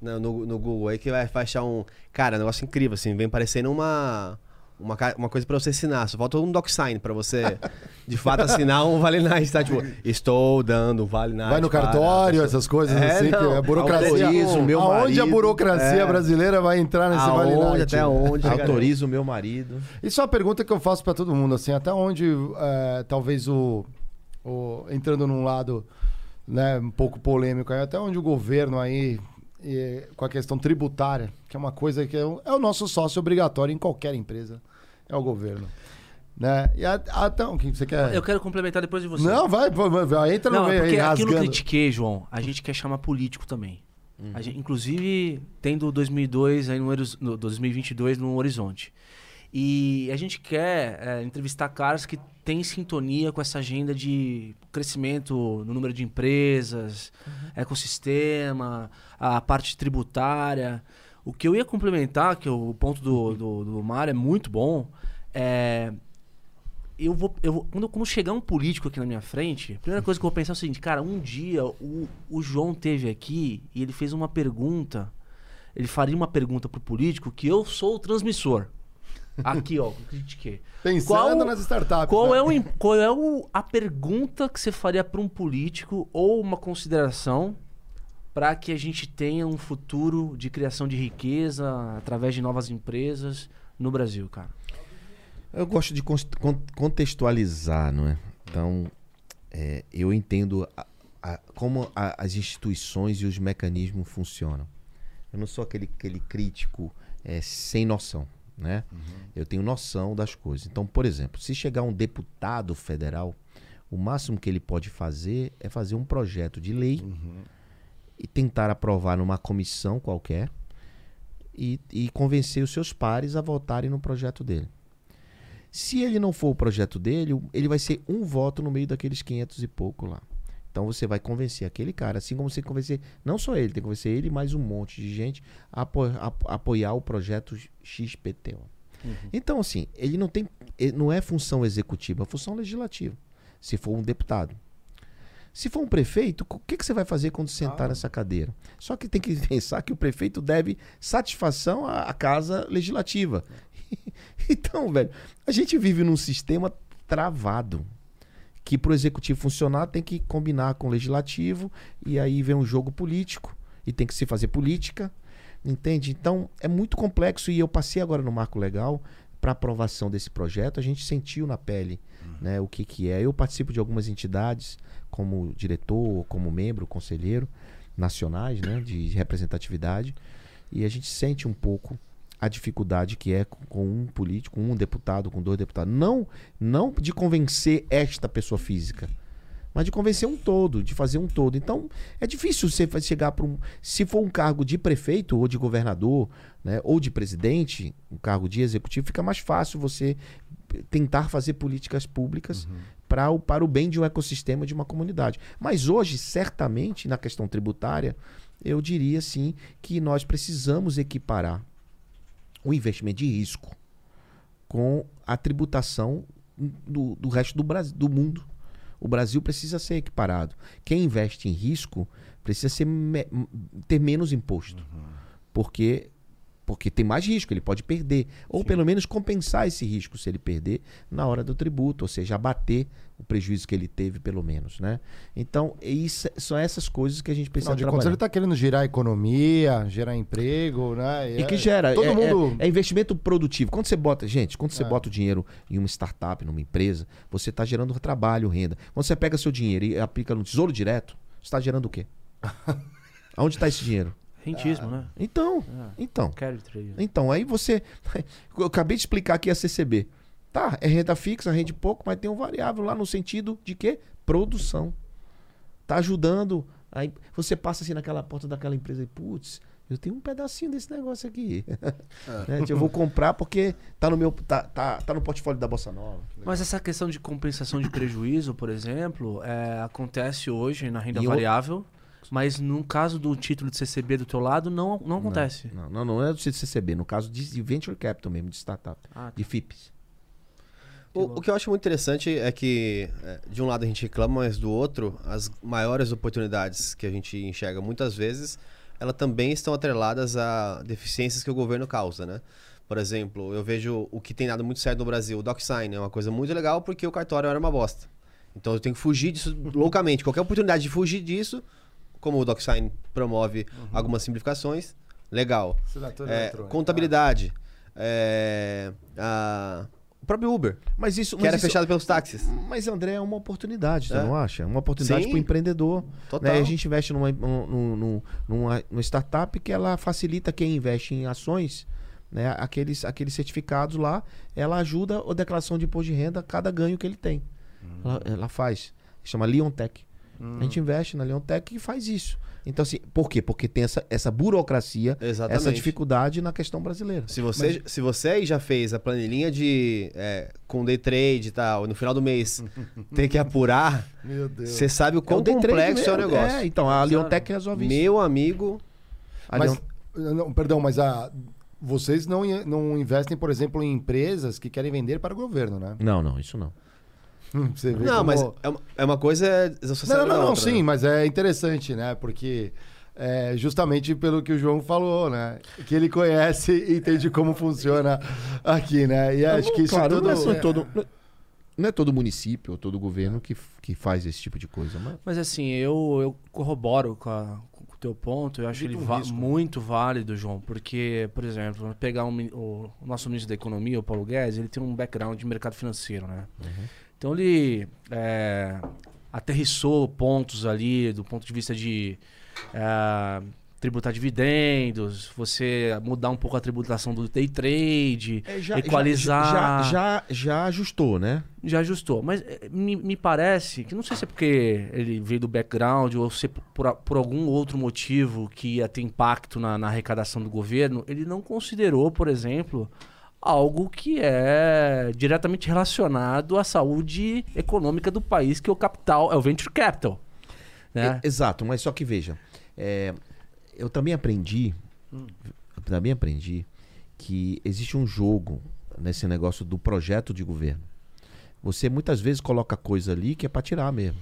B: No, no, no Google aí que vai, vai achar um. Cara, um negócio incrível, assim. Vem parecendo uma. Uma, uma coisa pra você assinar. Só falta um DocSign pra você, de fato, assinar um Vale Night, tá? Tipo, estou dando um Vale Night.
A: Vai no
B: para-
A: cartório, essas coisas
B: É,
A: assim, que
B: não.
A: a burocracia.
D: Autorizo o meu
A: aonde a
D: marido.
A: burocracia
B: É.
A: brasileira vai entrar nesse Vale
B: Aonde,
A: Night?
B: até onde? chegaria?
D: Autoriza o meu marido.
A: Isso é uma pergunta que eu faço pra todo mundo, assim, até onde é, talvez o, o- entrando num lado né, um pouco polêmico, aí, até onde o governo aí e, com a questão tributária, que é uma coisa que é, o- é o nosso sócio obrigatório em qualquer empresa, é o governo, né? E a- até o que você quer?
C: Eu quero complementar depois de você.
A: Não, vai, vai, vai, entra no
C: Não, é
A: meio aí
C: porque aqui no
A: rasgando.
C: Critiquei, João, a gente quer chamar político também. A gente- inclusive, tendo 2002 aí no, no 2022 no horizonte. E a gente quer é, entrevistar caras que têm sintonia com essa agenda de crescimento no número de empresas, ecossistema, a parte tributária. O que eu ia complementar, que o ponto do, do, do Mário é muito bom, é eu vou, eu vou- quando, quando chegar um político aqui na minha frente, a primeira coisa que eu vou pensar é o seguinte, cara, um dia o, o João teve aqui e ele fez uma pergunta, ele faria uma pergunta pro político que eu sou o transmissor. Aqui, ó, critiquei.
A: Pensando
C: Qual-
A: nas startups.
C: Qual
A: né?
C: é, o, qual é o, a pergunta que você faria para um político ou uma consideração para que a gente tenha um futuro de criação de riqueza através de novas empresas no Brasil, cara?
D: Eu gosto de contextualizar, não é? Então, é, eu entendo a- a- como a- as instituições e os mecanismos funcionam. Eu não sou aquele, aquele crítico é, sem noção, né? Eu tenho noção das coisas. Então, por exemplo, se chegar um deputado federal, o máximo que ele pode fazer é fazer um projeto de lei e tentar aprovar numa comissão qualquer e, e convencer os seus pares a votarem no projeto dele. Se ele não for o projeto dele, ele vai ser um voto no meio daqueles 500 e pouco lá. Então você vai convencer aquele cara, assim como você convencer, não só ele, tem que convencer ele mais um monte de gente a apo- a- apoiar o projeto XPTO. Então, assim, ele não tem. ele não é função executiva, é função legislativa. Se for um deputado. Se for um prefeito, o que, que você vai fazer quando sentar nessa cadeira? Só que tem que [laughs] pensar que o prefeito deve satisfação à, à casa legislativa. [laughs] então, velho, a gente vive num sistema travado. Que para o executivo funcionar tem que combinar com o legislativo, e aí vem um jogo político, e tem que se fazer política. Entende? Então é muito complexo e eu passei agora no marco legal para aprovação desse projeto. A gente sentiu na pele né, o que, que é. Eu participo de algumas entidades como diretor, como membro, conselheiro nacionais né, de representatividade e a gente sente um pouco a dificuldade que é com- um político, com um deputado, com dois deputados. Não, não de convencer esta pessoa física, mas de convencer um todo, de fazer um todo. Então, é difícil você chegar para um. Se for um cargo de prefeito ou de governador, né, ou de presidente, um cargo de executivo, fica mais fácil você tentar fazer políticas públicas para o, para o bem de um ecossistema, de uma comunidade. Mas hoje, certamente, na questão tributária, eu diria sim que nós precisamos equiparar um investimento de risco com a tributação do, do resto do, Brasil, do mundo. O Brasil precisa ser equiparado. Quem investe em risco precisa ser me- ter menos imposto. Porque, porque tem mais risco, ele pode perder. Ou pelo menos compensar esse risco se ele perder na hora do tributo, ou seja, abater o prejuízo que ele teve, pelo menos. Né? Então, isso, são essas coisas que a gente precisa
A: Afinal de contas,
D: trabalhar.
A: ele tá querendo girar a economia, gerar emprego, né?
D: E
A: é-
D: que gera.
A: Todo
D: é,
A: mundo.
D: é, é investimento produtivo. Quando você bota, gente, quando você
A: É.
D: bota o dinheiro em uma startup, numa empresa, você está gerando trabalho, renda. Quando você pega seu dinheiro e aplica no tesouro direto, você está gerando o quê? [laughs] Aonde está esse dinheiro?
C: Rentismo, né?
D: Então, então.
C: Carry trade.
D: Então, aí você. [laughs] Eu acabei de explicar aqui a CCB. Tá, é renda fixa, rende pouco, mas tem um variável lá no sentido de quê? Produção. Tá ajudando. Aí você passa assim naquela porta daquela empresa e, putz, eu tenho um pedacinho desse negócio aqui. [laughs] Né? Eu vou comprar porque tá no meu. Tá, tá, tá no portfólio da Bossa Nova.
C: Mas essa questão de compensação de prejuízo, por exemplo, é, acontece hoje na renda
D: E
C: variável, mas no caso do título de CCB do teu lado, não, não acontece.
D: Não, não, não é do CCB, no caso de de venture capital mesmo, de startup.
C: Ah, tá.
D: De FIPS.
B: O, o que eu acho muito interessante é que, é, de um lado a gente reclama, mas do outro, as maiores oportunidades que a gente enxerga muitas vezes, elas também estão atreladas a deficiências que o governo causa, né? Por exemplo, eu vejo o que tem dado muito certo no Brasil, o DocSign é uma coisa muito legal porque o cartório era uma bosta. Então eu tenho que fugir disso loucamente. Qualquer oportunidade de fugir disso, como o DocSign promove algumas simplificações, legal. É,
A: eletrônica.
B: contabilidade. é, a- o próprio Uber,
D: Mas isso.
B: que
D: mas
B: era
D: isso-
B: fechado pelos táxis.
D: Mas, André, é uma oportunidade, você
B: É.
D: não acha? É uma oportunidade para o empreendedor.
B: Total.
D: Né? A gente investe numa, num- num- num- numa, numa startup que ela facilita quem investe em ações, né? aqueles, aqueles certificados lá, ela ajuda a declaração de imposto de renda a cada ganho que ele tem. Ela, ela faz. Chama Leontech. A gente investe na Leontech e faz isso. Então, assim, por quê? Porque tem essa, essa burocracia,
B: Exatamente.
D: essa dificuldade na questão brasileira.
B: Se você, se você aí já fez a planilhinha de é, com day trade e tal, no final do mês [laughs] tem que apurar,
A: Meu Deus.
B: você sabe o quão
D: trade
B: complexo é o negócio.
D: É, então, a Leontech resolve isso.
B: Meu amigo,
A: Mas,
D: Leon-
A: não, perdão, mas a, vocês não, não investem, por exemplo, em empresas que querem vender para o governo, né?
D: Não, não, isso não. [laughs]
A: Você vê
B: não,
A: como-
B: mas é uma, é uma coisa
A: Não,
B: associada
A: não, não, não,
B: outra,
A: sim,
B: né?
A: mas é interessante, né? Porque é justamente pelo que o João falou, né? Que ele conhece e entende como funciona aqui, né? E acho que isso
D: claro,
A: tudo...
D: não, é só todo, não é todo município ou todo governo que, que faz esse tipo de coisa, mas
C: Mas assim, eu, eu corroboro com, a- com o teu ponto, eu acho ele
A: um risco.
C: muito válido, João, porque, por exemplo, pegar um o, o nosso ministro da Economia, o Paulo Guedes, ele tem um background de mercado financeiro, né? Então ele é, aterrissou pontos ali do ponto de vista de é, tributar dividendos, você mudar um pouco a tributação do day trade,
D: É, já,
C: equalizar.
D: Já, já, já ajustou, né?
C: Já ajustou. Mas eh, me, me parece que não sei se é porque ele veio do background ou se por, a- por algum outro motivo que ia ter impacto na, na arrecadação do governo, ele não considerou, por exemplo, algo que é diretamente relacionado à saúde econômica do país, que é o capital, é o venture capital. Né?
D: É, exato, mas só que veja, é, eu também aprendi, eu também aprendi que existe um jogo nesse negócio do projeto de governo. Você muitas vezes coloca coisa ali que é para tirar mesmo.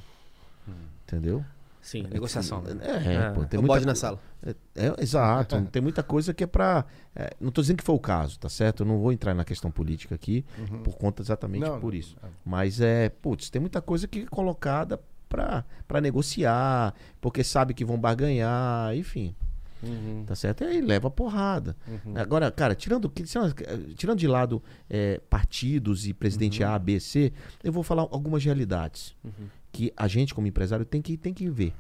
D: Entendeu?
C: Sim, negociação. né?
D: É,
C: É.
D: pô, tem
B: o
D: muita
B: bode na sala.
D: É, é, exato. [laughs] tem muita coisa que é pra. é, não tô dizendo que foi o caso, tá certo? Eu não vou entrar na questão política aqui, por conta exatamente
A: Não,
D: por
A: não,
D: isso. Mas é, putz, tem muita coisa que é colocada pra, pra negociar, porque sabe que vão barganhar, enfim.
C: Uhum.
D: Tá certo? E aí leva porrada. Agora, cara, tirando, que- tirando de lado é, partidos e presidente A, B, C, eu vou falar algumas realidades que a gente, como empresário, tem que, tem que ver.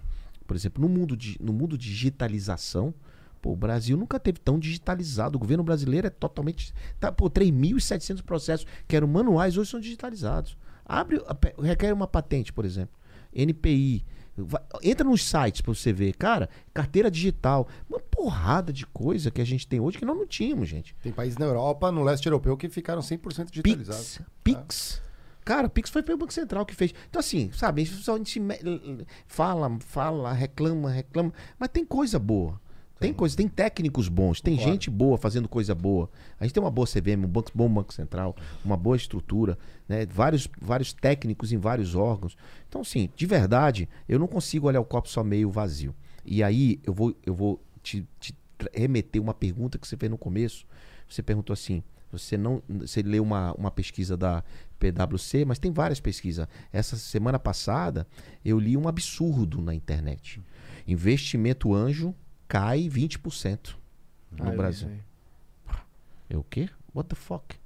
D: Por exemplo, no mundo, de, no mundo digitalização, pô, o Brasil nunca teve tão digitalizado. O governo brasileiro é totalmente. Tá, pô, 3.700 processos que eram manuais, hoje são digitalizados. Abre, requer uma patente, por exemplo. NPI. Vai- entra nos sites pra você ver, cara, carteira digital, uma porrada de coisa que a gente tem hoje que nós não tínhamos, gente.
A: Tem países na Europa, no leste europeu, que ficaram 100% digitalizados.
D: Pix. Pix. Cara, Pix foi pelo Banco Central que fez. Então, assim, sabe, a gente fala, fala, reclama, reclama, mas tem coisa boa. Tem coisa, tem técnicos bons, tem
A: Claro.
D: gente boa fazendo coisa boa. A gente tem uma boa CVM, um banco- bom banco central, uma boa estrutura, né? vários, vários técnicos em vários órgãos. Então, sim, de verdade, eu não consigo olhar o copo só meio vazio. E aí eu vou, eu vou te, te remeter uma pergunta que você fez no começo. Você perguntou assim: você não, você leu uma, uma pesquisa da PwC, mas tem várias pesquisas. Essa semana passada eu li um absurdo na internet. Investimento anjo cai 20% no
C: Ah,
D: Brasil. Eu o quê? What the fuck?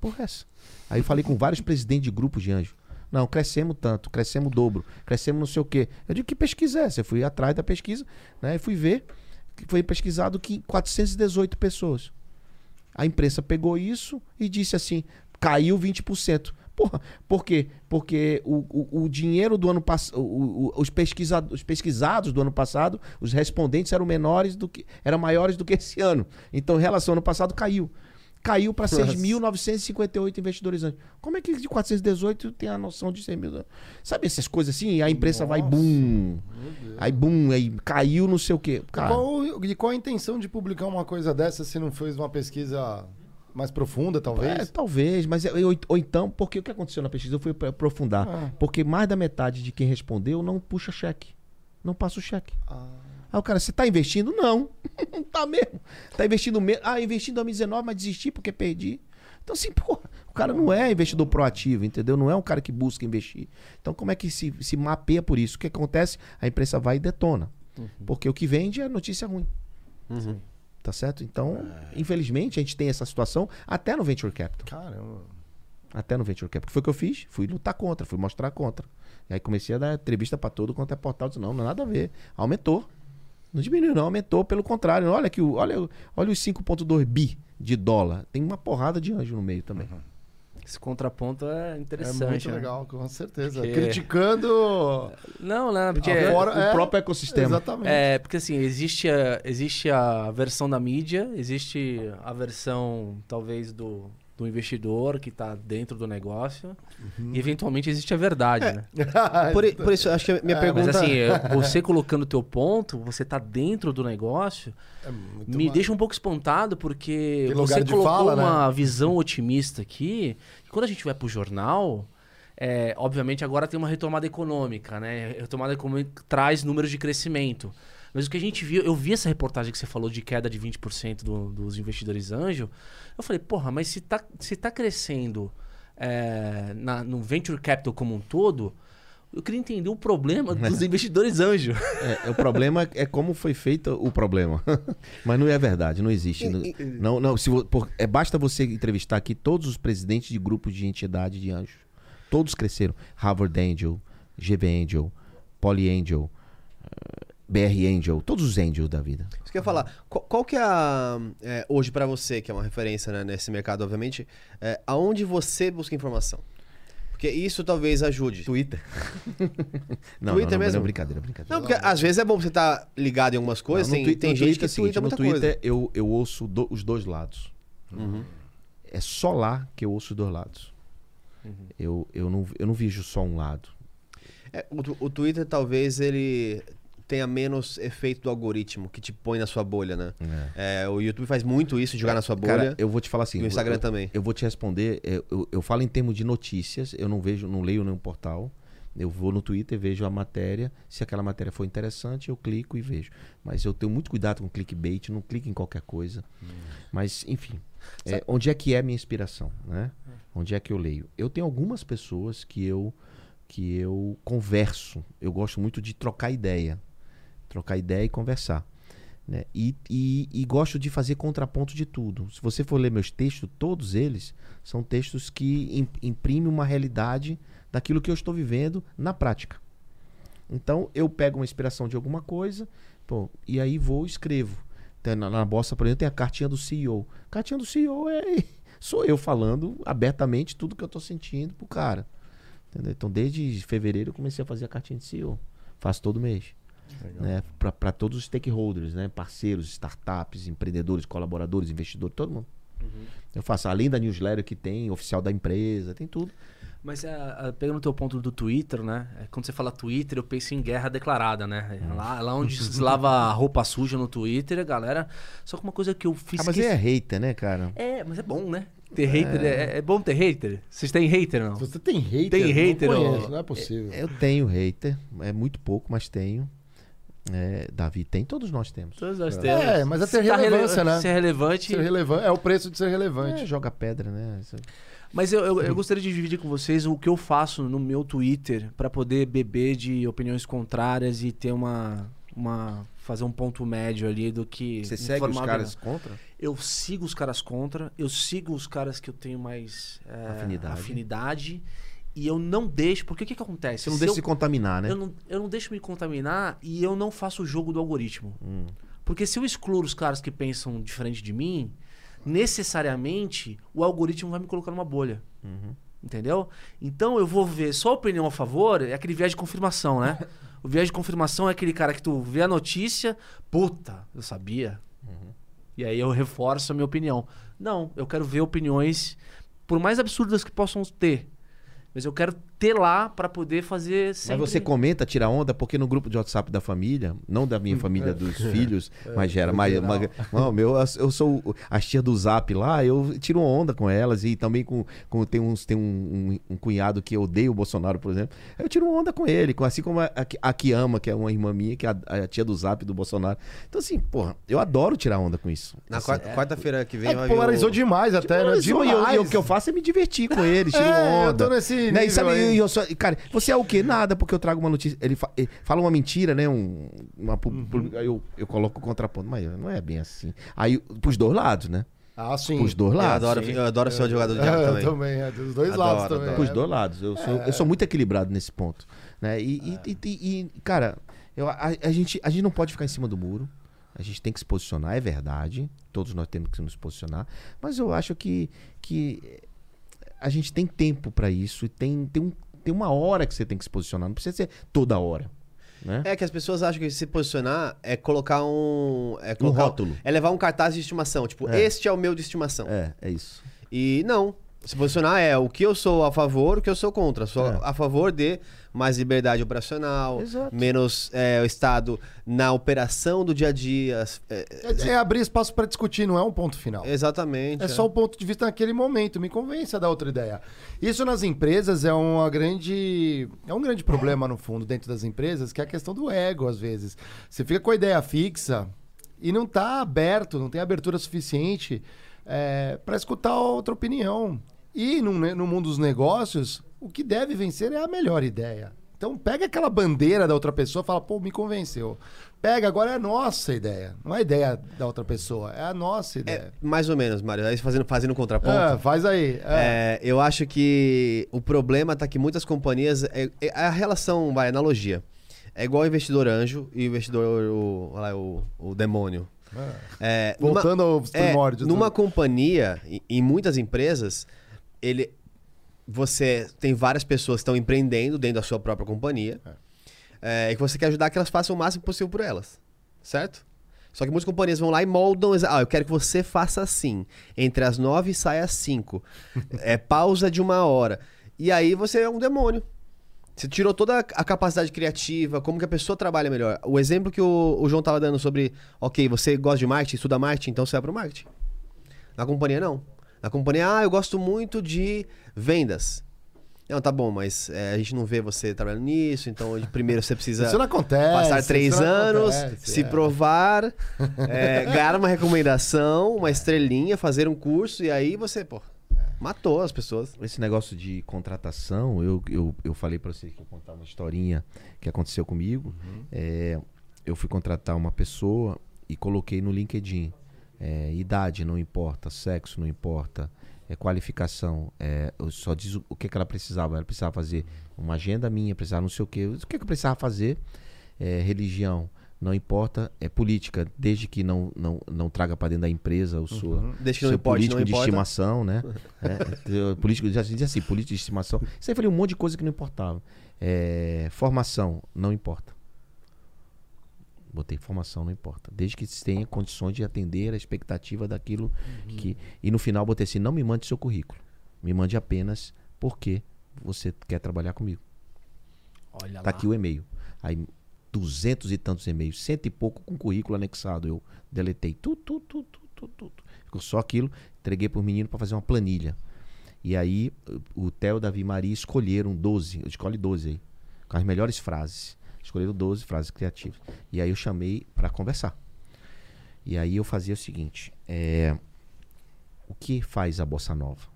D: Porra é essa? Aí eu falei com vários presidentes de grupos de anjo. Não, crescemos tanto, crescemos o dobro, crescemos não sei o quê. Eu digo, que pesquisa é essa? Eu fui atrás da pesquisa, né? E fui ver que foi pesquisado que 418 pessoas. A imprensa pegou isso e disse assim: caiu 20%. Porra, por quê? Porque o, o, o dinheiro do ano passado, os, pesquisa, os pesquisados do ano passado, os respondentes eram menores do que eram maiores do que esse ano. Então, em relação ao ano passado, caiu. Caiu para 6.958 investidores antes. Como é que de 418 tem a noção de 100 mil? Sabe essas coisas assim? E a imprensa vai boom. Aí boom, aí caiu não sei o quê. Cara,
A: Qual, e qual a intenção de publicar uma coisa dessa se não fez uma pesquisa mais profunda,
D: É,
A: talvez?
D: talvez, mas eu- ou, ou então, porque o que aconteceu na pesquisa? Eu fui aprofundar.
A: Ah.
D: Porque mais da metade de quem respondeu não puxa cheque. Não passa o cheque.
A: Ah.
D: Aí o cara, você tá investindo? Não. Não [laughs] tá mesmo. Tá investindo mesmo. Ah, investi em 2019, mas desisti porque perdi. Então, assim, porra, o cara não é investidor proativo, entendeu? Não é um cara que busca investir. Então, como é que se, se mapeia por isso? O que acontece? A imprensa vai e detona. Porque o que vende é notícia ruim. Tá certo? Então, infelizmente, a gente tem essa situação até no Venture Capital.
A: Caramba.
D: Até no Venture Capital. O que foi que eu fiz? Fui lutar contra, fui mostrar contra. E aí comecei a dar entrevista pra todo quanto é portal. Disse, não, não é nada a ver. Aumentou. Não diminuiu, não. Aumentou. Pelo contrário. Olha o- olha, olha os 5,2 bi de dólar. Tem uma porrada de anjo no meio também.
C: Esse contraponto é
A: É
C: interessante.
A: muito
C: né?
A: legal, com certeza.
C: Porque-
A: Criticando.
C: Não, não, porque.
A: Agora-
D: o
A: é,
D: próprio ecossistema.
A: Exatamente.
C: É, porque assim, existe a, existe a versão da mídia, existe a versão, talvez, do, do investidor que está dentro do negócio. E eventualmente existe a verdade, né? [laughs]
B: Por, i- por isso, acho que a minha
C: É,
B: pergunta.
C: Mas assim, você colocando o teu ponto, você tá dentro do negócio,
A: É muito
C: me
A: mais-
C: deixa um pouco espantado, porque
A: Tem
C: você colocou
A: fala, né?
C: uma visão otimista aqui. E quando a gente vai pro jornal, é, obviamente agora tem uma retomada econômica, né? Retomada econômica traz números de crescimento. Mas o que a gente viu, eu vi essa reportagem que você falou de queda de 20% do- dos investidores anjo. Eu falei, porra, mas se tá, se tá crescendo é, na- no venture capital como um todo, eu queria entender o problema [laughs] dos investidores anjo.
D: É, o problema é como foi feito o problema. [laughs] Mas não é verdade, não existe. Não, não, não, se por- é, basta você entrevistar aqui todos os presidentes de grupos de entidade de anjos. Todos cresceram. Harvard Angel, GV Angel, Poly Angel, eh, BR Angel, todos os angels da vida.
B: Isso que eu ia falar. Qual, qual que é a. é, hoje pra você, que é uma referência né, nesse mercado, obviamente, é, aonde você busca informação? Porque isso talvez ajude. Twitter. [laughs]
D: Não,
B: Twitter
D: não, não,
B: mesmo?
D: Não, brincadeira, brincadeira.
B: Não, porque às vezes é bom você estar ligado em algumas coisas.
D: Não,
B: tem
D: no
B: tem
D: no
B: gente
D: Twitter
B: que
D: é seguinte, no
B: muita
D: Twitter
B: coisa.
D: eu, eu ouço do- os dois lados. É só lá que eu ouço os dois lados. Eu, eu, não, eu não vejo só um lado.
B: É, o, o Twitter talvez ele tenha menos efeito do algoritmo que te põe na sua bolha, né? É, o YouTube faz muito isso, de jogar na sua bolha.
D: Cara, eu vou te falar assim.
B: e o Instagram
D: eu,
B: também.
D: Eu vou te responder. Eu, eu, eu falo em termos de notícias. Eu não vejo, não leio nenhum portal. Eu vou no Twitter, vejo a matéria. Se aquela matéria for interessante, eu clico e vejo. Mas eu tenho muito cuidado com clickbait, não clico em qualquer coisa. Mas, enfim. é, onde é que é a minha inspiração, né? Onde é que eu leio? Eu tenho algumas pessoas que eu que eu converso. Eu gosto muito de trocar ideia. Trocar ideia e conversar. Né? E, e, e gosto de fazer contraponto de tudo. Se você for ler meus textos, todos eles são textos que im- imprimem uma realidade daquilo que eu estou vivendo na prática. Então eu pego uma inspiração de alguma coisa, pô, e aí vou e escrevo. Na, na Bossa, por exemplo, tem a cartinha do CEO. Cartinha do CEO é [laughs] sou eu falando abertamente tudo que eu estou sentindo pro cara. Entendeu? Então desde fevereiro eu comecei a fazer a cartinha de CEO. Faço todo mês né, para todos os stakeholders, né, parceiros, startups, empreendedores, colaboradores, investidores, todo mundo. Eu faço, além da newsletter que tem, oficial da empresa, tem tudo.
C: Mas é, pegando o teu ponto do Twitter, né? É, Quando você fala Twitter, eu penso em guerra declarada, né?
D: Hum.
C: É Lá, lá onde se lava roupa suja no Twitter, a galera. Só que uma coisa que eu fiz.
D: Ah, mas
C: que-
D: é hater, né, cara?
C: É, mas é bom, né? Ter hater. É, é bom ter hater? Vocês têm hater, não?
A: Você tem hater,
C: Tem hater,
A: não, conheço, não é possível.
D: Eu tenho hater, é muito pouco, mas tenho. É, Davi tem, todos nós temos.
C: Todos nós
A: É,
C: temos.
A: mas é ter
C: Se tá
A: relevância,
C: rele-
A: né?
C: Se é relevante.
A: Ser relevan- É o preço de ser
D: É,
A: relevante.
D: joga pedra, né? Isso-
C: Mas eu, eu, eu gostaria de dividir com vocês o que eu faço no meu Twitter pra poder beber de opiniões contrárias e ter uma. uma fazer um ponto médio ali do que.
D: Você segue os caras contra?
C: Eu sigo os caras contra, eu sigo os caras que eu tenho mais é,
D: Afinidade.
C: afinidade, e eu não deixo. Porque o que, que acontece?
D: Você não
C: Se
D: deixa
C: eu-
D: se contaminar, né?
C: eu não, eu não deixo me contaminar e eu não faço o jogo do algoritmo.
D: Hum.
C: Porque se eu excluo os caras que pensam diferente de mim, necessariamente o algoritmo vai me colocar numa bolha.
D: Uhum.
C: Entendeu? Então eu vou ver só a opinião a favor, é aquele viés de confirmação, né? [laughs] o viés de confirmação é aquele cara que tu vê a notícia, puta, eu sabia. E aí eu reforço a minha opinião. Não, eu quero ver opiniões, por mais absurdas que possam ter. Mas eu quero ter lá pra poder fazer sempre...
D: Mas você comenta, tira onda, porque no grupo de WhatsApp da família, não da minha família, dos filhos, [laughs] mas gera.
A: no
D: Mas, mas- não, meu, eu sou as tia do Zap lá, eu tiro onda com elas e também com. com tem uns, tem um, um- um cunhado que odeia o Bolsonaro, por exemplo. Eu tiro onda com ele, com- assim como a, a, a que ama, que é uma irmã minha, que é a, a tia do Zap do Bolsonaro. Então, assim, porra, eu adoro tirar onda com isso.
B: Na
D: Assim,
B: quarta- quarta-feira que vem
A: É
B: vir
A: polarizou
B: o-
A: demais até, né?
D: Polarizou, e eu-
A: Demais.
D: e o que eu faço é me divertir com ele, tiro
A: É, eu
D: onda.
A: tô nesse
D: né?
A: nível
D: E sabe,
A: aí.
D: E eu só- cara, você é o quê? Nada, porque eu trago uma notícia. Ele, fa- ele fala uma mentira, né? Um, uma,
A: Uhum.
D: aí eu, eu coloco o contraponto, mas não é bem assim. Aí, pros dois lados, né?
A: Ah, sim.
D: Pros dois
B: Eu
D: lados.
B: adoro, eu adoro ser o advogado do
A: É,
B: diabo
A: eu
B: também.
A: também, é, dos dois
B: Adoro,
A: lados também.
B: adoro.
D: Pros
A: é.
D: dois lados. Eu sou, eu sou muito equilibrado nesse ponto. Né? E, e- e- e- e, cara, eu, a, a gente, a gente não pode ficar em cima do muro. A gente tem que se posicionar, é verdade. Todos nós temos que nos posicionar. Mas eu acho que, que a gente tem tempo pra isso. E tem, tem, um, tem uma hora que você tem que se posicionar. Não precisa ser toda hora. Né?
B: É que as pessoas acham que se posicionar é colocar um. É
D: Um
B: colocar,
D: rótulo.
B: É levar um cartaz de estimação. Tipo,
D: É.
B: este é o meu de estimação.
D: É, é isso.
B: E não. Se posicionar é o que eu sou a favor, o que eu sou contra. Sou
D: É.
B: a favor de mais liberdade operacional,
D: Exato.
B: menos é, o Estado na operação do dia a dia. é,
A: É, é abrir espaço pra discutir, não é um ponto final.
B: exatamente.
A: É só o ponto de vista naquele momento. Me convence a dar outra ideia. Isso nas empresas é uma grande. É um grande problema, no fundo, dentro das empresas, que é a questão do ego, às vezes. Você fica com a ideia fixa e não tá aberto, não tem abertura suficiente é, para escutar outra opinião. E no, no mundo dos negócios, o que deve vencer é a melhor ideia. Então pega aquela bandeira da outra pessoa e fala, pô, me convenceu. Pega, agora é a nossa ideia. Não é a ideia da outra pessoa, é a nossa ideia.
B: É, mais ou menos, Mário. Aí fazendo, fazendo um contraponto.
A: É, faz aí. É.
B: É, eu acho que o problema tá que muitas companhias. É, é a relação, vai, analogia. É igual o investidor anjo e o investidor, o, olha lá, o, o demônio. É, numa-
A: Voltando aos
B: é,
A: primórdios.
B: numa
A: né?
B: companhia, em, em muitas empresas, ele. Você tem várias pessoas que estão empreendendo dentro da sua própria companhia. É, e que você quer ajudar que elas façam o máximo possível por elas. Certo? Só que muitas companhias vão lá e moldam. Ah, eu quero que você faça assim. Entre as nove e sai às cinco. [laughs] é pausa de uma hora. E aí você é um demônio. Você tirou toda a capacidade criativa, como que a pessoa trabalha melhor. O exemplo que o, o João tava dando sobre, ok, você gosta de marketing, estuda marketing, então você vai pro marketing. Na companhia, não. Na companhia, ah, eu gosto muito de vendas. Não, tá bom, mas é, a gente não vê você trabalhando nisso, então de primeiro você precisa [laughs]
A: Isso não acontece.
B: passar três
A: isso não
B: anos,
A: acontece,
B: se
A: é.
B: provar, é, ganhar uma recomendação, uma estrelinha, fazer um curso, e aí você, pô, matou as pessoas.
D: Esse negócio de contratação, eu, eu, eu falei pra vocês que eu contar uma historinha que aconteceu comigo. É, eu fui contratar uma pessoa e coloquei no LinkedIn. É, idade não importa, sexo não importa, é, qualificação. É, eu só diz o, o que, que ela precisava. Ela precisava fazer uma agenda minha, precisava não sei o que. O que, que eu precisava fazer? É, religião. Não importa, é política, desde que não, não, não traga para dentro da empresa o sua,
B: Desde que não
D: seu
B: importe,
D: político
B: não
D: de
B: importa.
D: estimação, né? [laughs] É, político, já se diz assim, político de estimação. Isso aí eu falei um monte de coisa que não importava. É, formação, não importa. Botei formação, não importa. Desde que tenha condições de atender a expectativa daquilo que. E no final botei assim: não me mande seu currículo. Me mande apenas porque você quer trabalhar comigo.
C: Olha
D: Tá
C: lá.
D: aqui o e-mail. Aí, duzentos e tantos e-mails, cento e pouco com currículo anexado. Eu deletei tudo, tudo, tudo, tudo, tudo. Ficou só aquilo, entreguei pro menino para fazer uma planilha. E aí, o Theo, Davi e Maria escolheram 12, escolhe 12 aí, com as melhores frases. Escolheram 12 frases criativas. E aí eu chamei para conversar. E aí eu fazia o seguinte: é, o que faz a bossa nova?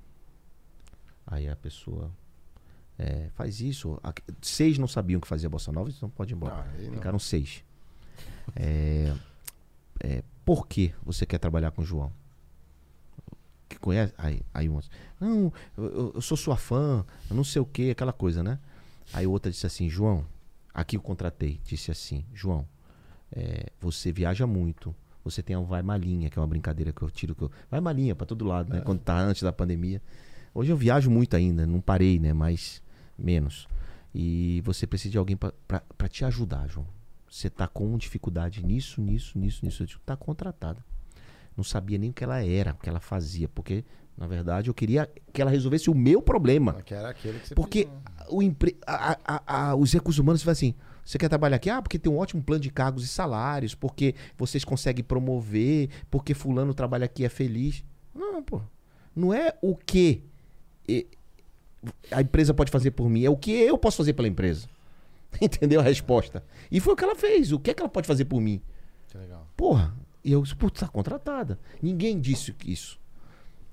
D: Aí a pessoa é, faz isso. A- Seis não sabiam que fazia bossa nova, então pode ir embora.
A: Ah, aí não.
D: Ficaram seis. É, é, por que você quer trabalhar com o João? Que conhece? Aí, aí um, não, eu, eu- eu sou sua fã, eu não sei o que, aquela coisa, né? Aí outra disse assim, João, aqui eu contratei, disse assim, João, é, você viaja muito, você tem um vai malinha, que é uma brincadeira que eu tiro, que eu, vai malinha pra todo lado, né? Quando tá antes da pandemia. Hoje eu viajo muito ainda, não parei, né? Mas menos. E você precisa de alguém pra te ajudar, João. Você tá com dificuldade nisso, nisso, nisso, nisso. Eu digo, tá contratada. Não sabia nem o que ela era, o que ela fazia, porque, na verdade, eu queria que ela resolvesse o meu problema.
A: Que era aquele que você
D: Porque. O empre... a- a- a- os recursos humanos vai assim. Você quer trabalhar aqui? Ah, porque tem um ótimo plano de cargos e salários, porque vocês conseguem promover, porque fulano trabalha aqui e é feliz. Não, pô. Não é o que a empresa pode fazer por mim, é o que eu posso fazer pela empresa. [laughs] Entendeu a resposta? E foi o que ela fez. O que é que ela pode fazer por mim?
A: Que legal.
D: Porra, e eu disse, putz, tá contratada. Ninguém disse isso.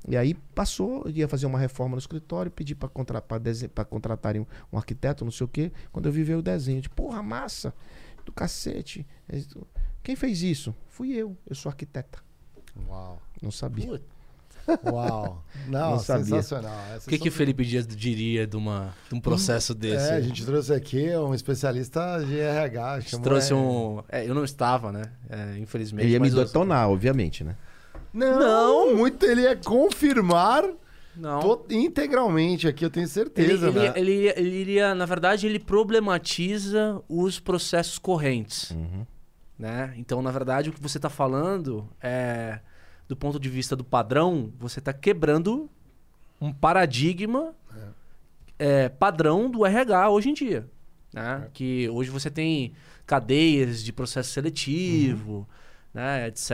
D: E aí passou, eu ia fazer uma reforma no escritório, pedi pra, contra, pra, dese- pra contratarem um, um arquiteto, não sei o quê. Quando eu vi veio o desenho, de porra, massa, do cacete. Quem fez isso? Fui eu, eu sou arquiteta.
A: Uau.
D: Não sabia.
C: Putz.
A: Uau. [laughs] Não,
D: Não sabia.
A: sensacional.
C: O que, que o Felipe Dias diria de, uma, de um processo desse?
A: É, a gente trouxe aqui um especialista de RH.
C: A gente
A: chamou-
C: trouxe
A: é-
C: um. é, eu não estava, né? É, infelizmente.
D: Ele ia me
C: mas eu-
D: detonar, obviamente, né?
A: Não, muito ele ia confirmar
C: Não.
A: to- integralmente aqui, eu tenho
C: Ele,
A: certeza.
C: ele,
A: né?
C: ele, iria- ele iria, na verdade, ele problematiza os processos correntes.
D: Uhum.
C: Né? Então, na verdade, o que você está falando é, do ponto de vista do padrão, você está quebrando um paradigma é, padrão do RH hoje em dia. Né? Que hoje você tem cadeias de processo seletivo, né, etc.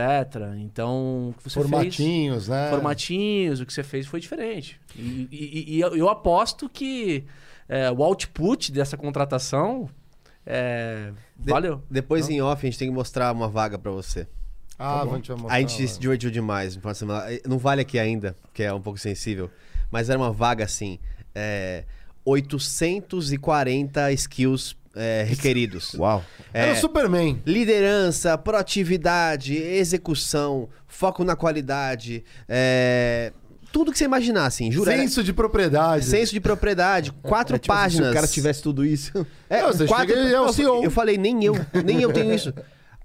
C: Então, o que você fez...
A: Formatinhos, né?
C: formatinhos, o que você fez foi diferente. E, e- e eu, aposto que é, o output dessa contratação é,
B: De-
C: valeu.
B: Depois em off a gente tem que mostrar uma vaga pra você.
A: Ah, vamos te mostrar.
B: A gente se divertiu demais no final de semana. Não vale aqui ainda, que é um pouco sensível. Mas era uma vaga assim: é, 840 skills é, requeridos.
D: Uau.
A: Era o Superman.
B: Liderança, proatividade, execução, foco na qualidade, é, tudo que você imaginar, assim, jura.
A: Senso de propriedade.
B: Senso de propriedade, [laughs] quatro
D: É tipo assim,
B: páginas.
D: Se o cara tivesse tudo isso.
B: É,
A: Não, você
B: quatro...
A: chega é o
B: eu,
A: CEO.
B: eu falei, nem eu, nem eu tenho isso.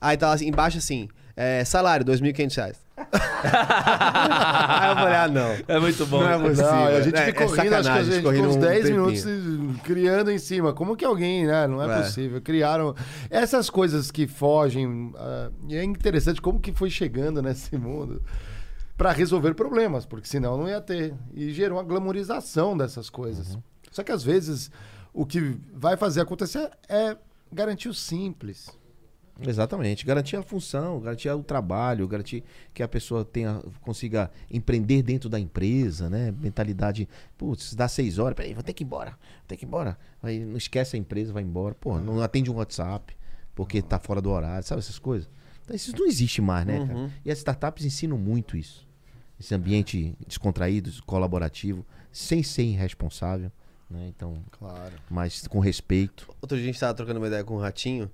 B: Aí tá lá assim, embaixo assim, é, salário, 2.500 reais. Aí eu falei, ah, não.
C: É muito bom.
B: Não é possível.
A: Não, e a gente
B: É-
A: ficou
B: é
A: rindo, acho que a gente
B: ficou
A: uns
B: rindo um
A: 10
B: tempinho.
A: minutos criando em cima. Como que alguém, né? Não é,
B: É.
A: possível. Criaram essas coisas que fogem. ah, e é interessante como que foi chegando nesse mundo para resolver problemas, porque senão não ia ter. E gerou uma glamorização dessas coisas. Só que às vezes o que vai fazer acontecer é garantir o simples.
D: Exatamente. Garantir a função, garantir o trabalho, garantir que a pessoa tenha, consiga empreender dentro da empresa, né? Mentalidade, putz, dá seis horas, peraí, vou ter que ir embora, vou ter que ir embora. Aí não esquece a empresa, vai embora. Pô, não atende um WhatsApp porque tá fora do horário, sabe essas coisas? Então isso não existe mais, né, cara? E as startups ensinam muito isso. Esse ambiente descontraído, colaborativo, sem ser irresponsável, né? Então,
A: Claro.
D: mas com respeito.
B: Outro dia a gente tava trocando uma ideia com o Ratinho,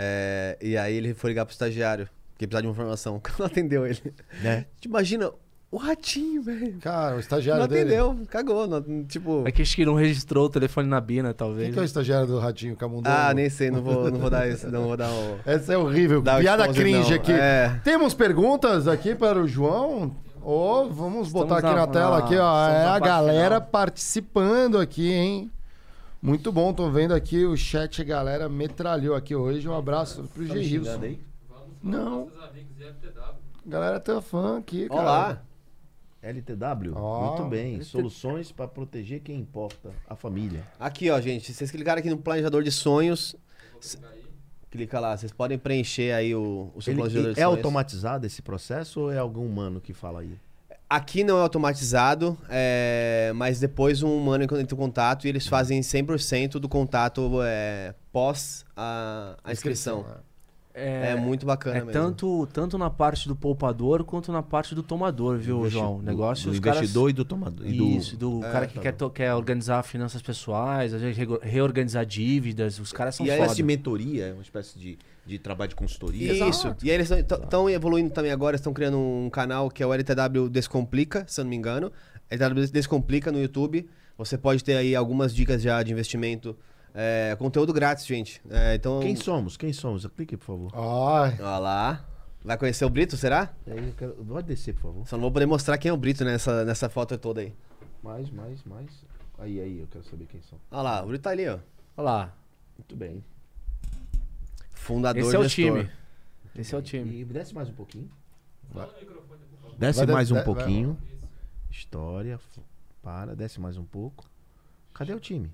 B: é, e aí ele foi ligar pro estagiário, que precisava de uma informação. [laughs] O cara não atendeu ele.
D: Né?
B: Te imagina, o Ratinho, velho.
A: Cara, o
B: Não
A: estagiário dele.
B: atendeu, cagou. não- tipo...
C: É que acho que não registrou o telefone na Bina, talvez.
A: Quem que é o estagiário do Ratinho Camundongo?
B: Ah, nem sei, não vou, não vou dar isso, não vou dar o... [laughs]
A: Essa é horrível.
B: O
A: Piada cringe
B: não.
A: aqui.
B: É.
A: Temos perguntas aqui para o João? Ô, vamos botar aqui
C: na-
A: na, tela
C: na-
A: aqui, ó.
C: estamos
A: É a galera
C: final.
A: participando aqui, hein? Muito bom, tô vendo aqui o chat, a galera metralhou aqui hoje. Um abraço pro
B: Tá
A: Geilson. Não. A galera tá fã aqui, cara.
B: Olá.
D: LTW?
A: Ó,
D: Muito bem. Soluções para proteger quem importa, a família.
B: Aqui, ó, gente. Vocês clicaram aqui no planejador de sonhos. Clica lá, vocês podem preencher aí o, o seu
D: Ele-
B: planejador de
D: é
B: sonhos.
D: automatizado esse processo ou é algum humano que fala aí?
B: Aqui não é automatizado, é, mas depois um humano entra em contato e eles fazem 100% do contato é, pós a, a inscrição. É, muito bacana
C: É
B: mesmo.
C: tanto, tanto na parte do poupador quanto na parte do tomador, viu,
D: Investi-
C: João? O negócio
D: do
C: os caras-
D: investidor e do tomador. e do-
C: Isso, do cara que quer, to- quer organizar finanças pessoais, às vezes rego- reorganizar dívidas, os caras são
D: E
C: foda.
D: essa mentoria é uma espécie de, de trabalho de consultoria.
B: Isso. E aí eles estão evoluindo também agora, estão criando um canal que é o LTW Descomplica, se eu não me engano. LTW Descomplica no YouTube. Você pode ter aí algumas dicas já de investimento. É, conteúdo grátis, gente. É, então.
D: Quem somos? Quem somos? Clique, por favor.
A: Ai,
B: Olha lá. Vai conhecer o Brito, será?
D: Quero... Pode descer, por favor.
B: Só não vou poder mostrar quem é o Brito nessa, nessa foto toda aí.
D: Mais, mais, mais. Aí, aí, eu quero saber quem são.
B: Olha lá, o Brito tá ali, ó.
C: Olha lá,
D: Muito bem.
B: Fundador
C: esse é o
B: gestor.
C: time. Esse é o time.
D: E desce mais um pouquinho. Desce
A: Vai,
D: mais um
A: vai, vai.
D: pouquinho. História. Para, desce mais um pouco. Cadê o time?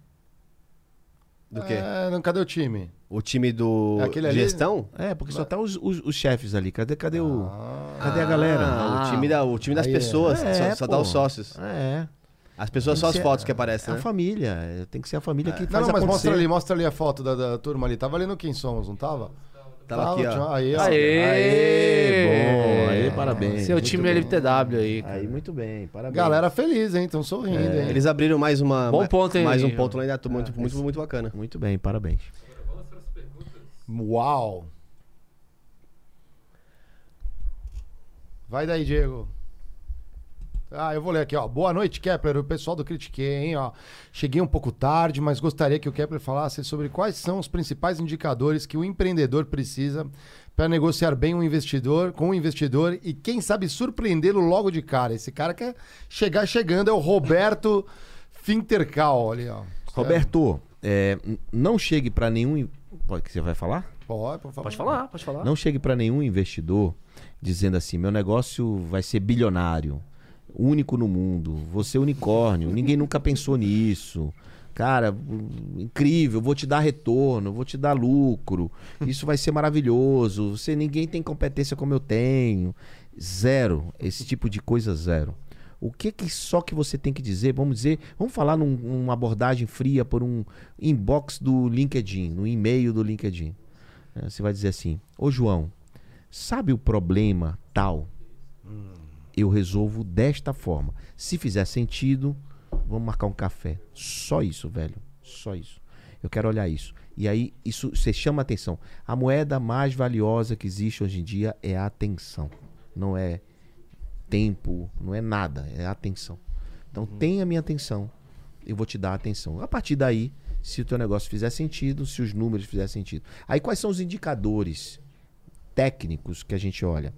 B: Do quê?
A: É, não, cadê o time?
B: O time do
A: É aquele ali?
B: gestão?
D: É, porque só tá os, os, os chefes ali. Cadê, cadê o.
A: Ah,
D: Cadê a galera?
B: Ah, o time, da, o time das
A: Aí é.
B: pessoas.
D: É,
B: só só dá
D: pô.
B: os sócios.
D: É.
B: As pessoas só as fotos que
D: É
B: aparecem,
D: a
B: né?
D: família. é, Tem que ser a família que
A: Não,
D: faz
A: não, mas
D: acontecer.
A: mostra ali, mostra ali a foto da, da turma ali. Tava ali no Quem Somos, não tava?
B: Tava aqui, ó.
A: ó.
C: Aê!
D: Aê, bom. Aê, parabéns.
C: Seu
D: Muito
C: time
D: bem.
C: LTW aí, cara.
D: Aí, muito bem. Parabéns.
A: Galera feliz, hein? Tão sorrindo, hein?
B: Eles abriram mais uma.
C: Bom ponto, hein,
B: Mais um ponto lá ainda. Muito, muito, muito bacana.
D: Muito bem, parabéns.
A: Uau! Vai daí, Diego. Ah, eu vou ler aqui, ó. Boa noite, Kepler. O pessoal do Critiquei, hein, ó. Cheguei um pouco tarde, mas gostaria que o Kepler falasse sobre quais são os principais indicadores que o empreendedor precisa para negociar bem um investidor com o investidor e quem sabe surpreendê-lo logo de cara. Esse cara quer chegar chegando é o Roberto Fintercal, olha, ó.
D: Roberto, é, não chegue para nenhum. Pode que você vai falar?
A: Pode, por favor.
C: Pode falar, pode falar.
D: Não chegue para nenhum investidor dizendo assim: meu negócio vai ser bilionário, único no mundo, você unicórnio, ninguém nunca pensou nisso. Cara, hum, incrível, vou te dar retorno, vou te dar lucro, isso vai ser maravilhoso. Você ninguém tem competência como eu tenho. Zero, esse tipo de coisa zero. O que que só que você tem que dizer? Vamos dizer, vamos falar num- numa abordagem fria por um inbox do LinkedIn, no e-mail do LinkedIn. É, Você vai dizer assim: Ô João, sabe o problema tal? Eu resolvo desta forma. Se fizer sentido, vamos marcar um café. Só isso, velho. Só isso. Eu quero olhar isso. E aí, isso você chama atenção. A moeda mais valiosa que existe hoje em dia é a atenção. Não é tempo, não é nada, é atenção. Então tenha a minha atenção, eu vou te dar atenção. A partir daí, se o teu negócio fizer sentido, se os números fizerem sentido. Aí quais são os indicadores técnicos que a gente olha?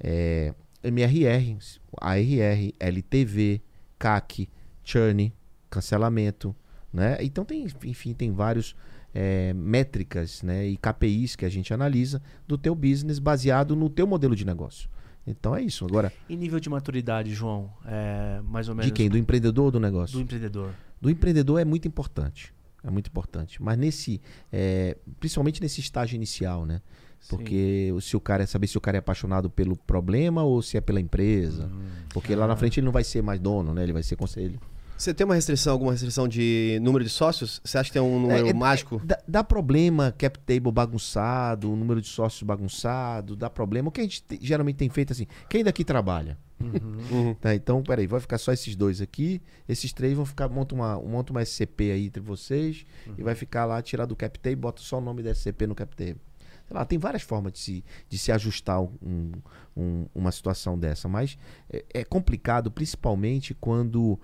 D: É, MRR, ARR, LTV, CAC, churn, cancelamento, né? Então tem, enfim, tem vários é, métricas, né, e KPIs que a gente analisa do teu business baseado no teu modelo de negócio. Então é isso. Agora,
C: E nível de maturidade, João? É, mais ou menos.
D: de quem? Do empreendedor ou do negócio?
C: Do empreendedor.
D: do empreendedor é muito importante. É muito importante. Mas nesse. é, principalmente nesse estágio inicial, né? Porque se o cara é saber se o cara é apaixonado pelo problema ou se é pela empresa. Porque lá na frente ele não vai ser mais dono, né? Ele vai ser conselho.
B: Você tem uma restrição, alguma restrição de número de sócios? Você acha que tem um número
D: É, é,
B: mágico?
D: Dá, dá problema cap table bagunçado, o número de sócios bagunçado, dá problema. O que a gente te- geralmente tem feito assim, quem daqui trabalha?
B: Uhum. [laughs]
D: Tá, então, peraí, vai ficar só esses dois aqui, esses três vão ficar, monta uma, monta uma SCP aí entre vocês e vai ficar lá, tirar do cap table, bota só o nome da SCP no cap table. Sei lá, tem várias formas de se, de se ajustar um- um- uma situação dessa, mas é, é complicado, principalmente quando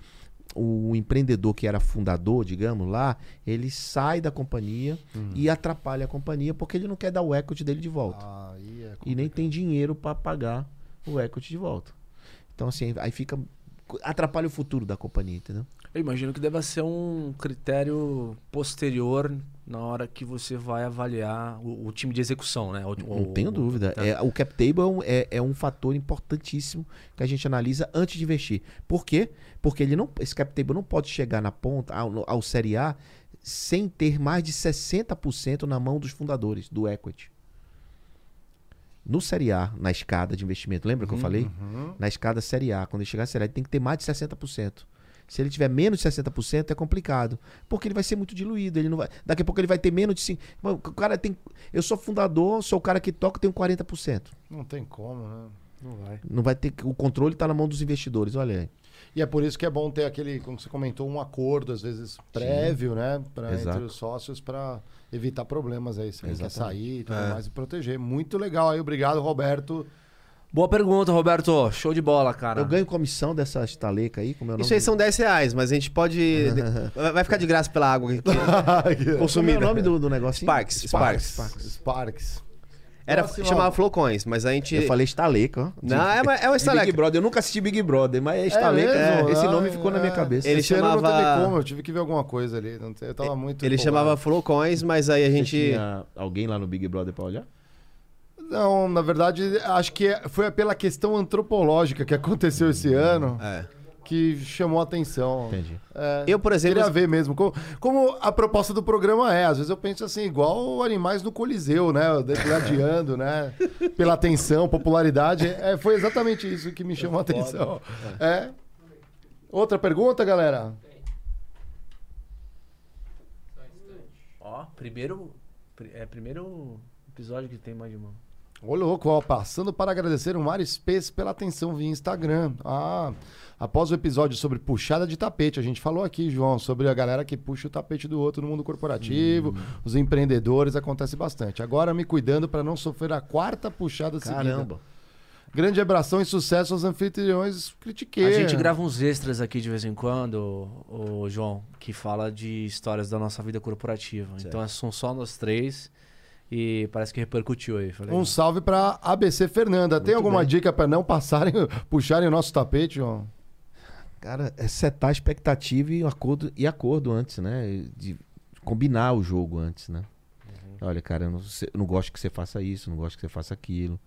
D: o empreendedor que era fundador, digamos lá, ele sai da companhia e atrapalha a companhia porque ele não quer dar o equity dele de volta.
A: Aí é
D: e nem tem dinheiro para pagar o equity de volta. Então, assim, aí fica. atrapalha o futuro da companhia, entendeu?
C: Eu imagino que deva ser um critério posterior na hora que você vai avaliar o, o time de execução, né? O-
D: Não
C: o-
D: tenho dúvida.
C: tá.
D: É, o cap table é um- é, é um fator importantíssimo que a gente analisa antes de investir. Por quê? Porque ele não, esse cap table não pode chegar na ponta, ao, ao Série A, sem ter mais de 60% na mão dos fundadores do equity. No Série A, na escada de investimento, lembra que eu falei? Na escada Série A, quando ele chegar na Série A, ele tem que ter mais de 60%. Se ele tiver menos de 60%, é complicado. Porque ele vai ser muito diluído. Ele não vai, daqui a pouco ele vai ter menos de 5%. Mano, O cara tem. Eu sou fundador, sou o cara que toca, tenho 40%.
A: Não tem como, né?
C: Não vai.
D: Não vai ter. O controle está na mão dos investidores, olha aí.
A: E é por isso que é bom ter aquele, como você comentou, um acordo, às vezes prévio, né? Pra,
D: Exato.
A: entre os sócios para evitar problemas aí. Se quer sair e tudo
B: É.
A: mais e proteger. Muito legal aí, obrigado, Roberto.
C: Boa pergunta, Roberto. Show de bola, cara.
D: Eu ganho comissão dessa estaleca aí, como é o nome?
B: Isso aí são 10 reais, mas a gente pode. [laughs] vai ficar de graça pela água aqui. [laughs]
D: Como é
B: consumida.
D: o nome do, do negócio?
B: Sparks, Sparks.
A: Sparks.
B: Era,
A: Nossa,
B: chamava Flowcoins, mas a gente.
D: Eu falei estaleca, ó.
B: Não, é uma, é uma
D: De
B: estaleca.
D: Big Brother. Eu nunca assisti Big Brother, mas é estaleca.
A: mesmo?
D: Esse
A: Ah,
D: nome ficou na minha
A: é.
D: cabeça.
B: Ele
A: Esse
B: chamava-
A: teve como, eu tive que ver alguma coisa ali. Eu tava muito.
B: Ele
A: empolgado.
B: chamava Flowcoins, mas aí a
D: Você
B: gente.
D: tinha alguém lá no Big Brother pra olhar?
A: Não, na verdade, acho que foi pela questão antropológica que aconteceu esse ano
B: É.
A: que chamou a atenção.
D: Entendi.
A: É,
B: Eu, por exemplo.
A: Queria ver mesmo. Como, como a proposta do programa é. Às vezes eu penso assim, igual animais no Coliseu, né? Gladiando, né? Pela atenção, popularidade. É, foi exatamente isso que me chamou a atenção. É. Outra pergunta, galera?
C: Ó, primeiro. pri- É primeiro episódio que tem mais de uma.
A: Ô, louco, ó, passando para agradecer o Mário Space pela atenção via Instagram. Ah, após o episódio sobre puxada de tapete, a gente falou aqui, João, sobre a galera que puxa o tapete do outro no mundo corporativo, os empreendedores, acontece bastante. Agora me cuidando para não sofrer a quarta puxada seguida.
D: Caramba.
A: Grande abração e sucesso aos anfitriões critiquei.
C: A gente grava uns extras aqui de vez em quando, o, João, que fala de histórias da nossa vida corporativa. Então são só nós três e parece que repercutiu aí. Falei,
A: Um salve para ABC Fernanda. Tem alguma dica para não passarem, [laughs] puxarem o nosso tapete, João?
D: Cara, é setar a expectativa e acordo, e acordo antes, né? De combinar o jogo antes, né? Olha, cara, eu não, eu não gosto que você faça isso, não gosto que você faça aquilo.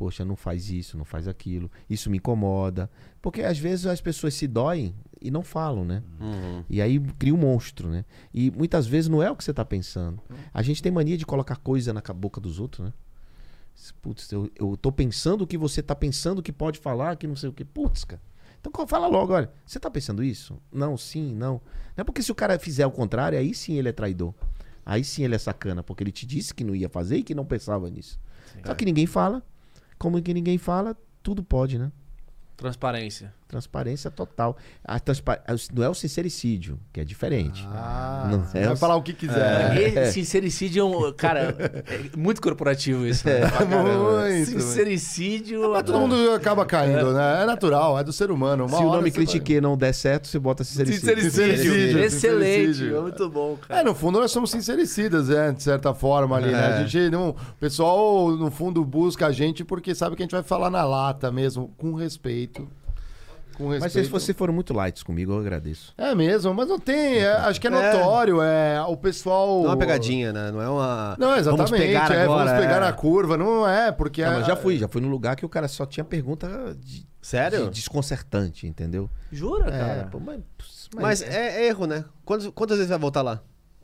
D: Poxa, não faz isso, não faz aquilo. Isso me incomoda. Porque às vezes as pessoas se doem e não falam, né?
B: Uhum.
D: E aí cria um monstro, né? E muitas vezes não é o que você tá pensando. A gente tem mania de colocar coisa na ca- boca dos outros, né? Putz, eu, eu tô pensando o que você tá pensando que pode falar, que não sei o que. Putz, cara. Então fala logo, olha, você tá pensando isso? Não, sim, não. Não é porque se o cara fizer o contrário, aí sim ele é traidor. Aí sim ele é sacana, porque ele te disse que não ia fazer e que não pensava nisso. Só que ninguém fala. Como que ninguém fala, tudo pode, né?
C: Transparência.
D: Transparência total. A transpa- Não é o sincericídio, que é diferente.
A: Ah,
D: Não
A: você
D: é
A: vai
D: o-
A: falar o que quiser.
C: E sincericídio é um. Cara, é muito corporativo isso. né?
A: Muito.
C: Sincericídio.
A: Mas todo mundo acaba caindo, né? É natural, é do ser humano. Uma
D: Se o nome
A: você vai-
D: critique não der certo, você bota sincericídio.
A: Sincericídio.
C: Excelente.
A: Sincericídio.
C: É muito bom, cara.
A: É, no fundo nós somos sincericidas, né? De certa forma ali, né? A gente não. O pessoal, no fundo, busca a gente porque sabe que a gente vai falar na lata mesmo, com respeito. Com respeito.
D: Mas se vocês foram muito lights comigo, eu agradeço.
A: É mesmo, mas não tem. é, acho que é notório. É, o pessoal.
B: Não é uma pegadinha, né? Não é uma.
A: Não, exatamente.
B: Vamos pegar
A: é,
B: agora.
A: vamos pegar
B: é.
A: a curva. Não é, porque.
D: Não,
A: é,
D: mas já fui, já fui num lugar que o cara só tinha pergunta de,
B: Sério?
D: de desconcertante, entendeu?
C: Jura,
D: É,
C: cara?
D: pô, mas,
B: Mas é, é erro, né? Quantas, quantas vezes vai voltar lá?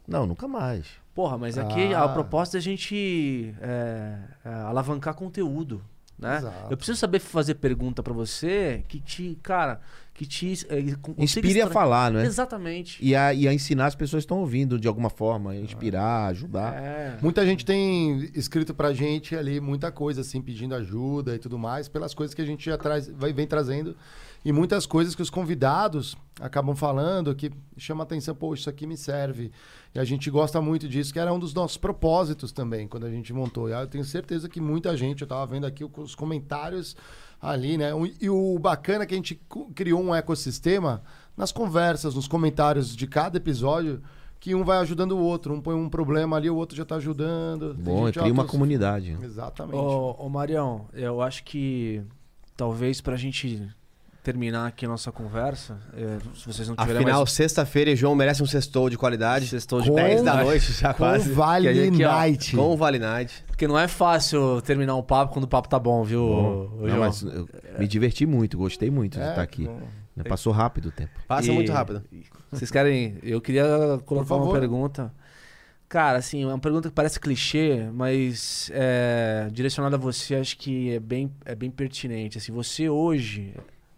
D: Não, nunca mais.
C: Porra, mas aqui
A: Ah.
C: a proposta é a gente é, é, alavancar conteúdo, né?
A: Exato.
C: Eu preciso saber fazer pergunta pra você que te, cara, que te é,
D: Inspire a falar, não é?
C: Exatamente.
D: E a, e a ensinar as pessoas que estão ouvindo de alguma forma, inspirar, ajudar.
C: É.
A: Muita gente tem escrito pra gente ali muita coisa, assim, pedindo ajuda e tudo mais, pelas coisas que a gente já traz, vai, vem trazendo. E muitas coisas que os convidados acabam falando que chama atenção, pô, isso aqui me serve. E a gente gosta muito disso, que era um dos nossos propósitos também, quando a gente montou. E eu tenho certeza que muita gente, eu tava vendo aqui os comentários ali, né? E o bacana é que a gente criou um ecossistema nas conversas, nos comentários de cada episódio, que um vai ajudando o outro. Um põe um problema ali, o outro já tá ajudando. Tem
D: Bom,
A: ó,
D: cria uma comunidade.
A: Exatamente.
C: Ô, ô Marião, eu acho que talvez pra gente terminar aqui a nossa conversa, é, se vocês não tiverem
B: Afinal,
C: mais...
B: sexta-feira e João merece um sextou de qualidade.
C: Sextou de
B: Com 10 da
C: qualidade.
B: noite já
A: Com
B: quase.
A: Vale
C: Que aqui, ó,
A: Night.
B: Com o Vale Night.
C: Porque não é fácil terminar um papo quando o papo tá bom, viu, ô,
D: Não,
C: João?
D: mas eu me diverti muito, gostei muito de
A: É,
D: estar aqui. Né, Passou rápido o tempo.
B: Passa
C: E-
B: muito rápido.
C: Vocês querem. Eu queria colocar uma pergunta. Cara, assim, é uma pergunta que parece clichê, mas é, direcionada a você, acho que é bem, é bem pertinente. Assim, você hoje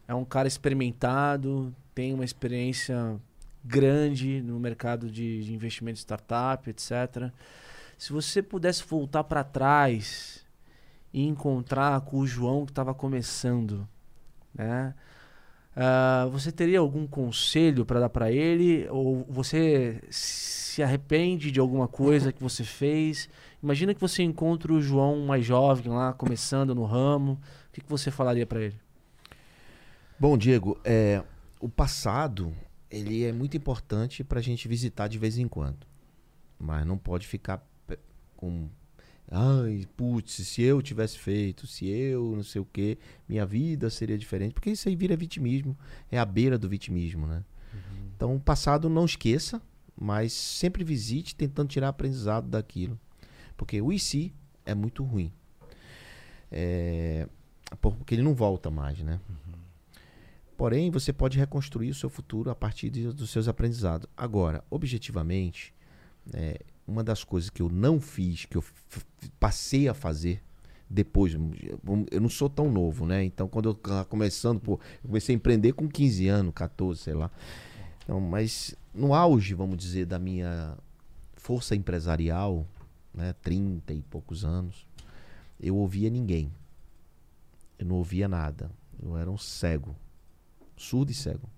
C: é um cara experimentado, tem uma experiência grande no mercado de, de investimento de startup, etc. Se você pudesse voltar para trás e encontrar com o João que estava começando, né? Ah, você teria algum conselho para dar para ele? Ou você se arrepende de alguma coisa que você fez? Imagina que você encontra o João mais jovem lá, começando no ramo. O que, que você falaria para ele?
D: Bom, Diego, é, o passado ele é muito importante para a gente visitar de vez em quando. Mas não pode ficar com. Ai, putz, se eu tivesse feito, se eu não sei o quê, minha vida seria diferente. Porque isso aí vira vitimismo. É a beira do vitimismo, né? Então, o passado não esqueça, mas sempre visite tentando tirar aprendizado daquilo. Porque o IC é muito ruim. É, porque ele não volta mais, né? Porém, você pode reconstruir o seu futuro a partir de- dos seus aprendizados. Agora, objetivamente, é, uma das coisas que eu não fiz, que eu passei a fazer depois, vamos- eu não sou tão novo, né? Então, quando eu tava começando, pô, eu comecei a empreender com 15 anos, 14, sei lá. Então, mas no auge, vamos dizer, da minha força empresarial, né, 30 e poucos anos, eu ouvia ninguém. Eu não ouvia nada. Eu era um cego. Surdo e cego.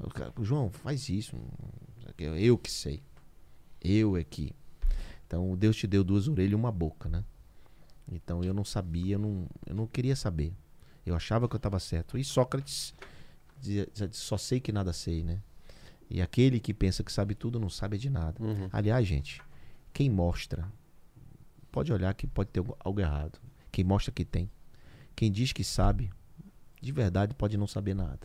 D: O cara, João, faz isso. Eu, que sei. Eu é que. Então Deus te deu duas orelhas e uma boca, né? Então eu não sabia, eu não, eu não queria saber. Eu achava que eu estava certo. E Sócrates dizia, só sei que nada sei, né? E aquele que pensa que sabe tudo não sabe de nada.
B: Uhum.
D: Aliás, gente, quem mostra, pode olhar que pode ter algo errado. Quem mostra que tem. Quem diz que sabe, de verdade pode não saber nada.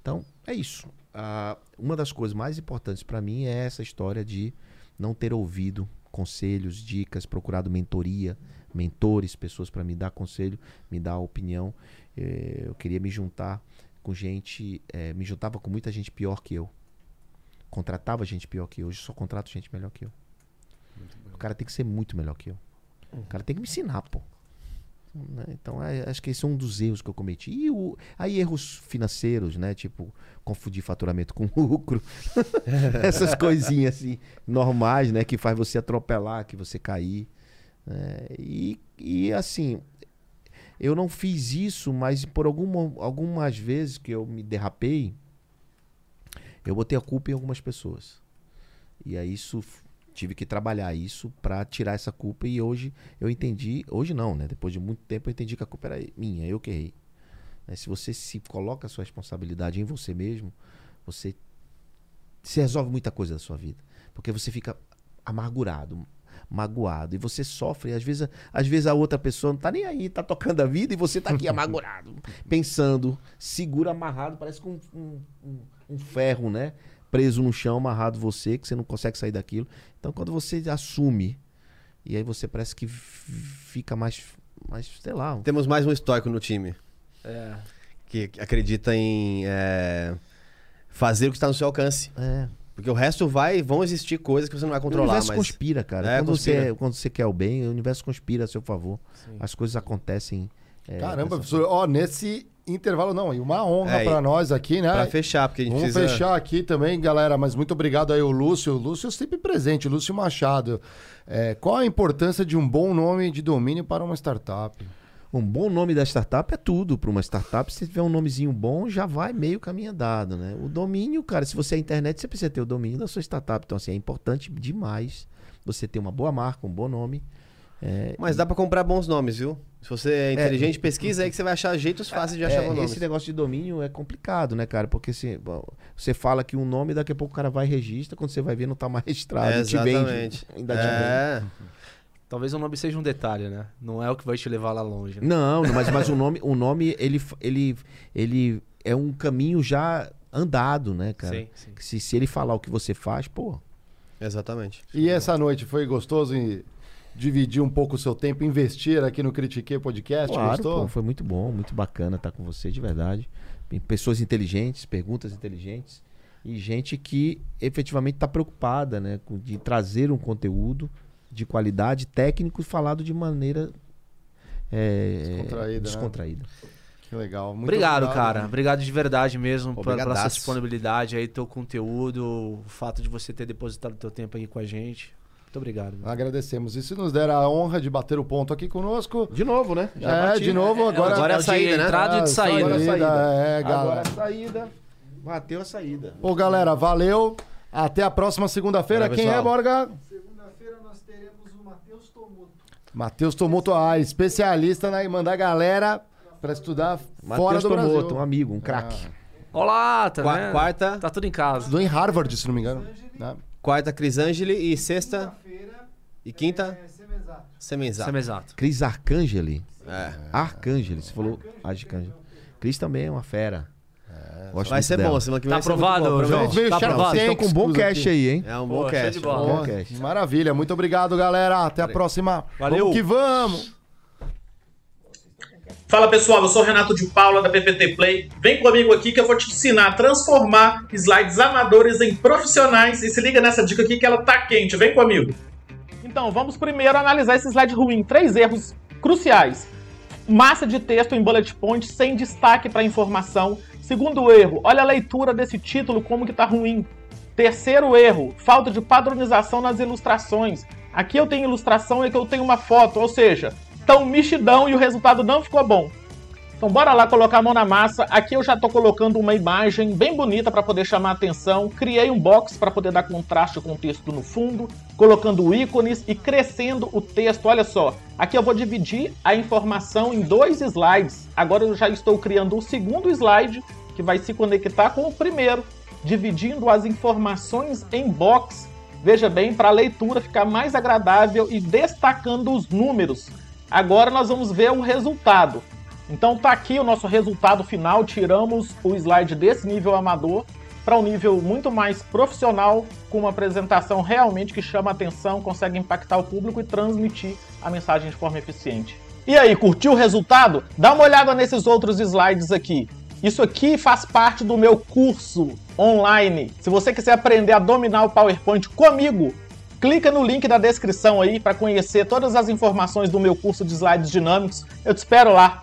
D: Então, é isso. Ah, uma das coisas mais importantes para mim é essa história de não ter ouvido conselhos, dicas, procurado mentoria, mentores, pessoas para me dar conselho, me dar opinião. Eh, eu queria me juntar com gente, eh, me juntava com muita gente pior que eu. Contratava gente pior que eu. Hoje só contrato gente melhor que eu. O cara tem que ser muito melhor que eu. O cara tem que me ensinar, pô. Né? Então, é, acho que esse é um dos erros que eu cometi. E o, aí, erros financeiros, né? Tipo, confundir faturamento com [laughs] lucro. [laughs] Essas coisinhas, assim, normais, né? Que faz você atropelar, que você cair. né? E, e, assim, eu não fiz isso, mas por alguma, algumas vezes que eu me derrapei, eu botei a culpa em algumas pessoas. E aí isso tive que trabalhar isso pra tirar essa culpa e hoje eu entendi, hoje não, né? Depois de muito tempo eu entendi que a culpa era minha, eu que errei. Né? Se você se coloca a sua responsabilidade em você mesmo, você se resolve muita coisa da sua vida, porque você fica amargurado, magoado e você sofre, às vezes, às vezes a outra pessoa não tá nem aí, tá tocando a vida e você tá aqui [laughs] amargurado, pensando, segura amarrado, parece com um, um, um ferro, né? Preso no chão, amarrado você, que você não consegue sair daquilo. Então, quando você assume, e aí você parece que fica mais, mais sei lá.
B: Temos mais um estoico no time.
C: É.
B: Que acredita em é, fazer o que está no seu alcance.
D: É.
B: Porque o resto vai, vão existir coisas que você não vai
D: O
B: controlar,
D: universo
B: mas
D: conspira, cara.
B: É,
D: quando,
B: conspira.
D: Você, quando você quer o bem, o universo conspira a seu favor.
C: Sim.
D: As coisas acontecem. é,
A: Caramba, professor, ó, nesse intervalo não, e uma honra
B: É,
A: pra nós aqui, né?
B: pra fechar, porque a gente
A: Vamos
B: precisa...
A: fechar aqui também, galera, mas muito obrigado aí o Lúcio. O Lúcio sempre presente, o Lúcio Machado. É, qual a importância de um bom nome de domínio para uma startup?
D: Um bom nome da startup é tudo para uma startup. Se tiver um nomezinho bom, já vai meio caminho andado, né? O domínio, cara, se você é internet, você precisa ter o domínio da sua startup. Então, assim, é importante demais você ter uma boa marca, um bom nome. É,
B: Mas dá pra comprar bons nomes, viu? Se você é inteligente, pesquisa aí que você vai achar jeitos fáceis de achar
D: É,
B: nomes.
D: esse negócio de domínio é complicado, né, cara? Porque se, bom, você fala que um nome, daqui a pouco o cara vai e registra, quando você vai ver não tá mais [laughs] registrado.
B: É,
D: e te vende.
B: exatamente.
D: Ainda te vende.
B: É.
C: Talvez o nome seja um detalhe, né? Não é o que vai te levar lá longe. né?
D: Não, mas, mas o nome, o nome ele, ele, ele é um caminho já andado, né, cara?
C: Sim, sim.
D: Se, se ele falar o que você faz, pô.
B: Exatamente.
A: E essa noite foi gostoso em dividir um pouco o seu tempo, investir aqui no Critique Podcast?
D: Claro,
A: gostou?
D: pô, foi muito bom, muito bacana estar com você, de verdade. Pessoas inteligentes, perguntas inteligentes e gente que efetivamente está preocupada, né, de trazer um conteúdo de qualidade, técnico, falado de maneira é,
A: Descontraída, né?
D: descontraída.
A: Que legal. Muito
C: Obrigado, cara. Obrigado de verdade mesmo por- pela sua disponibilidade aí, teu conteúdo, o fato de você ter depositado teu tempo aqui com a gente. Muito obrigado. velho.
A: Agradecemos. E se nos der a honra de bater o ponto aqui conosco.
D: De novo, né?
A: é, de novo, agora.
B: agora é a
C: de
B: saída, né?
C: entrada e de
A: Ah,
C: saída.
D: Agora a
A: Saída, é,
D: Agora
A: galera.
D: a saída. Bateu a saída.
A: Pô, galera, valeu. Até a próxima segunda-feira. Quem é. Borga?
H: Segunda-feira nós teremos o Matheus Tomoto.
A: Matheus Tomoto, ah, especialista na, em mandar a galera pra estudar fora
D: Matheus
A: do
D: Tomoto,
A: Brasil.
D: um amigo, um craque.
C: Olá, tá
B: Qua-
C: vendo?
B: quarta.
C: Tá tudo em casa.
A: Estudou em Harvard, se não me engano. né?
B: Quarta, Crisângeli. E sexta e quinta,
H: é Semenzato.
B: Semenzato.
D: Cris Arcangeli.
B: É.
D: Arcangeli, você falou Arcangeli. Cris também é uma fera. Gosto
B: Vai ser
D: dela.
B: bom, semana que vem
C: Tá
B: vai ser muito
C: aprovado,
B: bom,
C: João? Tá aprovado.
D: Estão com um bom cash
A: aqui.
D: aí, hein?
B: É um
C: Pô,
B: bom cast.
C: de bola.
B: Bom
D: cash.
A: Maravilha, muito obrigado, galera. Até a próxima.
C: Valeu.
A: Vamos que vamos.
I: Fala pessoal, eu sou o Renato de Paula da PPT Play. Vem comigo aqui que eu vou te ensinar a transformar slides amadores em profissionais. E se liga nessa dica aqui que ela tá quente. Vem comigo. Então, vamos primeiro analisar esse slide ruim. Três erros cruciais. Massa de texto em bullet point sem destaque para informação. Segundo erro, olha a leitura desse título como que tá ruim. Terceiro erro, falta de padronização nas ilustrações. Aqui eu tenho ilustração e aqui eu tenho uma foto, ou seja, tão mexidão e o resultado não ficou bom. Então bora lá colocar a mão na massa. Aqui eu já estou colocando uma imagem bem bonita para poder chamar a atenção. Criei um box para poder dar contraste com o texto no fundo, colocando ícones e crescendo o texto. Olha só, aqui eu vou dividir a informação em dois slides. Agora eu já estou criando o segundo slide que vai se conectar com o primeiro, dividindo as informações em box. Veja bem, para a leitura ficar mais agradável e destacando os números. Agora nós vamos ver o resultado. Então tá aqui o nosso resultado final, tiramos o slide desse nível amador para um nível muito mais profissional, com uma apresentação realmente que chama atenção, consegue impactar o público e transmitir a mensagem de forma eficiente. E aí, curtiu o resultado? Dá uma olhada nesses outros slides aqui. Isso aqui faz parte do meu curso online. Se você quiser aprender a dominar o PowerPoint comigo, clica no link da descrição aí para conhecer todas as informações do meu curso de slides dinâmicos. Eu te espero lá.